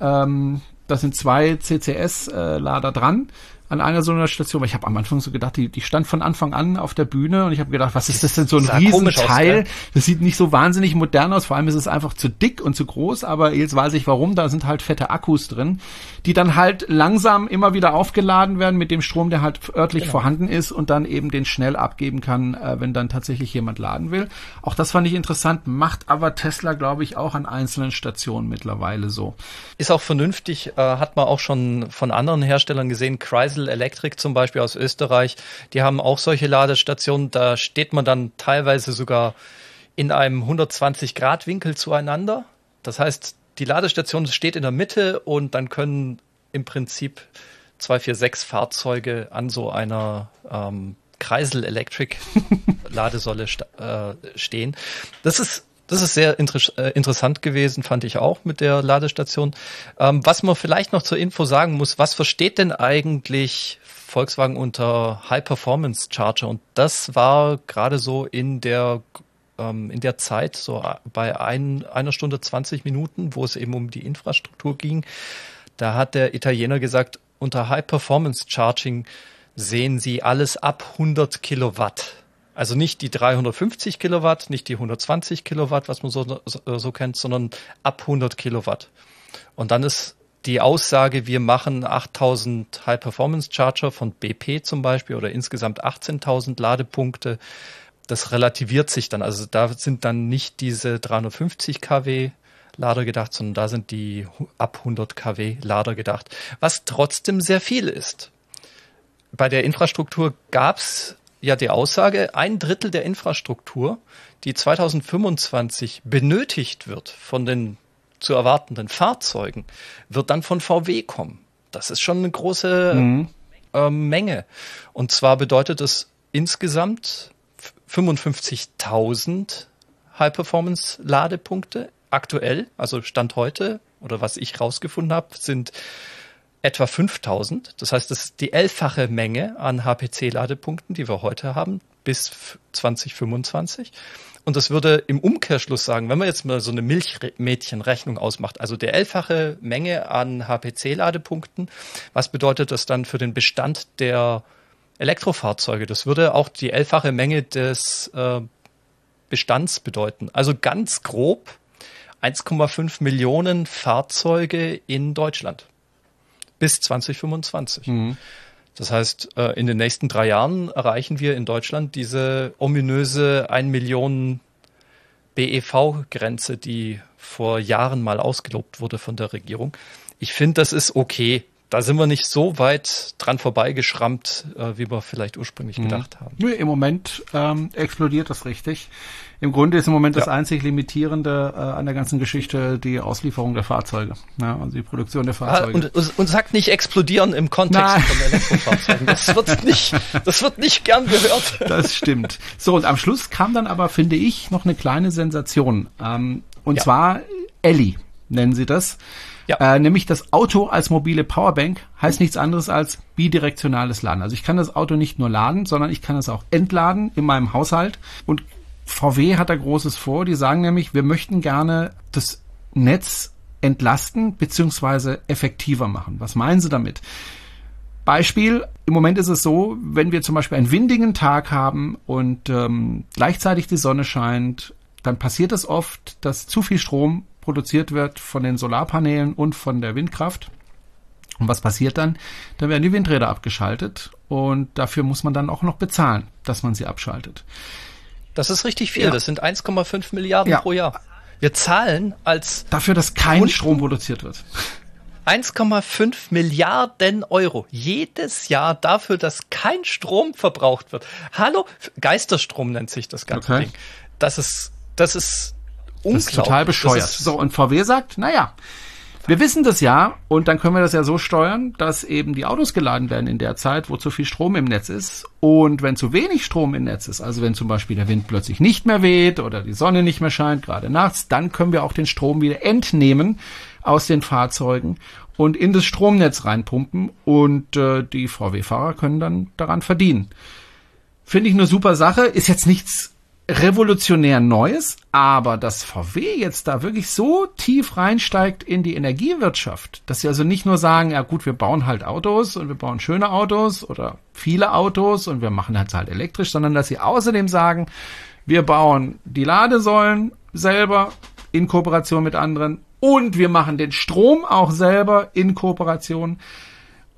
Ähm, da sind zwei CCS-Lader äh, dran an einer so einer Station, weil ich habe am Anfang so gedacht, die, die stand von Anfang an auf der Bühne und ich habe gedacht, was ist das denn so ein Riesenteil? Aus, das sieht nicht so wahnsinnig modern aus, vor allem ist es einfach zu dick und zu groß, aber jetzt weiß ich warum, da sind halt fette Akkus drin, die dann halt langsam immer wieder aufgeladen werden mit dem Strom, der halt örtlich genau. vorhanden ist und dann eben den schnell abgeben kann, äh, wenn dann tatsächlich jemand laden will. Auch das fand ich interessant, macht aber Tesla, glaube ich, auch an einzelnen Stationen mittlerweile so. Ist auch vernünftig, äh, hat man auch schon von anderen Herstellern gesehen, Chrysler Diesel Electric zum Beispiel aus Österreich, die haben auch solche Ladestationen. Da steht man dann teilweise sogar in einem 120 Grad Winkel zueinander. Das heißt, die Ladestation steht in der Mitte und dann können im Prinzip 246 Fahrzeuge an so einer ähm, Kreisel Electric Ladesäule äh, stehen. Das ist das ist sehr inter äh, interessant gewesen, fand ich auch mit der Ladestation. Ähm, was man vielleicht noch zur Info sagen muss, was versteht denn eigentlich Volkswagen unter High Performance Charger? Und das war gerade so in der ähm, in der Zeit, so bei ein, einer Stunde 20 Minuten, wo es eben um die Infrastruktur ging, da hat der Italiener gesagt, unter High Performance Charging sehen Sie alles ab 100 Kilowatt. Also nicht die 350 Kilowatt, nicht die 120 Kilowatt, was man so, so, so kennt, sondern ab 100 Kilowatt. Und dann ist die Aussage, wir machen 8000 High-Performance Charger von BP zum Beispiel oder insgesamt 18.000 Ladepunkte. Das relativiert sich dann. Also da sind dann nicht diese 350 kW Lader gedacht, sondern da sind die ab 100 kW Lader gedacht, was trotzdem sehr viel ist. Bei der Infrastruktur gab's ja die Aussage, ein Drittel der Infrastruktur, die 2025 benötigt wird von den zu erwartenden Fahrzeugen, wird dann von VW kommen. Das ist schon eine große mhm. äh, Menge. Und zwar bedeutet es insgesamt 55.000 High-Performance-Ladepunkte aktuell, also Stand heute oder was ich rausgefunden habe, sind etwa 5000. Das heißt, das ist die elffache Menge an HPC-Ladepunkten, die wir heute haben, bis 2025. Und das würde im Umkehrschluss sagen, wenn man jetzt mal so eine Milchmädchenrechnung ausmacht, also der elffache Menge an HPC-Ladepunkten, was bedeutet das dann für den Bestand der Elektrofahrzeuge? Das würde auch die elffache Menge des äh, Bestands bedeuten. Also ganz grob 1,5 Millionen Fahrzeuge in Deutschland bis 2025. Mhm. Das heißt, äh, in den nächsten drei Jahren erreichen wir in Deutschland diese ominöse 1 Million BEV-Grenze, die vor Jahren mal ausgelobt wurde von der Regierung. Ich finde, das ist okay da sind wir nicht so weit dran vorbeigeschrammt, äh, wie wir vielleicht ursprünglich mhm. gedacht haben. Nö, im Moment ähm, explodiert das richtig. Im Grunde ist im Moment ja. das einzig Limitierende äh, an der ganzen Geschichte die Auslieferung der Fahrzeuge, ja, also die Produktion der ah, Fahrzeuge. Ah, und, und sagt nicht explodieren im Kontext Nein. von Elektrofahrzeugen. Das wird nicht, das wird nicht gern gehört. Das stimmt. So und am Schluss kam dann aber, finde ich, noch eine kleine Sensation. Ähm, und ja. zwar Ellie nennen sie das. Ja. Äh, nämlich das Auto als mobile Powerbank heißt nichts anderes als bidirektionales Laden. Also ich kann das Auto nicht nur laden, sondern ich kann es auch entladen in meinem Haushalt. Und VW hat da Großes vor. Die sagen nämlich, wir möchten gerne das Netz entlasten beziehungsweise effektiver machen. Was meinen sie damit? Beispiel, im Moment ist es so, wenn wir zum Beispiel einen windigen Tag haben und ähm, gleichzeitig die Sonne scheint, dann passiert es oft, dass zu viel Strom produziert wird von den Solarpanelen und von der Windkraft. Und was passiert dann? Dann werden die Windräder abgeschaltet und dafür muss man dann auch noch bezahlen, dass man sie abschaltet. Das ist richtig viel. Ja. Das sind 1,5 Milliarden ja. pro Jahr. Wir zahlen als dafür, dass kein Grund Strom produziert wird. 1,5 Milliarden Euro jedes Jahr dafür, dass kein Strom verbraucht wird. Hallo, Geisterstrom nennt sich das ganze okay. Ding. Das ist, das ist das ist total bescheuert. Ist so, und VW sagt, naja, wir wissen das ja und dann können wir das ja so steuern, dass eben die Autos geladen werden in der Zeit, wo zu viel Strom im Netz ist. Und wenn zu wenig Strom im Netz ist, also wenn zum Beispiel der Wind plötzlich nicht mehr weht oder die Sonne nicht mehr scheint, gerade nachts, dann können wir auch den Strom wieder entnehmen aus den Fahrzeugen und in das Stromnetz reinpumpen und äh, die VW-Fahrer können dann daran verdienen. Finde ich eine super Sache, ist jetzt nichts revolutionär Neues, aber dass VW jetzt da wirklich so tief reinsteigt in die Energiewirtschaft, dass sie also nicht nur sagen, ja gut, wir bauen halt Autos und wir bauen schöne Autos oder viele Autos und wir machen das halt elektrisch, sondern dass sie außerdem sagen, wir bauen die Ladesäulen selber in Kooperation mit anderen und wir machen den Strom auch selber in Kooperation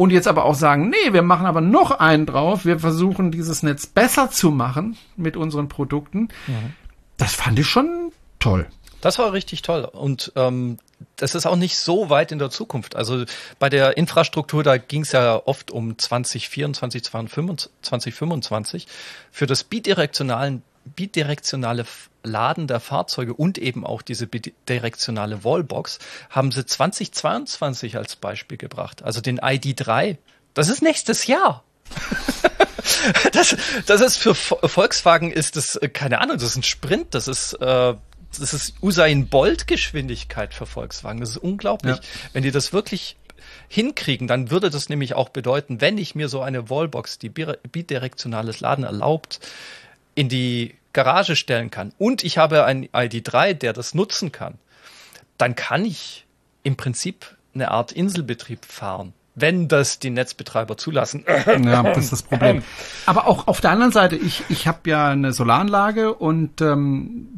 und jetzt aber auch sagen, nee, wir machen aber noch einen drauf, wir versuchen dieses Netz besser zu machen mit unseren Produkten. Mhm. Das fand ich schon toll. Das war richtig toll. Und ähm, das ist auch nicht so weit in der Zukunft. Also bei der Infrastruktur, da ging es ja oft um 2024, 2025. Für das bidirektionalen bidirektionale Laden der Fahrzeuge und eben auch diese bidirektionale Wallbox haben sie 2022 als Beispiel gebracht. Also den ID3. Das ist nächstes Jahr. das, das ist für Volkswagen ist das, äh, keine Ahnung, das ist ein Sprint, das ist, äh, das ist Usain Bolt Geschwindigkeit für Volkswagen. Das ist unglaublich. Ja. Wenn die das wirklich hinkriegen, dann würde das nämlich auch bedeuten, wenn ich mir so eine Wallbox, die bidirektionales Laden erlaubt, in die Garage stellen kann und ich habe einen ID3, der das nutzen kann, dann kann ich im Prinzip eine Art Inselbetrieb fahren wenn das die Netzbetreiber zulassen. Ja, das ist das Problem. Aber auch auf der anderen Seite, ich, ich habe ja eine Solaranlage und ähm,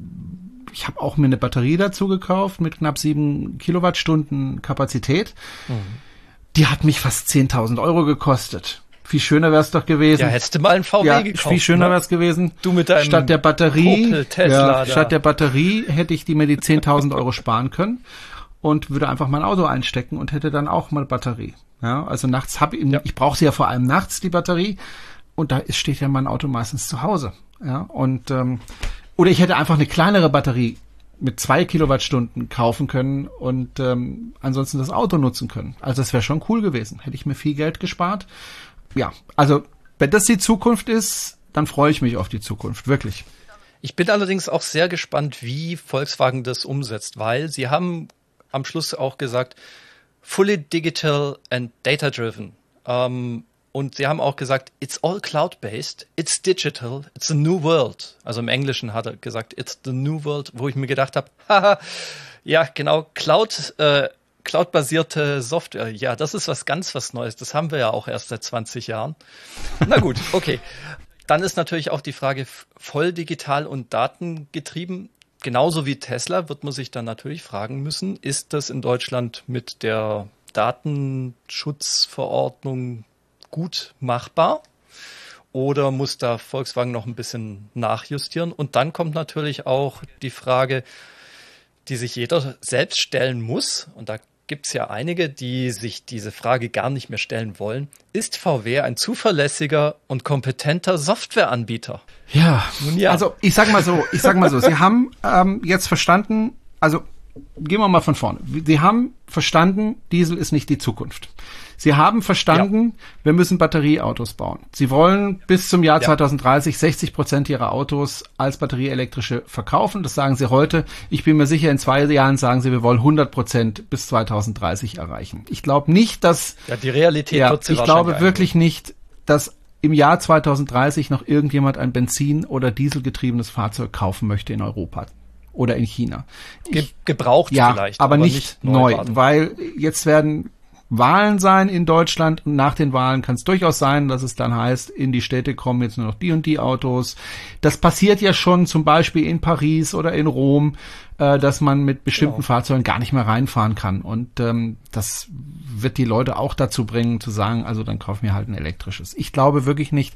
ich habe auch mir eine Batterie dazu gekauft mit knapp sieben Kilowattstunden Kapazität. Mhm. Die hat mich fast 10.000 Euro gekostet. Viel schöner wäre es doch gewesen. Ja, hättest du mal einen VW ja, gekauft. Viel schöner ne? wäre es gewesen. Du mit deinem statt der Batterie, ja, statt der Batterie hätte ich die mir die 10.000 Euro sparen können und würde einfach mein Auto einstecken und hätte dann auch mal Batterie. Ja, also nachts habe ich, ja. ich brauche sie ja vor allem nachts die Batterie und da ist, steht ja mein Auto meistens zu Hause. Ja, und ähm, oder ich hätte einfach eine kleinere Batterie mit zwei Kilowattstunden kaufen können und ähm, ansonsten das Auto nutzen können. Also das wäre schon cool gewesen. Hätte ich mir viel Geld gespart ja, also wenn das die Zukunft ist, dann freue ich mich auf die Zukunft, wirklich. Ich bin allerdings auch sehr gespannt, wie Volkswagen das umsetzt, weil sie haben am Schluss auch gesagt, fully digital and data driven. Ähm, Und sie haben auch gesagt, it's all cloud-based, it's digital, it's a new world. Also im Englischen hat er gesagt, it's the new world, wo ich mir gedacht habe, haha, ja, genau, Cloud, äh, Cloud-basierte Software. Ja, das ist was ganz was Neues. Das haben wir ja auch erst seit 20 Jahren. Na gut, okay. Dann ist natürlich auch die Frage voll digital und datengetrieben. Genauso wie Tesla wird man sich dann natürlich fragen müssen, ist das in Deutschland mit der Datenschutzverordnung gut machbar? Oder muss da Volkswagen noch ein bisschen nachjustieren? Und dann kommt natürlich auch die Frage, die sich jeder selbst stellen muss. Und da gibt es ja einige, die sich diese Frage gar nicht mehr stellen wollen. Ist VW ein zuverlässiger und kompetenter Softwareanbieter? Ja, ja. also ich sag mal so, ich sag mal so, Sie haben ähm, jetzt verstanden, also gehen wir mal von vorne. Sie haben verstanden, Diesel ist nicht die Zukunft. Sie haben verstanden, ja. wir müssen Batterieautos bauen. Sie wollen bis zum Jahr ja. 2030 60 Prozent ihrer Autos als batterieelektrische verkaufen. Das sagen Sie heute. Ich bin mir sicher, in zwei Jahren sagen Sie, wir wollen 100 Prozent bis 2030 erreichen. Ich glaube nicht, dass ja die Realität ja, wird ich glaube wirklich nicht, dass im Jahr 2030 noch irgendjemand ein Benzin- oder Dieselgetriebenes Fahrzeug kaufen möchte in Europa oder in China. Ich, Gebraucht ja, vielleicht, aber, aber nicht, nicht neu, weil jetzt werden Wahlen sein in Deutschland und nach den Wahlen kann es durchaus sein, dass es dann heißt, in die Städte kommen jetzt nur noch die und die Autos. Das passiert ja schon zum Beispiel in Paris oder in Rom, äh, dass man mit bestimmten genau. Fahrzeugen gar nicht mehr reinfahren kann. Und ähm, das wird die Leute auch dazu bringen, zu sagen, also dann kauf mir halt ein elektrisches. Ich glaube wirklich nicht,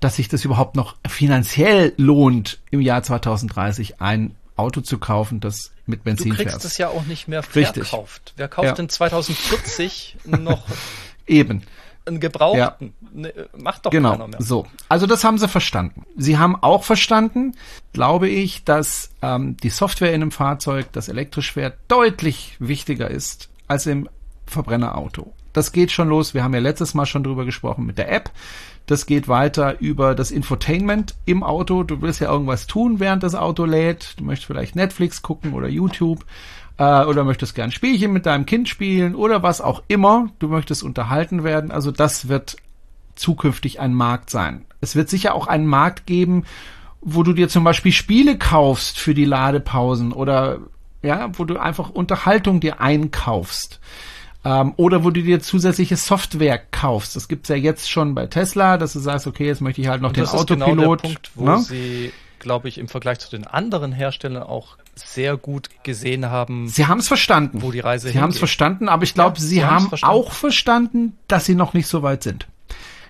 dass sich das überhaupt noch finanziell lohnt, im Jahr 2030 ein Auto zu kaufen, das mit Benzin fährt. Du kriegst es ja auch nicht mehr verkauft. Richtig. Wer kauft ja. denn 2040 noch eben einen gebrauchten? Ja. Ne, macht doch genau. keiner mehr. So, also das haben sie verstanden. Sie haben auch verstanden, glaube ich, dass ähm, die Software in einem Fahrzeug, das elektrisch fährt, deutlich wichtiger ist als im Verbrennerauto. Das geht schon los. Wir haben ja letztes Mal schon drüber gesprochen mit der App. Das geht weiter über das Infotainment im Auto. Du willst ja irgendwas tun, während das Auto lädt. Du möchtest vielleicht Netflix gucken oder YouTube äh, oder möchtest gern Spielchen mit deinem Kind spielen oder was auch immer. Du möchtest unterhalten werden. Also das wird zukünftig ein Markt sein. Es wird sicher auch einen Markt geben, wo du dir zum Beispiel Spiele kaufst für die Ladepausen oder ja, wo du einfach Unterhaltung dir einkaufst. Ähm, oder wo du dir zusätzliche Software kaufst. Das gibt's ja jetzt schon bei Tesla, dass du sagst, okay, jetzt möchte ich halt noch Und den Autopilot. Das ist genau der Punkt, wo ne? sie, glaube ich, im Vergleich zu den anderen Herstellern auch sehr gut gesehen haben. Sie haben es verstanden. Wo die Reise Sie haben es verstanden, aber ich glaube, ja, Sie, sie haben verstanden. auch verstanden, dass Sie noch nicht so weit sind.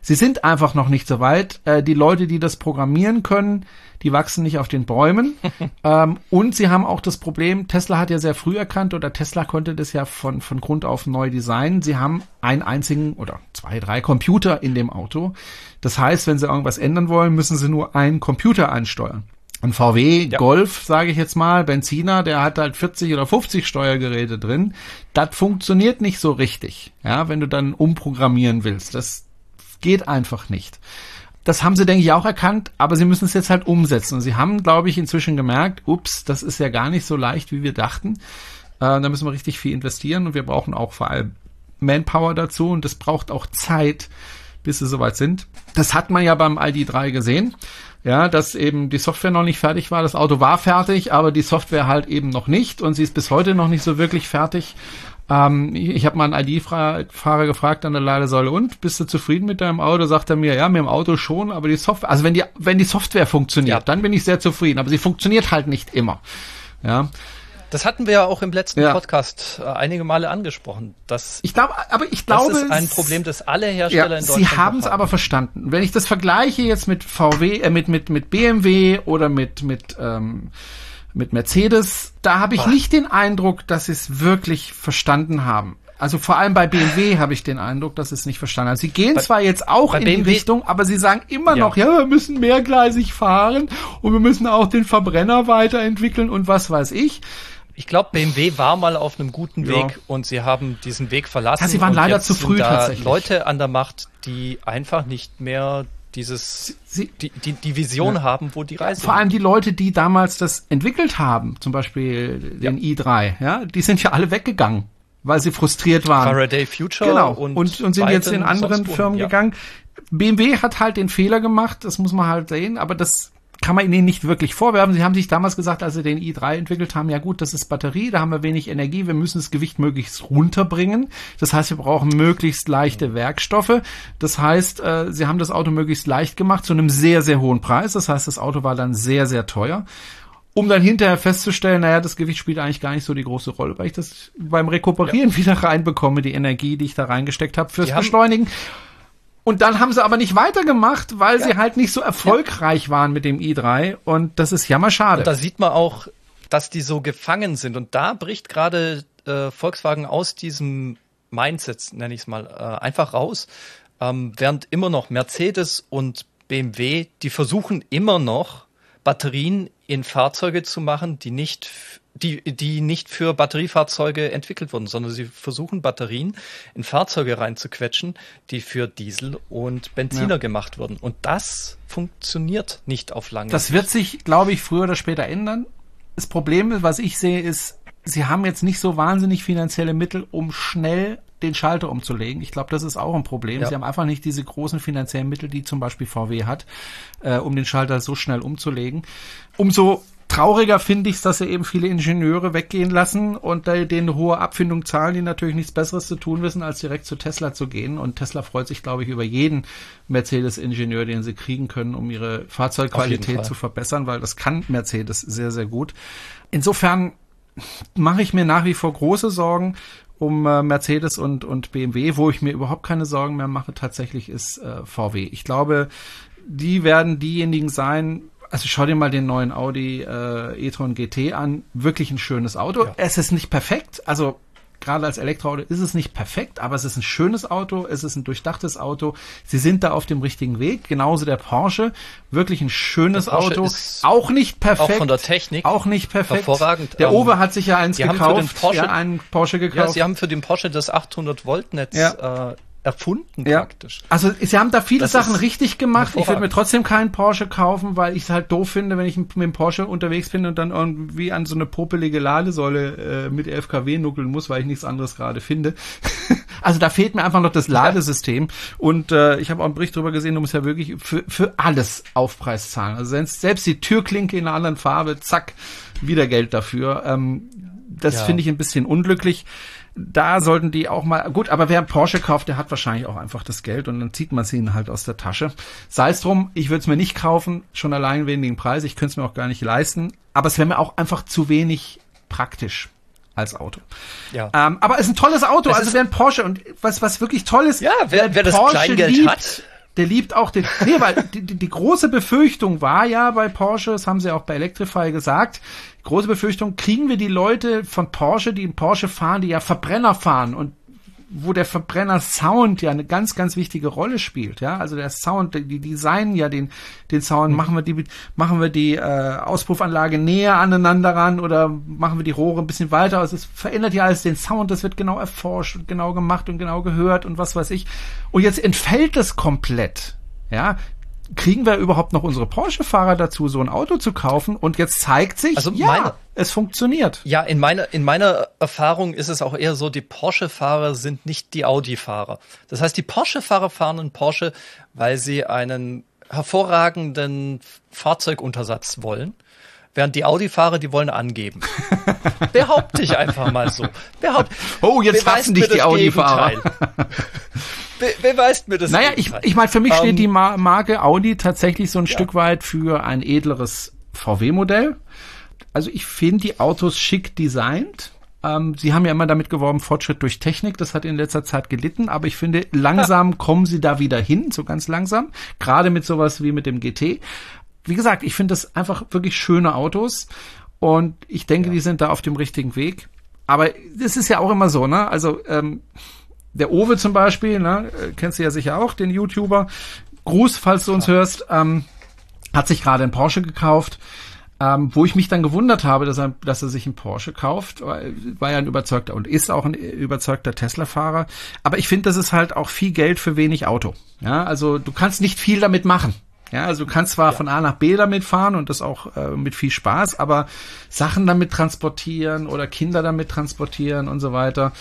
Sie sind einfach noch nicht so weit. Äh, die Leute, die das programmieren können, die wachsen nicht auf den Bäumen. ähm, und sie haben auch das Problem, Tesla hat ja sehr früh erkannt oder Tesla konnte das ja von, von Grund auf neu designen. Sie haben einen einzigen oder zwei, drei Computer in dem Auto. Das heißt, wenn sie irgendwas ändern wollen, müssen sie nur einen Computer ansteuern. Ein VW ja. Golf, sage ich jetzt mal, Benziner, der hat halt 40 oder 50 Steuergeräte drin. Das funktioniert nicht so richtig, ja, wenn du dann umprogrammieren willst. Das geht einfach nicht. Das haben sie, denke ich, auch erkannt, aber sie müssen es jetzt halt umsetzen. Und sie haben, glaube ich, inzwischen gemerkt, ups, das ist ja gar nicht so leicht, wie wir dachten. Äh, da müssen wir richtig viel investieren und wir brauchen auch vor allem Manpower dazu und das braucht auch Zeit, bis sie soweit sind. Das hat man ja beim ID3 gesehen. Ja, dass eben die Software noch nicht fertig war. Das Auto war fertig, aber die Software halt eben noch nicht und sie ist bis heute noch nicht so wirklich fertig. Ähm, ich ich habe mal einen ID-Fahrer gefragt an der Ladesäule und bist du zufrieden mit deinem Auto? Sagt er mir, ja, mit dem Auto schon, aber die Software, also wenn die, wenn die Software funktioniert, ja. dann bin ich sehr zufrieden, aber sie funktioniert halt nicht immer. Ja. Das hatten wir ja auch im letzten ja. Podcast äh, einige Male angesprochen. Das, ich glaube, aber ich glaube, das ist ein Problem, das alle Hersteller ja, in Deutschland Sie haben es aber verstanden. Wenn ich das vergleiche jetzt mit VW, äh, mit mit mit BMW oder mit mit ähm, mit Mercedes, da habe ich Ach. nicht den Eindruck, dass sie es wirklich verstanden haben. Also vor allem bei BMW habe ich den Eindruck, dass sie es nicht verstanden haben. Sie gehen bei, zwar jetzt auch in BMW, die Richtung, aber sie sagen immer ja. noch, ja, wir müssen mehrgleisig fahren und wir müssen auch den Verbrenner weiterentwickeln und was weiß ich. Ich glaube, BMW war mal auf einem guten ja. Weg und sie haben diesen Weg verlassen. Ja, sie waren leider zu früh tatsächlich. Leute an der Macht, die einfach nicht mehr dieses Sie, die, die, die Vision ja. haben, wo die Reise Vor allem die Leute, die damals das entwickelt haben, zum Beispiel den ja. i3, ja, die sind ja alle weggegangen. weil sie frustriert waren. Faraday Future genau. und, und, und sind jetzt in anderen Firmen ja. gegangen. BMW hat halt den Fehler gemacht, das muss man halt sehen, aber das kann man ihnen nicht wirklich vorwerfen. Sie haben sich damals gesagt, als sie den i3 entwickelt haben, ja gut, das ist Batterie, da haben wir wenig Energie, wir müssen das Gewicht möglichst runterbringen. Das heißt, wir brauchen möglichst leichte Werkstoffe. Das heißt, äh, sie haben das Auto möglichst leicht gemacht zu einem sehr, sehr hohen Preis. Das heißt, das Auto war dann sehr, sehr teuer. Um dann hinterher festzustellen, naja, das Gewicht spielt eigentlich gar nicht so die große Rolle, weil ich das beim Rekuperieren ja. wieder reinbekomme, die Energie, die ich da reingesteckt habe fürs Beschleunigen. Und dann haben sie aber nicht weitergemacht, weil ja. sie halt nicht so erfolgreich ja. waren mit dem i3. Und das ist jammerschade. Und da sieht man auch, dass die so gefangen sind. Und da bricht gerade äh, Volkswagen aus diesem Mindset, nenne ich es mal, äh, einfach raus. Ähm, während immer noch Mercedes und BMW, die versuchen immer noch Batterien in Fahrzeuge zu machen, die nicht die, die nicht für Batteriefahrzeuge entwickelt wurden, sondern sie versuchen Batterien in Fahrzeuge reinzuquetschen, die für Diesel und Benziner ja. gemacht wurden. Und das funktioniert nicht auf lange Das wird sich, glaube ich, früher oder später ändern. Das Problem, was ich sehe, ist, sie haben jetzt nicht so wahnsinnig finanzielle Mittel, um schnell den Schalter umzulegen. Ich glaube, das ist auch ein Problem. Ja. Sie haben einfach nicht diese großen finanziellen Mittel, die zum Beispiel VW hat, äh, um den Schalter so schnell umzulegen. Umso trauriger finde ich es, dass sie eben viele Ingenieure weggehen lassen und denen eine hohe Abfindung zahlen, die natürlich nichts Besseres zu tun wissen, als direkt zu Tesla zu gehen. Und Tesla freut sich, glaube ich, über jeden Mercedes-Ingenieur, den sie kriegen können, um ihre Fahrzeugqualität zu verbessern, weil das kann Mercedes sehr, sehr gut. Insofern mache ich mir nach wie vor große Sorgen um äh, Mercedes und, und BMW. Wo ich mir überhaupt keine Sorgen mehr mache, tatsächlich ist äh, VW. Ich glaube, die werden diejenigen sein, also schau dir mal den neuen Audi äh, e-tron GT an. Wirklich ein schönes Auto. Ja. Es ist nicht perfekt. Also gerade als Elektroauto ist es nicht perfekt, aber es ist ein schönes Auto, es ist ein durchdachtes Auto. Sie sind da auf dem richtigen Weg. Genauso der Porsche, wirklich ein schönes Auto, auch nicht perfekt, auch von der Technik, auch nicht perfekt. Hervorragend. Der ähm, Owe hat sich ja eins gekauft, Porsche, ja, einen Porsche gekauft. Ja, sie haben für den Porsche das 800 Volt Netz ja. äh, erfunden ja. praktisch. Also sie haben da viele das Sachen richtig gemacht. Ich würde mir trotzdem keinen Porsche kaufen, weil ich es halt doof finde, wenn ich mit dem Porsche unterwegs bin und dann irgendwie an so eine popelige Ladesäule äh, mit 11 kW nuckeln muss, weil ich nichts anderes gerade finde. also da fehlt mir einfach noch das Ladesystem. Ja. Und äh, ich habe auch einen Bericht drüber gesehen, du musst ja wirklich für, für alles Aufpreis zahlen. Also selbst, selbst die Türklinke in einer anderen Farbe, zack, wieder Geld dafür. Ähm, das ja. finde ich ein bisschen unglücklich da sollten die auch mal, gut, aber wer Porsche kauft, der hat wahrscheinlich auch einfach das Geld und dann zieht man sie ihn halt aus der Tasche. Sei es drum, ich würde es mir nicht kaufen, schon allein wegen dem Preis, ich könnte es mir auch gar nicht leisten, aber es wäre mir auch einfach zu wenig praktisch als Auto. Ja. Ähm, aber es ist ein tolles Auto, es also wer ein Porsche und was, was wirklich toll ist, ja, wer, wer das Porsche Kleingeld liebt, hat, der liebt auch den. Nee, weil die, die, die große Befürchtung war ja bei Porsche, das haben sie auch bei Electrify gesagt, große Befürchtung, kriegen wir die Leute von Porsche, die im Porsche fahren, die ja Verbrenner fahren und wo der Verbrenner Sound ja eine ganz, ganz wichtige Rolle spielt, ja. Also der Sound, die designen ja den, den Sound, mhm. machen wir die, machen wir die äh, Auspuffanlage näher aneinander ran oder machen wir die Rohre ein bisschen weiter. Also es verändert ja alles den Sound, das wird genau erforscht und genau gemacht und genau gehört und was weiß ich. Und jetzt entfällt es komplett. Ja, kriegen wir überhaupt noch unsere Porsche-Fahrer dazu, so ein Auto zu kaufen? Und jetzt zeigt sich, also ja, meine, es funktioniert. Ja, in meiner, in meiner Erfahrung ist es auch eher so, die Porsche-Fahrer sind nicht die Audi-Fahrer. Das heißt, die Porsche-Fahrer fahren einen Porsche, weil sie einen hervorragenden Fahrzeuguntersatz wollen. Während die Audi-Fahrer, die wollen angeben. Behaupte ich einfach mal so. Behaupt, oh, jetzt hassen dich die Audi-Fahrer. Be beweist mir das. Naja, ich, ich meine, für mich um, steht ähm, die Mar Marke Audi tatsächlich so ein ja. Stück weit für ein edleres VW-Modell. Also ich finde die Autos schick designt. Ähm, sie haben ja immer damit geworben, Fortschritt durch Technik. Das hat in letzter Zeit gelitten, aber ich finde, langsam ja. kommen sie da wieder hin, so ganz langsam. Gerade mit sowas wie mit dem GT. Wie gesagt, ich finde das einfach wirklich schöne Autos und ich denke, ja. die sind da auf dem richtigen Weg. Aber das ist ja auch immer so, ne? Also ähm, der Owe zum Beispiel, ne, äh, kennst du ja sicher auch, den YouTuber. Gruß, falls du uns hörst, ähm, hat sich gerade einen Porsche gekauft. Ähm, wo ich mich dann gewundert habe, dass er, dass er sich einen Porsche kauft, war ja ein überzeugter und ist auch ein überzeugter Tesla-Fahrer. Aber ich finde, das ist halt auch viel Geld für wenig Auto. Ja, also du kannst nicht viel damit machen. Ja, also du kannst zwar ja. von A nach B damit fahren und das auch äh, mit viel Spaß, aber Sachen damit transportieren oder Kinder damit transportieren und so weiter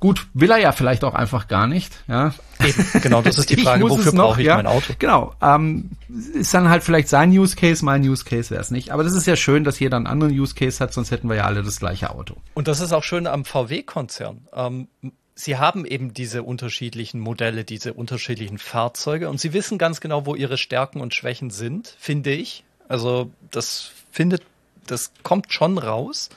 Gut, will er ja vielleicht auch einfach gar nicht. Ja. Eben, genau, das ist die Frage, wofür brauche ich ja, mein Auto? Genau, ähm, ist dann halt vielleicht sein Use Case, mein Use Case wäre es nicht. Aber das ist ja schön, dass jeder einen anderen Use Case hat, sonst hätten wir ja alle das gleiche Auto. Und das ist auch schön am VW-Konzern. Ähm, sie haben eben diese unterschiedlichen Modelle, diese unterschiedlichen Fahrzeuge und sie wissen ganz genau, wo ihre Stärken und Schwächen sind, finde ich. Also das findet, das kommt schon raus.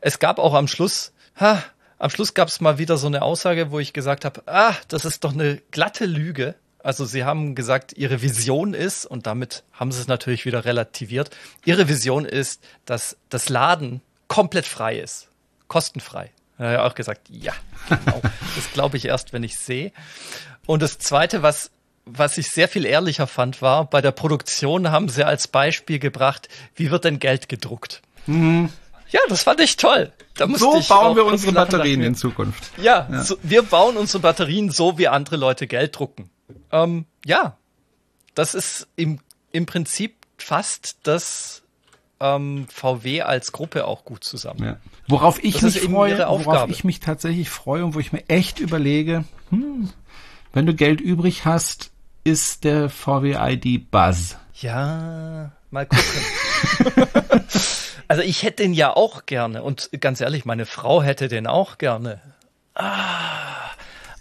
Es gab auch am Schluss, ha, am Schluss gab es mal wieder so eine Aussage, wo ich gesagt habe, ah, das ist doch eine glatte Lüge. Also sie haben gesagt, ihre Vision ist, und damit haben sie es natürlich wieder relativiert, ihre Vision ist, dass das Laden komplett frei ist. Kostenfrei. Er hat auch gesagt, ja, genau. das glaube ich erst, wenn ich sehe. Und das Zweite, was, was ich sehr viel ehrlicher fand, war, bei der Produktion haben sie als Beispiel gebracht, wie wird denn Geld gedruckt? Mhm. Ja, das fand ich toll. so bauen wir unsere Batterien in Zukunft. Ja, ja. So, wir bauen unsere Batterien so, wie andere Leute Geld drucken. Ähm, ja, das ist im, im Prinzip fast das ähm, VW als Gruppe auch gut zusammen. Ja. Worauf ich das mich freue, worauf ich mich tatsächlich freue und wo ich mir echt überlege, hm, wenn du Geld übrig hast, ist der VW ID Buzz. Ja, mal gucken. Also ich hätte den ja auch gerne und ganz ehrlich, meine Frau hätte den auch gerne. Ah,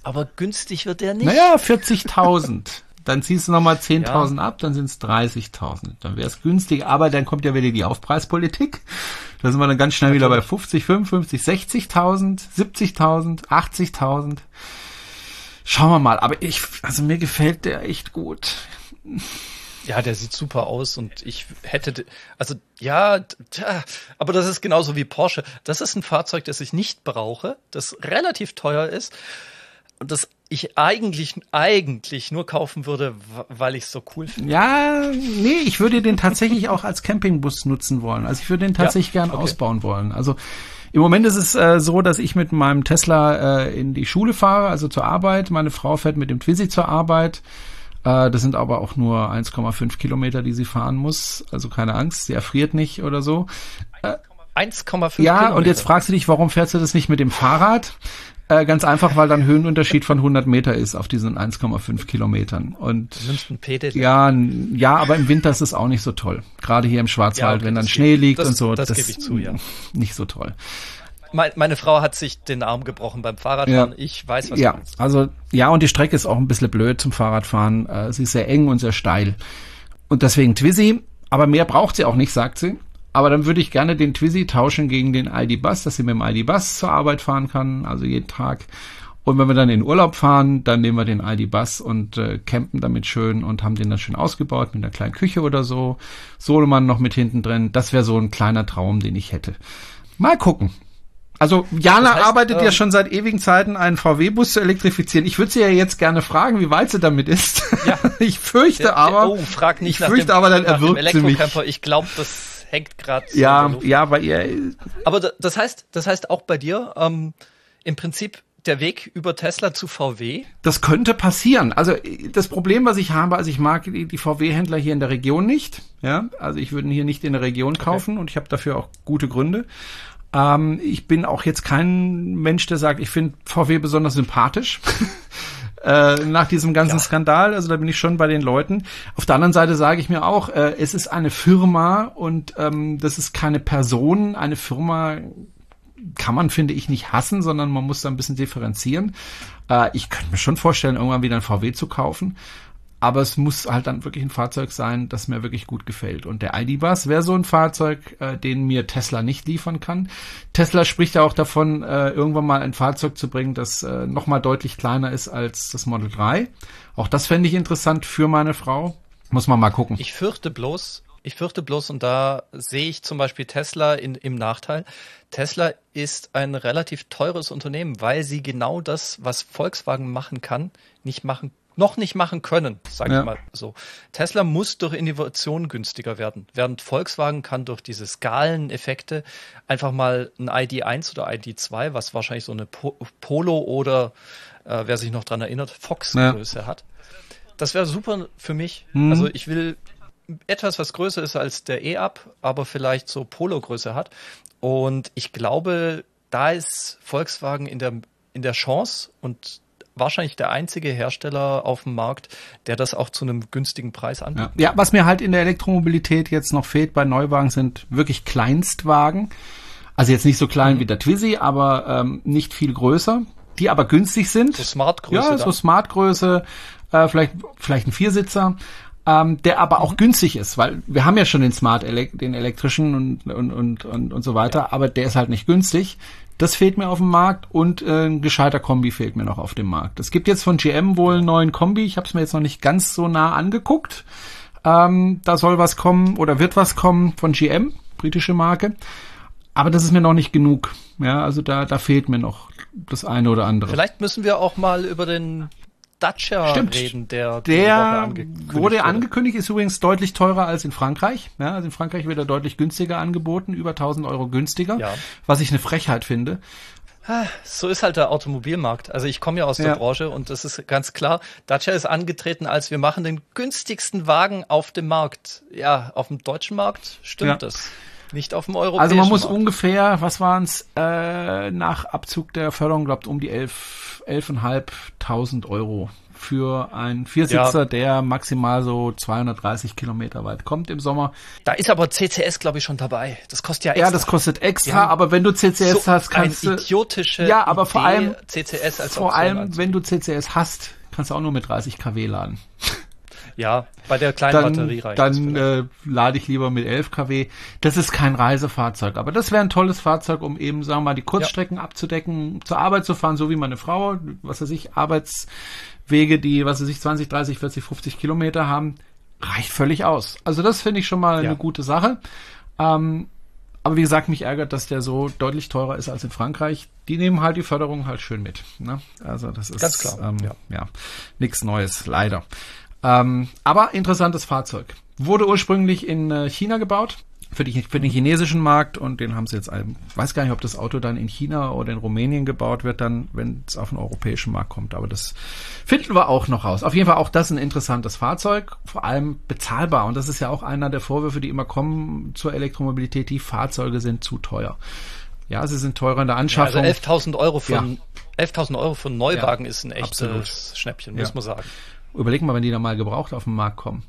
aber günstig wird der nicht. Naja, 40.000. Dann ziehst du nochmal 10.000 ja. ab, dann sind es 30.000. Dann wäre es günstig, aber dann kommt ja wieder die Aufpreispolitik. Da sind wir dann ganz schnell wieder bei 50, 55, 60.000, 70.000, 80.000. Schauen wir mal. Aber ich, also mir gefällt der echt gut. Ja, der sieht super aus und ich hätte, also ja, tja, aber das ist genauso wie Porsche. Das ist ein Fahrzeug, das ich nicht brauche, das relativ teuer ist und das ich eigentlich, eigentlich nur kaufen würde, weil ich es so cool finde. Ja, nee, ich würde den tatsächlich auch als Campingbus nutzen wollen. Also ich würde den tatsächlich ja? gern okay. ausbauen wollen. Also im Moment ist es äh, so, dass ich mit meinem Tesla äh, in die Schule fahre, also zur Arbeit. Meine Frau fährt mit dem Twizy zur Arbeit. Äh, das sind aber auch nur 1,5 Kilometer, die sie fahren muss. Also keine Angst, sie erfriert nicht oder so. 1,5 Ja, Kilometer. und jetzt fragst du dich, warum fährst du das nicht mit dem Fahrrad? Äh, ganz einfach, weil dann Höhenunterschied von 100 Meter ist auf diesen 1,5 Kilometern. Und ja, ja, aber im Winter ist es auch nicht so toll. Gerade hier im Schwarzwald, ja, wenn dann Schnee liegt das, und so. Das, das gebe ich zu, ja. Nicht so toll meine Frau hat sich den Arm gebrochen beim Fahrradfahren. Ja. Ich weiß, was ja. Also ja, und die Strecke ist auch ein bisschen blöd zum Fahrradfahren. Äh, sie ist sehr eng und sehr steil. Und deswegen Twizy, aber mehr braucht sie auch nicht, sagt sie. Aber dann würde ich gerne den Twizy tauschen gegen den ID-Bus, dass sie mit dem ID-Bus zur Arbeit fahren kann, also jeden Tag. Und wenn wir dann in Urlaub fahren, dann nehmen wir den ID-Bus und äh, campen damit schön und haben den dann schön ausgebaut mit einer kleinen Küche oder so. Solemann noch mit hinten drin. Das wäre so ein kleiner Traum, den ich hätte. Mal gucken. Also Jana das heißt, arbeitet ähm, ja schon seit ewigen Zeiten, einen VW-Bus zu elektrifizieren. Ich würde sie ja jetzt gerne fragen, wie weit sie damit ist. Ja. ich fürchte der, der, aber, oh, frag nicht ich fürchte dem, aber, dann erwürgt sie mich. Ich glaube, das hängt gerade. Ja, ja, bei ihr. Aber das heißt, das heißt auch bei dir ähm, im Prinzip der Weg über Tesla zu VW? Das könnte passieren. Also das Problem, was ich habe, also ich mag die, die VW-Händler hier in der Region nicht. Ja, also ich würde hier nicht in der Region kaufen okay. und ich habe dafür auch gute Gründe. Ähm, ich bin auch jetzt kein Mensch, der sagt, ich finde VW besonders sympathisch. äh, nach diesem ganzen ja. Skandal, also da bin ich schon bei den Leuten. Auf der anderen Seite sage ich mir auch, äh, es ist eine Firma und ähm, das ist keine Person. Eine Firma kann man, finde ich, nicht hassen, sondern man muss da ein bisschen differenzieren. Äh, ich könnte mir schon vorstellen, irgendwann wieder ein VW zu kaufen. Aber es muss halt dann wirklich ein Fahrzeug sein, das mir wirklich gut gefällt. Und der ID-Bus wäre so ein Fahrzeug, äh, den mir Tesla nicht liefern kann. Tesla spricht ja auch davon, äh, irgendwann mal ein Fahrzeug zu bringen, das äh, nochmal deutlich kleiner ist als das Model 3. Auch das fände ich interessant für meine Frau. Muss man mal gucken. Ich fürchte bloß, ich fürchte bloß, und da sehe ich zum Beispiel Tesla in, im Nachteil. Tesla ist ein relativ teures Unternehmen, weil sie genau das, was Volkswagen machen kann, nicht machen noch nicht machen können, sage ja. ich mal so. Tesla muss durch Innovation günstiger werden, während Volkswagen kann durch diese Skaleneffekte einfach mal ein ID1 oder ID2, was wahrscheinlich so eine Polo oder äh, wer sich noch dran erinnert, Fox-Größe ja. hat. Das wäre super für mich. Mhm. Also ich will etwas, was größer ist als der E-Up, aber vielleicht so Polo-Größe hat. Und ich glaube, da ist Volkswagen in der in der Chance und wahrscheinlich der einzige Hersteller auf dem Markt, der das auch zu einem günstigen Preis anbietet. Ja. ja, was mir halt in der Elektromobilität jetzt noch fehlt bei Neuwagen sind wirklich Kleinstwagen. Also jetzt nicht so klein mhm. wie der Twizy, aber ähm, nicht viel größer, die aber günstig sind. So Smartgröße. Ja, so Smartgröße, äh, vielleicht vielleicht ein Viersitzer ähm, der aber auch mhm. günstig ist, weil wir haben ja schon den Smart, den elektrischen und, und, und, und, und so weiter, ja. aber der ist halt nicht günstig. Das fehlt mir auf dem Markt und äh, ein gescheiter Kombi fehlt mir noch auf dem Markt. Es gibt jetzt von GM wohl einen neuen Kombi. Ich habe es mir jetzt noch nicht ganz so nah angeguckt. Ähm, da soll was kommen oder wird was kommen von GM, britische Marke. Aber das ist mir noch nicht genug. Ja, also da, da fehlt mir noch das eine oder andere. Vielleicht müssen wir auch mal über den Dacia Stimmt. reden, der, der angekündigt wurde, wurde angekündigt, ist übrigens deutlich teurer als in Frankreich. Ja, also in Frankreich wird er deutlich günstiger angeboten, über 1000 Euro günstiger, ja. was ich eine Frechheit finde. Ah, so ist halt der Automobilmarkt. Also ich komme ja aus der Branche und das ist ganz klar. Dacia ist angetreten als wir machen den günstigsten Wagen auf dem Markt. Ja, auf dem deutschen Markt stimmt ja. das. Nicht auf dem europäischen Also man muss Markt. ungefähr, was waren es, äh, nach Abzug der Förderung, glaubt um die elf, elfeinhalbtausend Euro für einen Viersitzer, ja. der maximal so 230 Kilometer weit kommt im Sommer. Da ist aber CCS, glaube ich, schon dabei. Das kostet ja extra. Ja, das kostet extra, aber wenn du CCS so hast, kannst du... idiotische Ja, aber Idee, vor allem... CCS als Vor allem, wenn du CCS hast, kannst du auch nur mit 30 kW laden. Ja, bei der kleinen dann, Batterie reicht Dann äh, lade ich lieber mit 11 kW. Das ist kein Reisefahrzeug, aber das wäre ein tolles Fahrzeug, um eben, sagen wir mal, die Kurzstrecken ja. abzudecken, zur Arbeit zu fahren, so wie meine Frau, was weiß ich, Arbeitswege, die, was weiß ich, 20, 30, 40, 50 Kilometer haben, reicht völlig aus. Also das finde ich schon mal ja. eine gute Sache. Ähm, aber wie gesagt, mich ärgert, dass der so deutlich teurer ist als in Frankreich. Die nehmen halt die Förderung halt schön mit. Ne? Also das ist ganz klar. Ähm, ja, ja nichts Neues, leider. Ähm, aber interessantes Fahrzeug. Wurde ursprünglich in äh, China gebaut für, die, für den chinesischen Markt und den haben sie jetzt, ich weiß gar nicht, ob das Auto dann in China oder in Rumänien gebaut wird, dann, wenn es auf den europäischen Markt kommt. Aber das finden wir auch noch raus. Auf jeden Fall auch das ein interessantes Fahrzeug, vor allem bezahlbar. Und das ist ja auch einer der Vorwürfe, die immer kommen zur Elektromobilität. Die Fahrzeuge sind zu teuer. Ja, sie sind teurer in der Anschaffung. Ja, also 11.000 Euro von, ja. 11.000 Euro von Neuwagen ja, ist ein echtes absolut. Schnäppchen, muss man sagen. Überleg mal, wenn die da mal gebraucht auf den Markt kommen.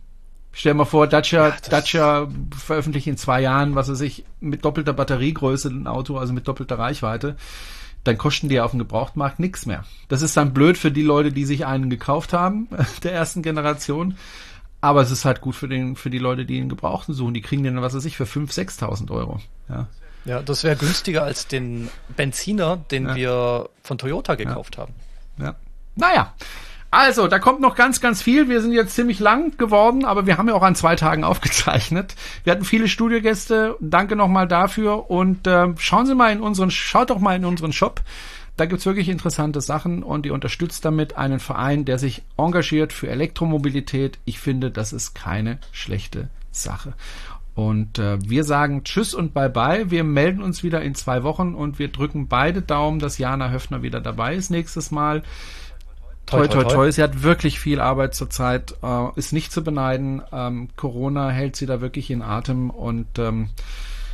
Stell dir mal vor, Dacia, ja, Dacia veröffentlicht in zwei Jahren, was er sich mit doppelter Batteriegröße ein Auto, also mit doppelter Reichweite, dann kosten die auf dem Gebrauchtmarkt nichts mehr. Das ist dann blöd für die Leute, die sich einen gekauft haben, der ersten Generation. Aber es ist halt gut für den, für die Leute, die einen Gebrauchten suchen. Die kriegen den, was weiß ich, für 5.000, 6.000 Euro. Ja. Ja, das wäre günstiger als den Benziner, den ja. wir von Toyota gekauft ja. haben. Ja. Naja. Also, da kommt noch ganz, ganz viel. Wir sind jetzt ziemlich lang geworden, aber wir haben ja auch an zwei Tagen aufgezeichnet. Wir hatten viele Studiogäste. Danke nochmal dafür. Und äh, schauen Sie mal in unseren, schaut doch mal in unseren Shop. Da gibt's wirklich interessante Sachen und ihr unterstützt damit einen Verein, der sich engagiert für Elektromobilität. Ich finde, das ist keine schlechte Sache. Und äh, wir sagen Tschüss und Bye-bye. Wir melden uns wieder in zwei Wochen und wir drücken beide Daumen, dass Jana Höfner wieder dabei ist nächstes Mal. Toi, toi, toi. Sie hat wirklich viel Arbeit zurzeit, äh, ist nicht zu beneiden. Ähm, Corona hält sie da wirklich in Atem und ähm,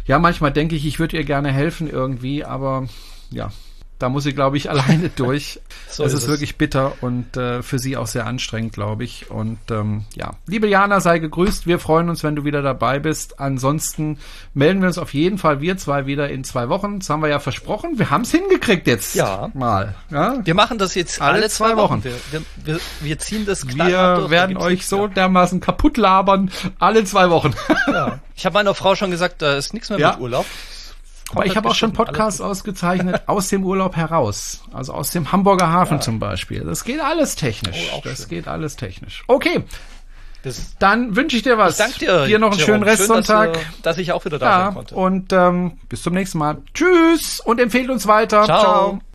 ja, manchmal denke ich, ich würde ihr gerne helfen irgendwie, aber ja, da muss sie, glaube ich, alleine durch. so es ist, ist wirklich bitter und äh, für sie auch sehr anstrengend, glaube ich. Und ähm, ja, liebe Jana, sei gegrüßt. Wir freuen uns, wenn du wieder dabei bist. Ansonsten melden wir uns auf jeden Fall wir zwei wieder in zwei Wochen. Das haben wir ja versprochen. Wir haben es hingekriegt jetzt ja. mal. Ja? Wir machen das jetzt alle, alle zwei, zwei, Wochen. Wochen. Wir, wir, wir, ziehen das Wir durch, werden euch so dermaßen kaputt labern. Alle zwei Wochen. ja. Ich habe meiner Frau schon gesagt, da ist nichts mehr ja. mit Urlaub. Aber ich habe auch schon Podcasts ausgezeichnet aus dem Urlaub heraus. Also aus dem Hamburger Hafen ja. zum Beispiel. Das geht alles technisch. Oh, das schön. geht alles technisch. Okay. Das Dann wünsche ich dir was. Ich danke dir. Dir noch einen Jerome. schönen Restsonntag. Schön, dass, dass, ich auch wieder da ja, sein konnte. Und ähm, bis zum nächsten Mal. Tschüss und empfehlt uns weiter. Ciao. Ciao.